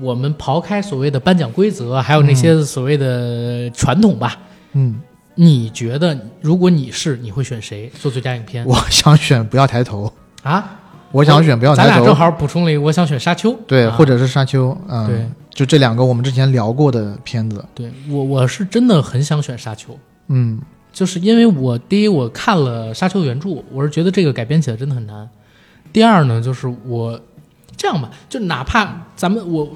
我们刨开所谓的颁奖规则，还有那些所谓的传统吧，嗯，你觉得如果你是，你会选谁？做最佳影片我想选不要抬头，啊？我想选不要咱抬头，俩正好补充了一个，我想选沙丘，对，啊或者是沙丘，嗯，对，就这两个我们之前聊过的片子，对我我是真的很想选沙丘。嗯就是因为我第一我看了《沙丘》原著，我是觉得这个改编起来真的很难。第二呢，就是我这样吧，就哪怕咱们我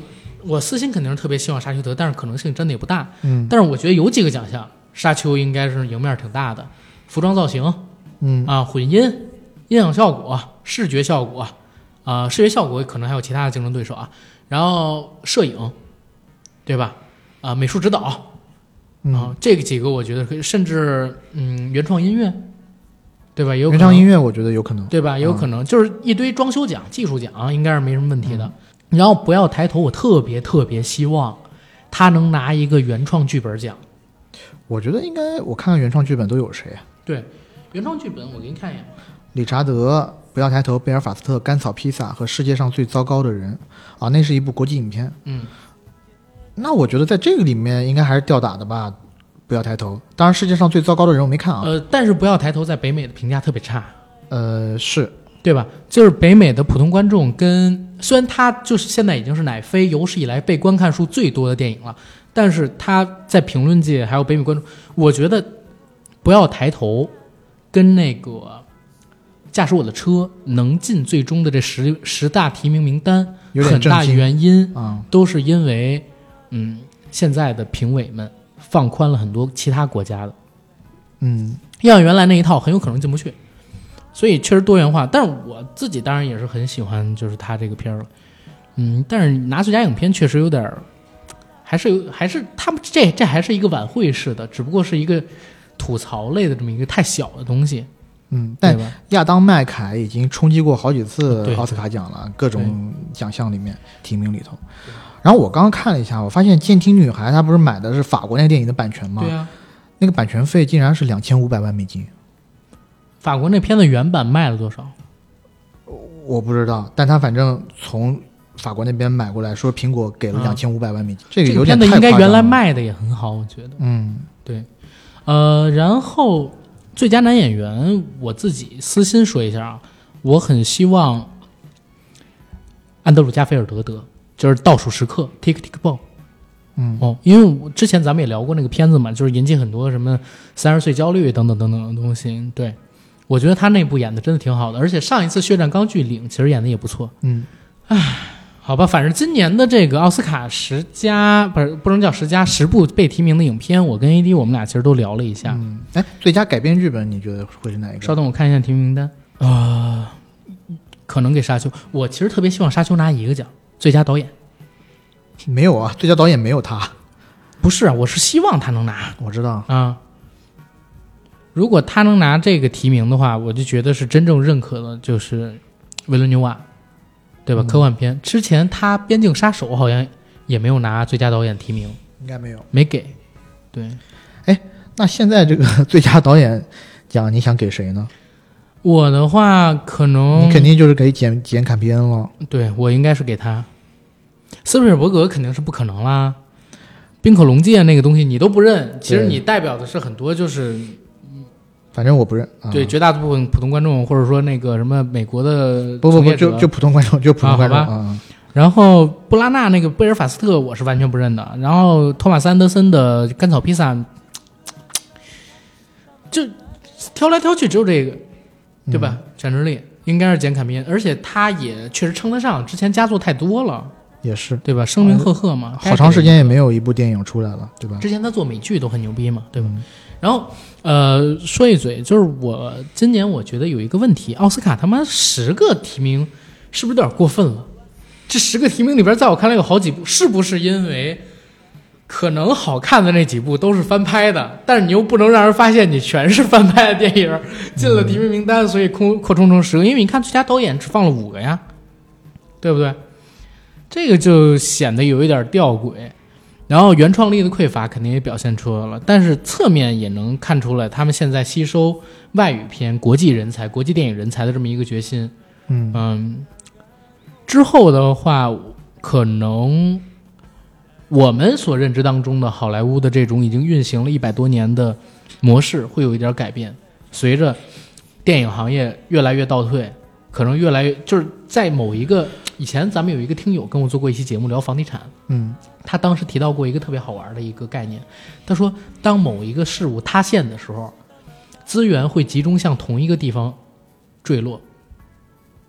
我私心肯定是特别希望沙丘得，但是可能性真的也不大。嗯但是我觉得有几个奖项，沙丘应该是赢面挺大的，服装造型嗯啊、混音、音响效果、视觉效果啊、视觉效果可能还有其他的竞争对手啊，然后摄影，对吧？啊、美术指导，嗯，啊，这个几个我觉得可以，甚至嗯，原创音乐，对吧？也有原创音乐我觉得有可能，对吧？也有可能、就是一堆装修奖、技术奖，应该是没什么问题的。然后不要抬头，我特别特别希望他能拿一个原创剧本奖。我觉得应该我看看原创剧本都有谁啊？对，原创剧本我给你看一眼。理查德、不要抬头、贝尔法斯特、甘草披萨和世界上最糟糕的人啊，那是一部国际影片。嗯，那我觉得在这个里面应该还是吊打的吧。不要抬头，当然世界上最糟糕的人我没看啊。呃，但是不要抬头，在北美的评价特别差。呃，是，对吧？就是北美的普通观众跟虽然它就是现在已经是乃飞有史以来被观看数最多的电影了，但是它在评论界还有北美观众，我觉得不要抬头，跟那个驾驶我的车能进最终的这十十大提名名单，有很大原因啊、都是因为，嗯，现在的评委们放宽了很多其他国家的。嗯，要按原来那一套，很有可能进不去。所以确实多元化，但是我自己当然也是很喜欢，就是他这个片儿了。嗯，但是拿最佳影片确实有点儿，还是有，还是他们这这还是一个晚会式的，只不过是一个吐槽类的这么一个太小的东西，嗯，但？亚当麦凯已经冲击过好几次奥斯卡奖了，各种奖项里面提名里头。然后我刚刚看了一下，我发现《监听女孩》她不是买的是法国那个电影的版权吗？对啊，那个版权费竟然是两千五百万美金，法国那片子原版卖了多少？我不知道，但他反正从法国那边买过来，说苹果给了啊两千五百万美金，这个这个有点太片子应该原来夸张了。卖的也很好，我觉得。嗯对呃，然后最佳男演员，我自己私心说一下啊，我很希望安德鲁加菲尔德得，就是《倒数时刻》（Tick Tick Boom）。嗯哦，因为我之前咱们也聊过那个片子嘛，就是引起很多什么三十岁焦虑等等等等的东西。对，我觉得他那部演的真的挺好的，而且上一次《血战钢锯岭》其实演的也不错。嗯，好吧，反正今年的这个奥斯卡十佳不是不能叫十佳，十部被提名的影片，我跟 AD 我们俩其实都聊了一下。嗯，哎，最佳改编剧本你觉得会是哪一个？稍等，我看一下提名名单。啊、可能给沙丘。我其实特别希望沙丘拿一个奖，最佳导演。没有啊，最佳导演没有他，不是啊，我是希望他能拿我知道。啊。如果他能拿这个提名的话，我就觉得是真正认可的，就是维伦纽瓦，对吧？嗯科幻片之前他《边境杀手》好像也没有拿最佳导演提名，应该没有。没给。对哎那现在这个最佳导演奖，你想给谁呢？我的话，可能你肯定就是给简简坎皮恩了。对我应该是给他。斯皮尔伯格肯定是不可能啦，冰可龙界那个东西你都不认，其实你代表的是很多就是反正我不认。啊、对绝大部分普通观众，或者说那个什么美国的不不不，就就普通观众，就普通观众。然后布拉纳那个贝尔法斯特我是完全不认的，然后托马斯安德森的甘草披萨，就挑来挑去只有这个，对吧？全智力应该是简坎皮恩，而且他也确实称得上，之前佳作太多了，也是，对吧？声名赫赫嘛，好长时间也没有一部电影出来了，对吧？之前他做美剧都很牛逼嘛，对吧？嗯然后呃，说一嘴，就是我今年我觉得有一个问题，奥斯卡他妈十个提名是不是有点过分了？这十个提名里边，在我看来有好几部，是不是因为可能好看的那几部都是翻拍的，但是你又不能让人发现你全是翻拍的电影进了提名名单，所以空扩充成十个？因为你看最佳导演只放了五个呀，对不对？这个就显得有一点吊诡。然后原创力的匮乏肯定也表现出来了，但是侧面也能看出来他们现在吸收外语片、国际人才、国际电影人才的这么一个决心。嗯嗯，之后的话，可能我们所认知当中的好莱坞的这种已经运行了一百多年的模式会有一点改变，随着电影行业越来越倒退，可能越来越就是在某一个以前咱们有一个听友跟我做过一期节目聊房地产。嗯他当时提到过一个特别好玩的一个概念，他说，当某一个事物塌陷的时候，资源会集中向同一个地方坠落，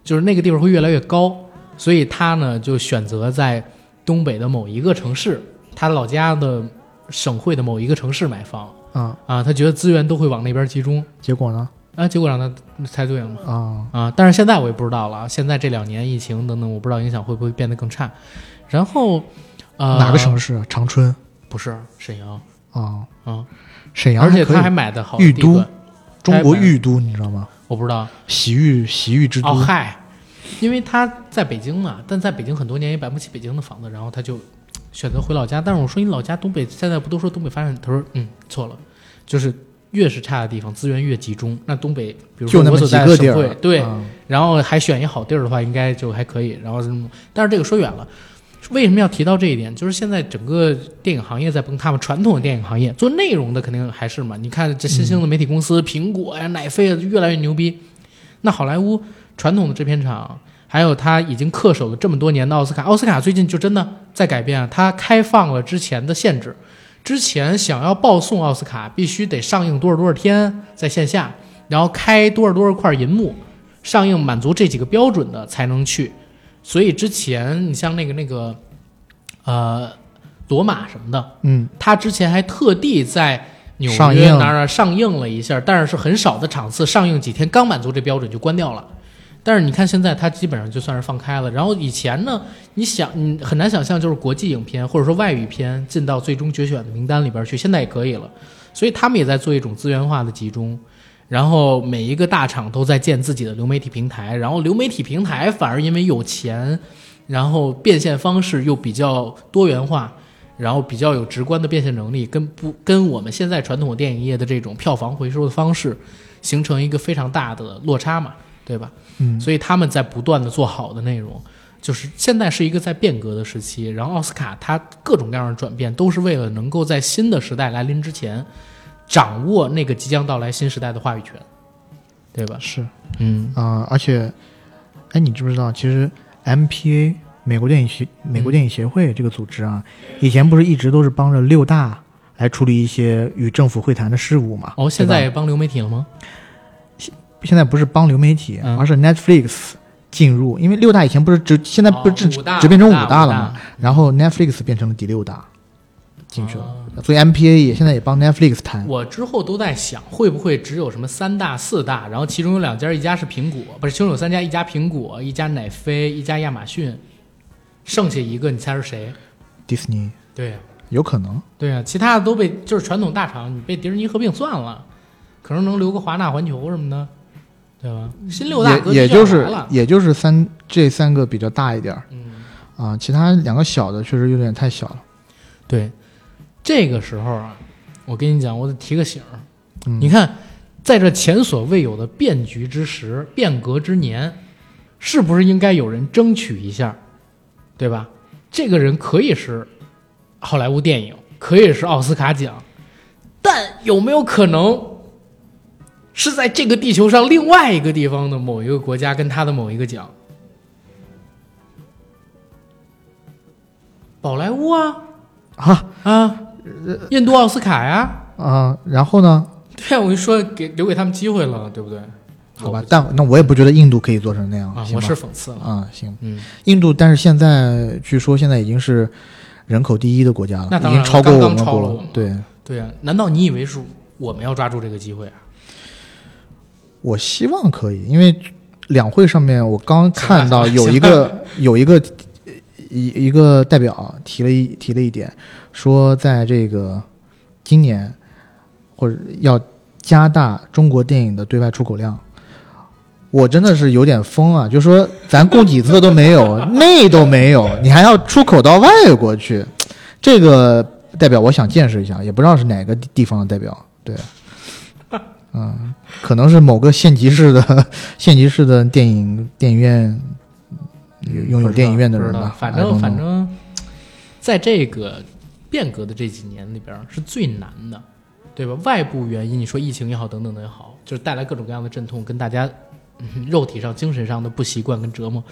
就是那个地方会越来越高，所以他呢就选择在东北的某一个城市，他老家的省会的某一个城市买房啊，啊，他觉得资源都会往那边集中结果呢？啊，结果让他猜对了嘛。啊，啊，但是现在我也不知道了啊。现在这两年疫情等等，我不知道影响会不会变得更差。然后，呃，哪个城市啊？长春不是沈阳啊，啊？沈阳而且他还，买的好玉都，中国玉都，你知道吗？我不知道。洗浴洗浴之都哦，嗨，因为他在北京嘛，但在北京很多年也买不起北京的房子，然后他就选择回老家。但是我说你老家东北现在不都说东北发展？他说嗯错了，就是越是差的地方资源越集中。那东北比如说我所在的省会，对，啊然后还选一好地儿的话，应该就还可以。然后是，但是这个说远了。为什么要提到这一点？就是现在整个电影行业在崩塌嘛，传统的电影行业做内容的肯定还是嘛。你看这新兴的媒体公司，苹果呀、奶飞啊，越来越牛逼。那好莱坞传统的制片厂，还有他已经恪守了这么多年的奥斯卡，奥斯卡最近就真的在改变啊，它开放了之前的限制。之前想要报送奥斯卡，必须得上映多少多少天在线下，然后开多少多少块银幕，上映满足这几个标准的才能去。所以之前你像那个那个，呃，罗马什么的，嗯他之前还特地在纽约哪儿哪儿上映了一下，但是是很少的场次，上映几天刚满足这标准就关掉了。但是你看现在，它基本上就算是放开了。然后以前呢，你想，你很难想象，就是国际影片或者说外语片进到最终决选的名单里边去，现在也可以了。所以他们也在做一种资源化的集中，然后每一个大厂都在建自己的流媒体平台，然后流媒体平台反而因为有钱，然后变现方式又比较多元化，然后比较有直观的变现能力，跟不跟我们现在传统电影业的这种票房回收的方式形成一个非常大的落差嘛，对吧？嗯所以他们在不断的做好的内容，就是现在是一个在变革的时期。然后奥斯卡它各种各样的转变，都是为了能够在新的时代来临之前，掌握那个即将到来新时代的话语权，对吧？是嗯啊，而且，哎，你知不知道，其实 MPA 美国电影协美国电影协会这个组织啊，以前不是一直都是帮着六大来处理一些与政府会谈的事务嘛？哦，现在也帮流媒体了吗？现在不是帮流媒体，嗯。而是 Netflix 进入，因为六大以前不是只现在不是只、哦只变成五大大了嘛，然后 Netflix 变成了第六大进去了，哦。所以 MPA 也现在也帮 Netflix 谈。我之后都在想，会不会只有什么三大、四大，然后其中有两家，一家是苹果，不是，其中有三家，一家苹果，一家奶飞，一家亚马逊，剩下一个你猜是谁？迪士尼对呀、有可能，对啊、其他的都被就是传统大厂，你被迪士尼合并算了，可能能留个华纳环球什么的，对吧？新六大格局也也就是也就是三这三个比较大一点儿嗯，啊，其他两个小的确实有点太小了。对，这个时候啊，我跟你讲，我得提个醒儿，嗯你看，在这前所未有的变局之时、变革之年，是不是应该有人争取一下，对吧？这个人可以是好莱坞电影，可以是奥斯卡奖，但有没有可能是在这个地球上另外一个地方的某一个国家跟他的某一个奖？宝莱坞啊啊啊，印度奥斯卡呀，啊，然后呢？对啊，我就说给留给他们机会了，对不对？好吧，但那我也不觉得印度可以做成那样，啊，我是讽刺了。啊，行，嗯，印度，但是现在据说现在已经是人口第一的国家了，那当然了已经超过我们国超了对，对啊，难道你以为是我们要抓住这个机会啊？我希望可以，因为两会上面我刚看到有一个 [LAUGHS] 有一个一一个代表提了一提了一点，说在这个今年或者要加大中国电影的对外出口量。我真的是有点疯啊！就说咱供给侧都没有，[LAUGHS] 内都没有，你还要出口到外国去，这个代表我想见识一下，也不知道是哪个地地方的代表。对，嗯，可能是某个县级市的 [LAUGHS] 县级市的电影电影院拥有电影院的人吧。反正反正，在这个变革的这几年里边是最难的，对吧？外部原因，你说疫情也好，等等的也好，就是带来各种各样的阵痛，跟大家、嗯、肉体上、精神上的不习惯跟折磨。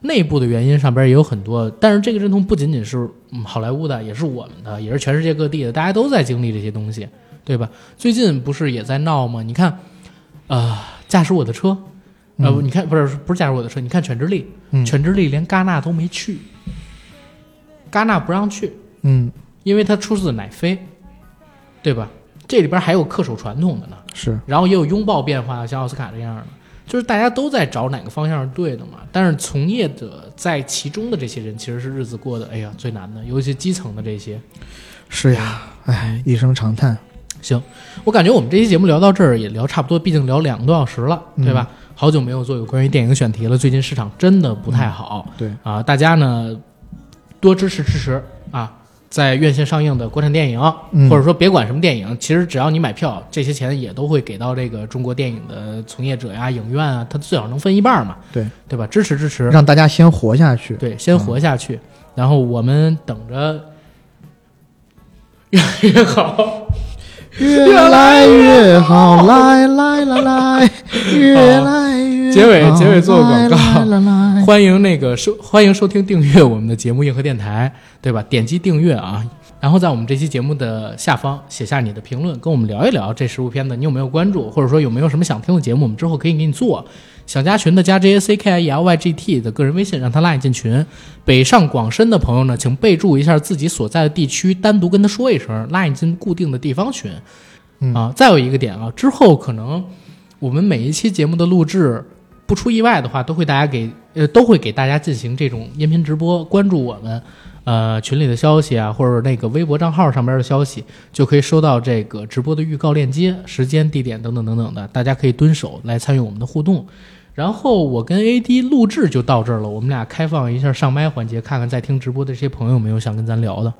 内部的原因上边也有很多，但是这个阵痛不仅仅是嗯好莱坞的，也是我们的，也是全世界各地的，大家都在经历这些东西，对吧？最近不是也在闹吗？你看，呃，驾驶我的车，呃，嗯你看不是不是驾驶我的车，你看《犬之力》，嗯犬之力连戛纳都没去，戛纳不让去，嗯，因为它出自奶飞，对吧？这里边还有恪守传统的呢，是然后也有拥抱变化，像奥斯卡这样的，就是大家都在找哪个方向是对的嘛。但是从业者在其中的这些人，其实是日子过得哎呀最难的，尤其基层的这些。是呀，哎，一声长叹。行，我感觉我们这期节目聊到这儿也聊差不多，毕竟聊两个多小时了，对吧？好久没有做有关于电影选题了，最近市场真的不太好。对啊，大家呢多支持支持啊，在院线上映的国产电影，嗯或者说别管什么电影，其实只要你买票，这些钱也都会给到这个中国电影的从业者呀、影院啊，他最少能分一半嘛，对对吧？支持支持，让大家先活下去。对，先活下去，然后我们等着越来越好。越来越好，来来来来，越来越好结尾结尾做个广告来来来来欢迎那个收欢迎收听订阅我们的节目硬核电台，对吧？点击订阅啊，然后在我们这期节目的下方写下你的评论，跟我们聊一聊这十部片子你有没有关注，或者说有没有什么想听的节目，我们之后可以给你做。想加群的加 J A C K I E L Y G T 的个人微信，让他拉你进群。北上广深的朋友呢，请备注一下自己所在的地区，单独跟他说一声，拉你进固定的地方群。嗯啊，再有一个点啊，之后可能我们每一期节目的录制，不出意外的话，都会大家给呃都会给大家进行这种音频直播，关注我们呃群里的消息啊，或者那个微博账号上边的消息，就可以收到这个直播的预告链接、时间、地点等等等等的，大家可以蹲守来参与我们的互动。然后我跟 AD 录制就到这儿了，我们俩开放一下上麦环节，看看在听直播的这些朋友有没有想跟咱聊的。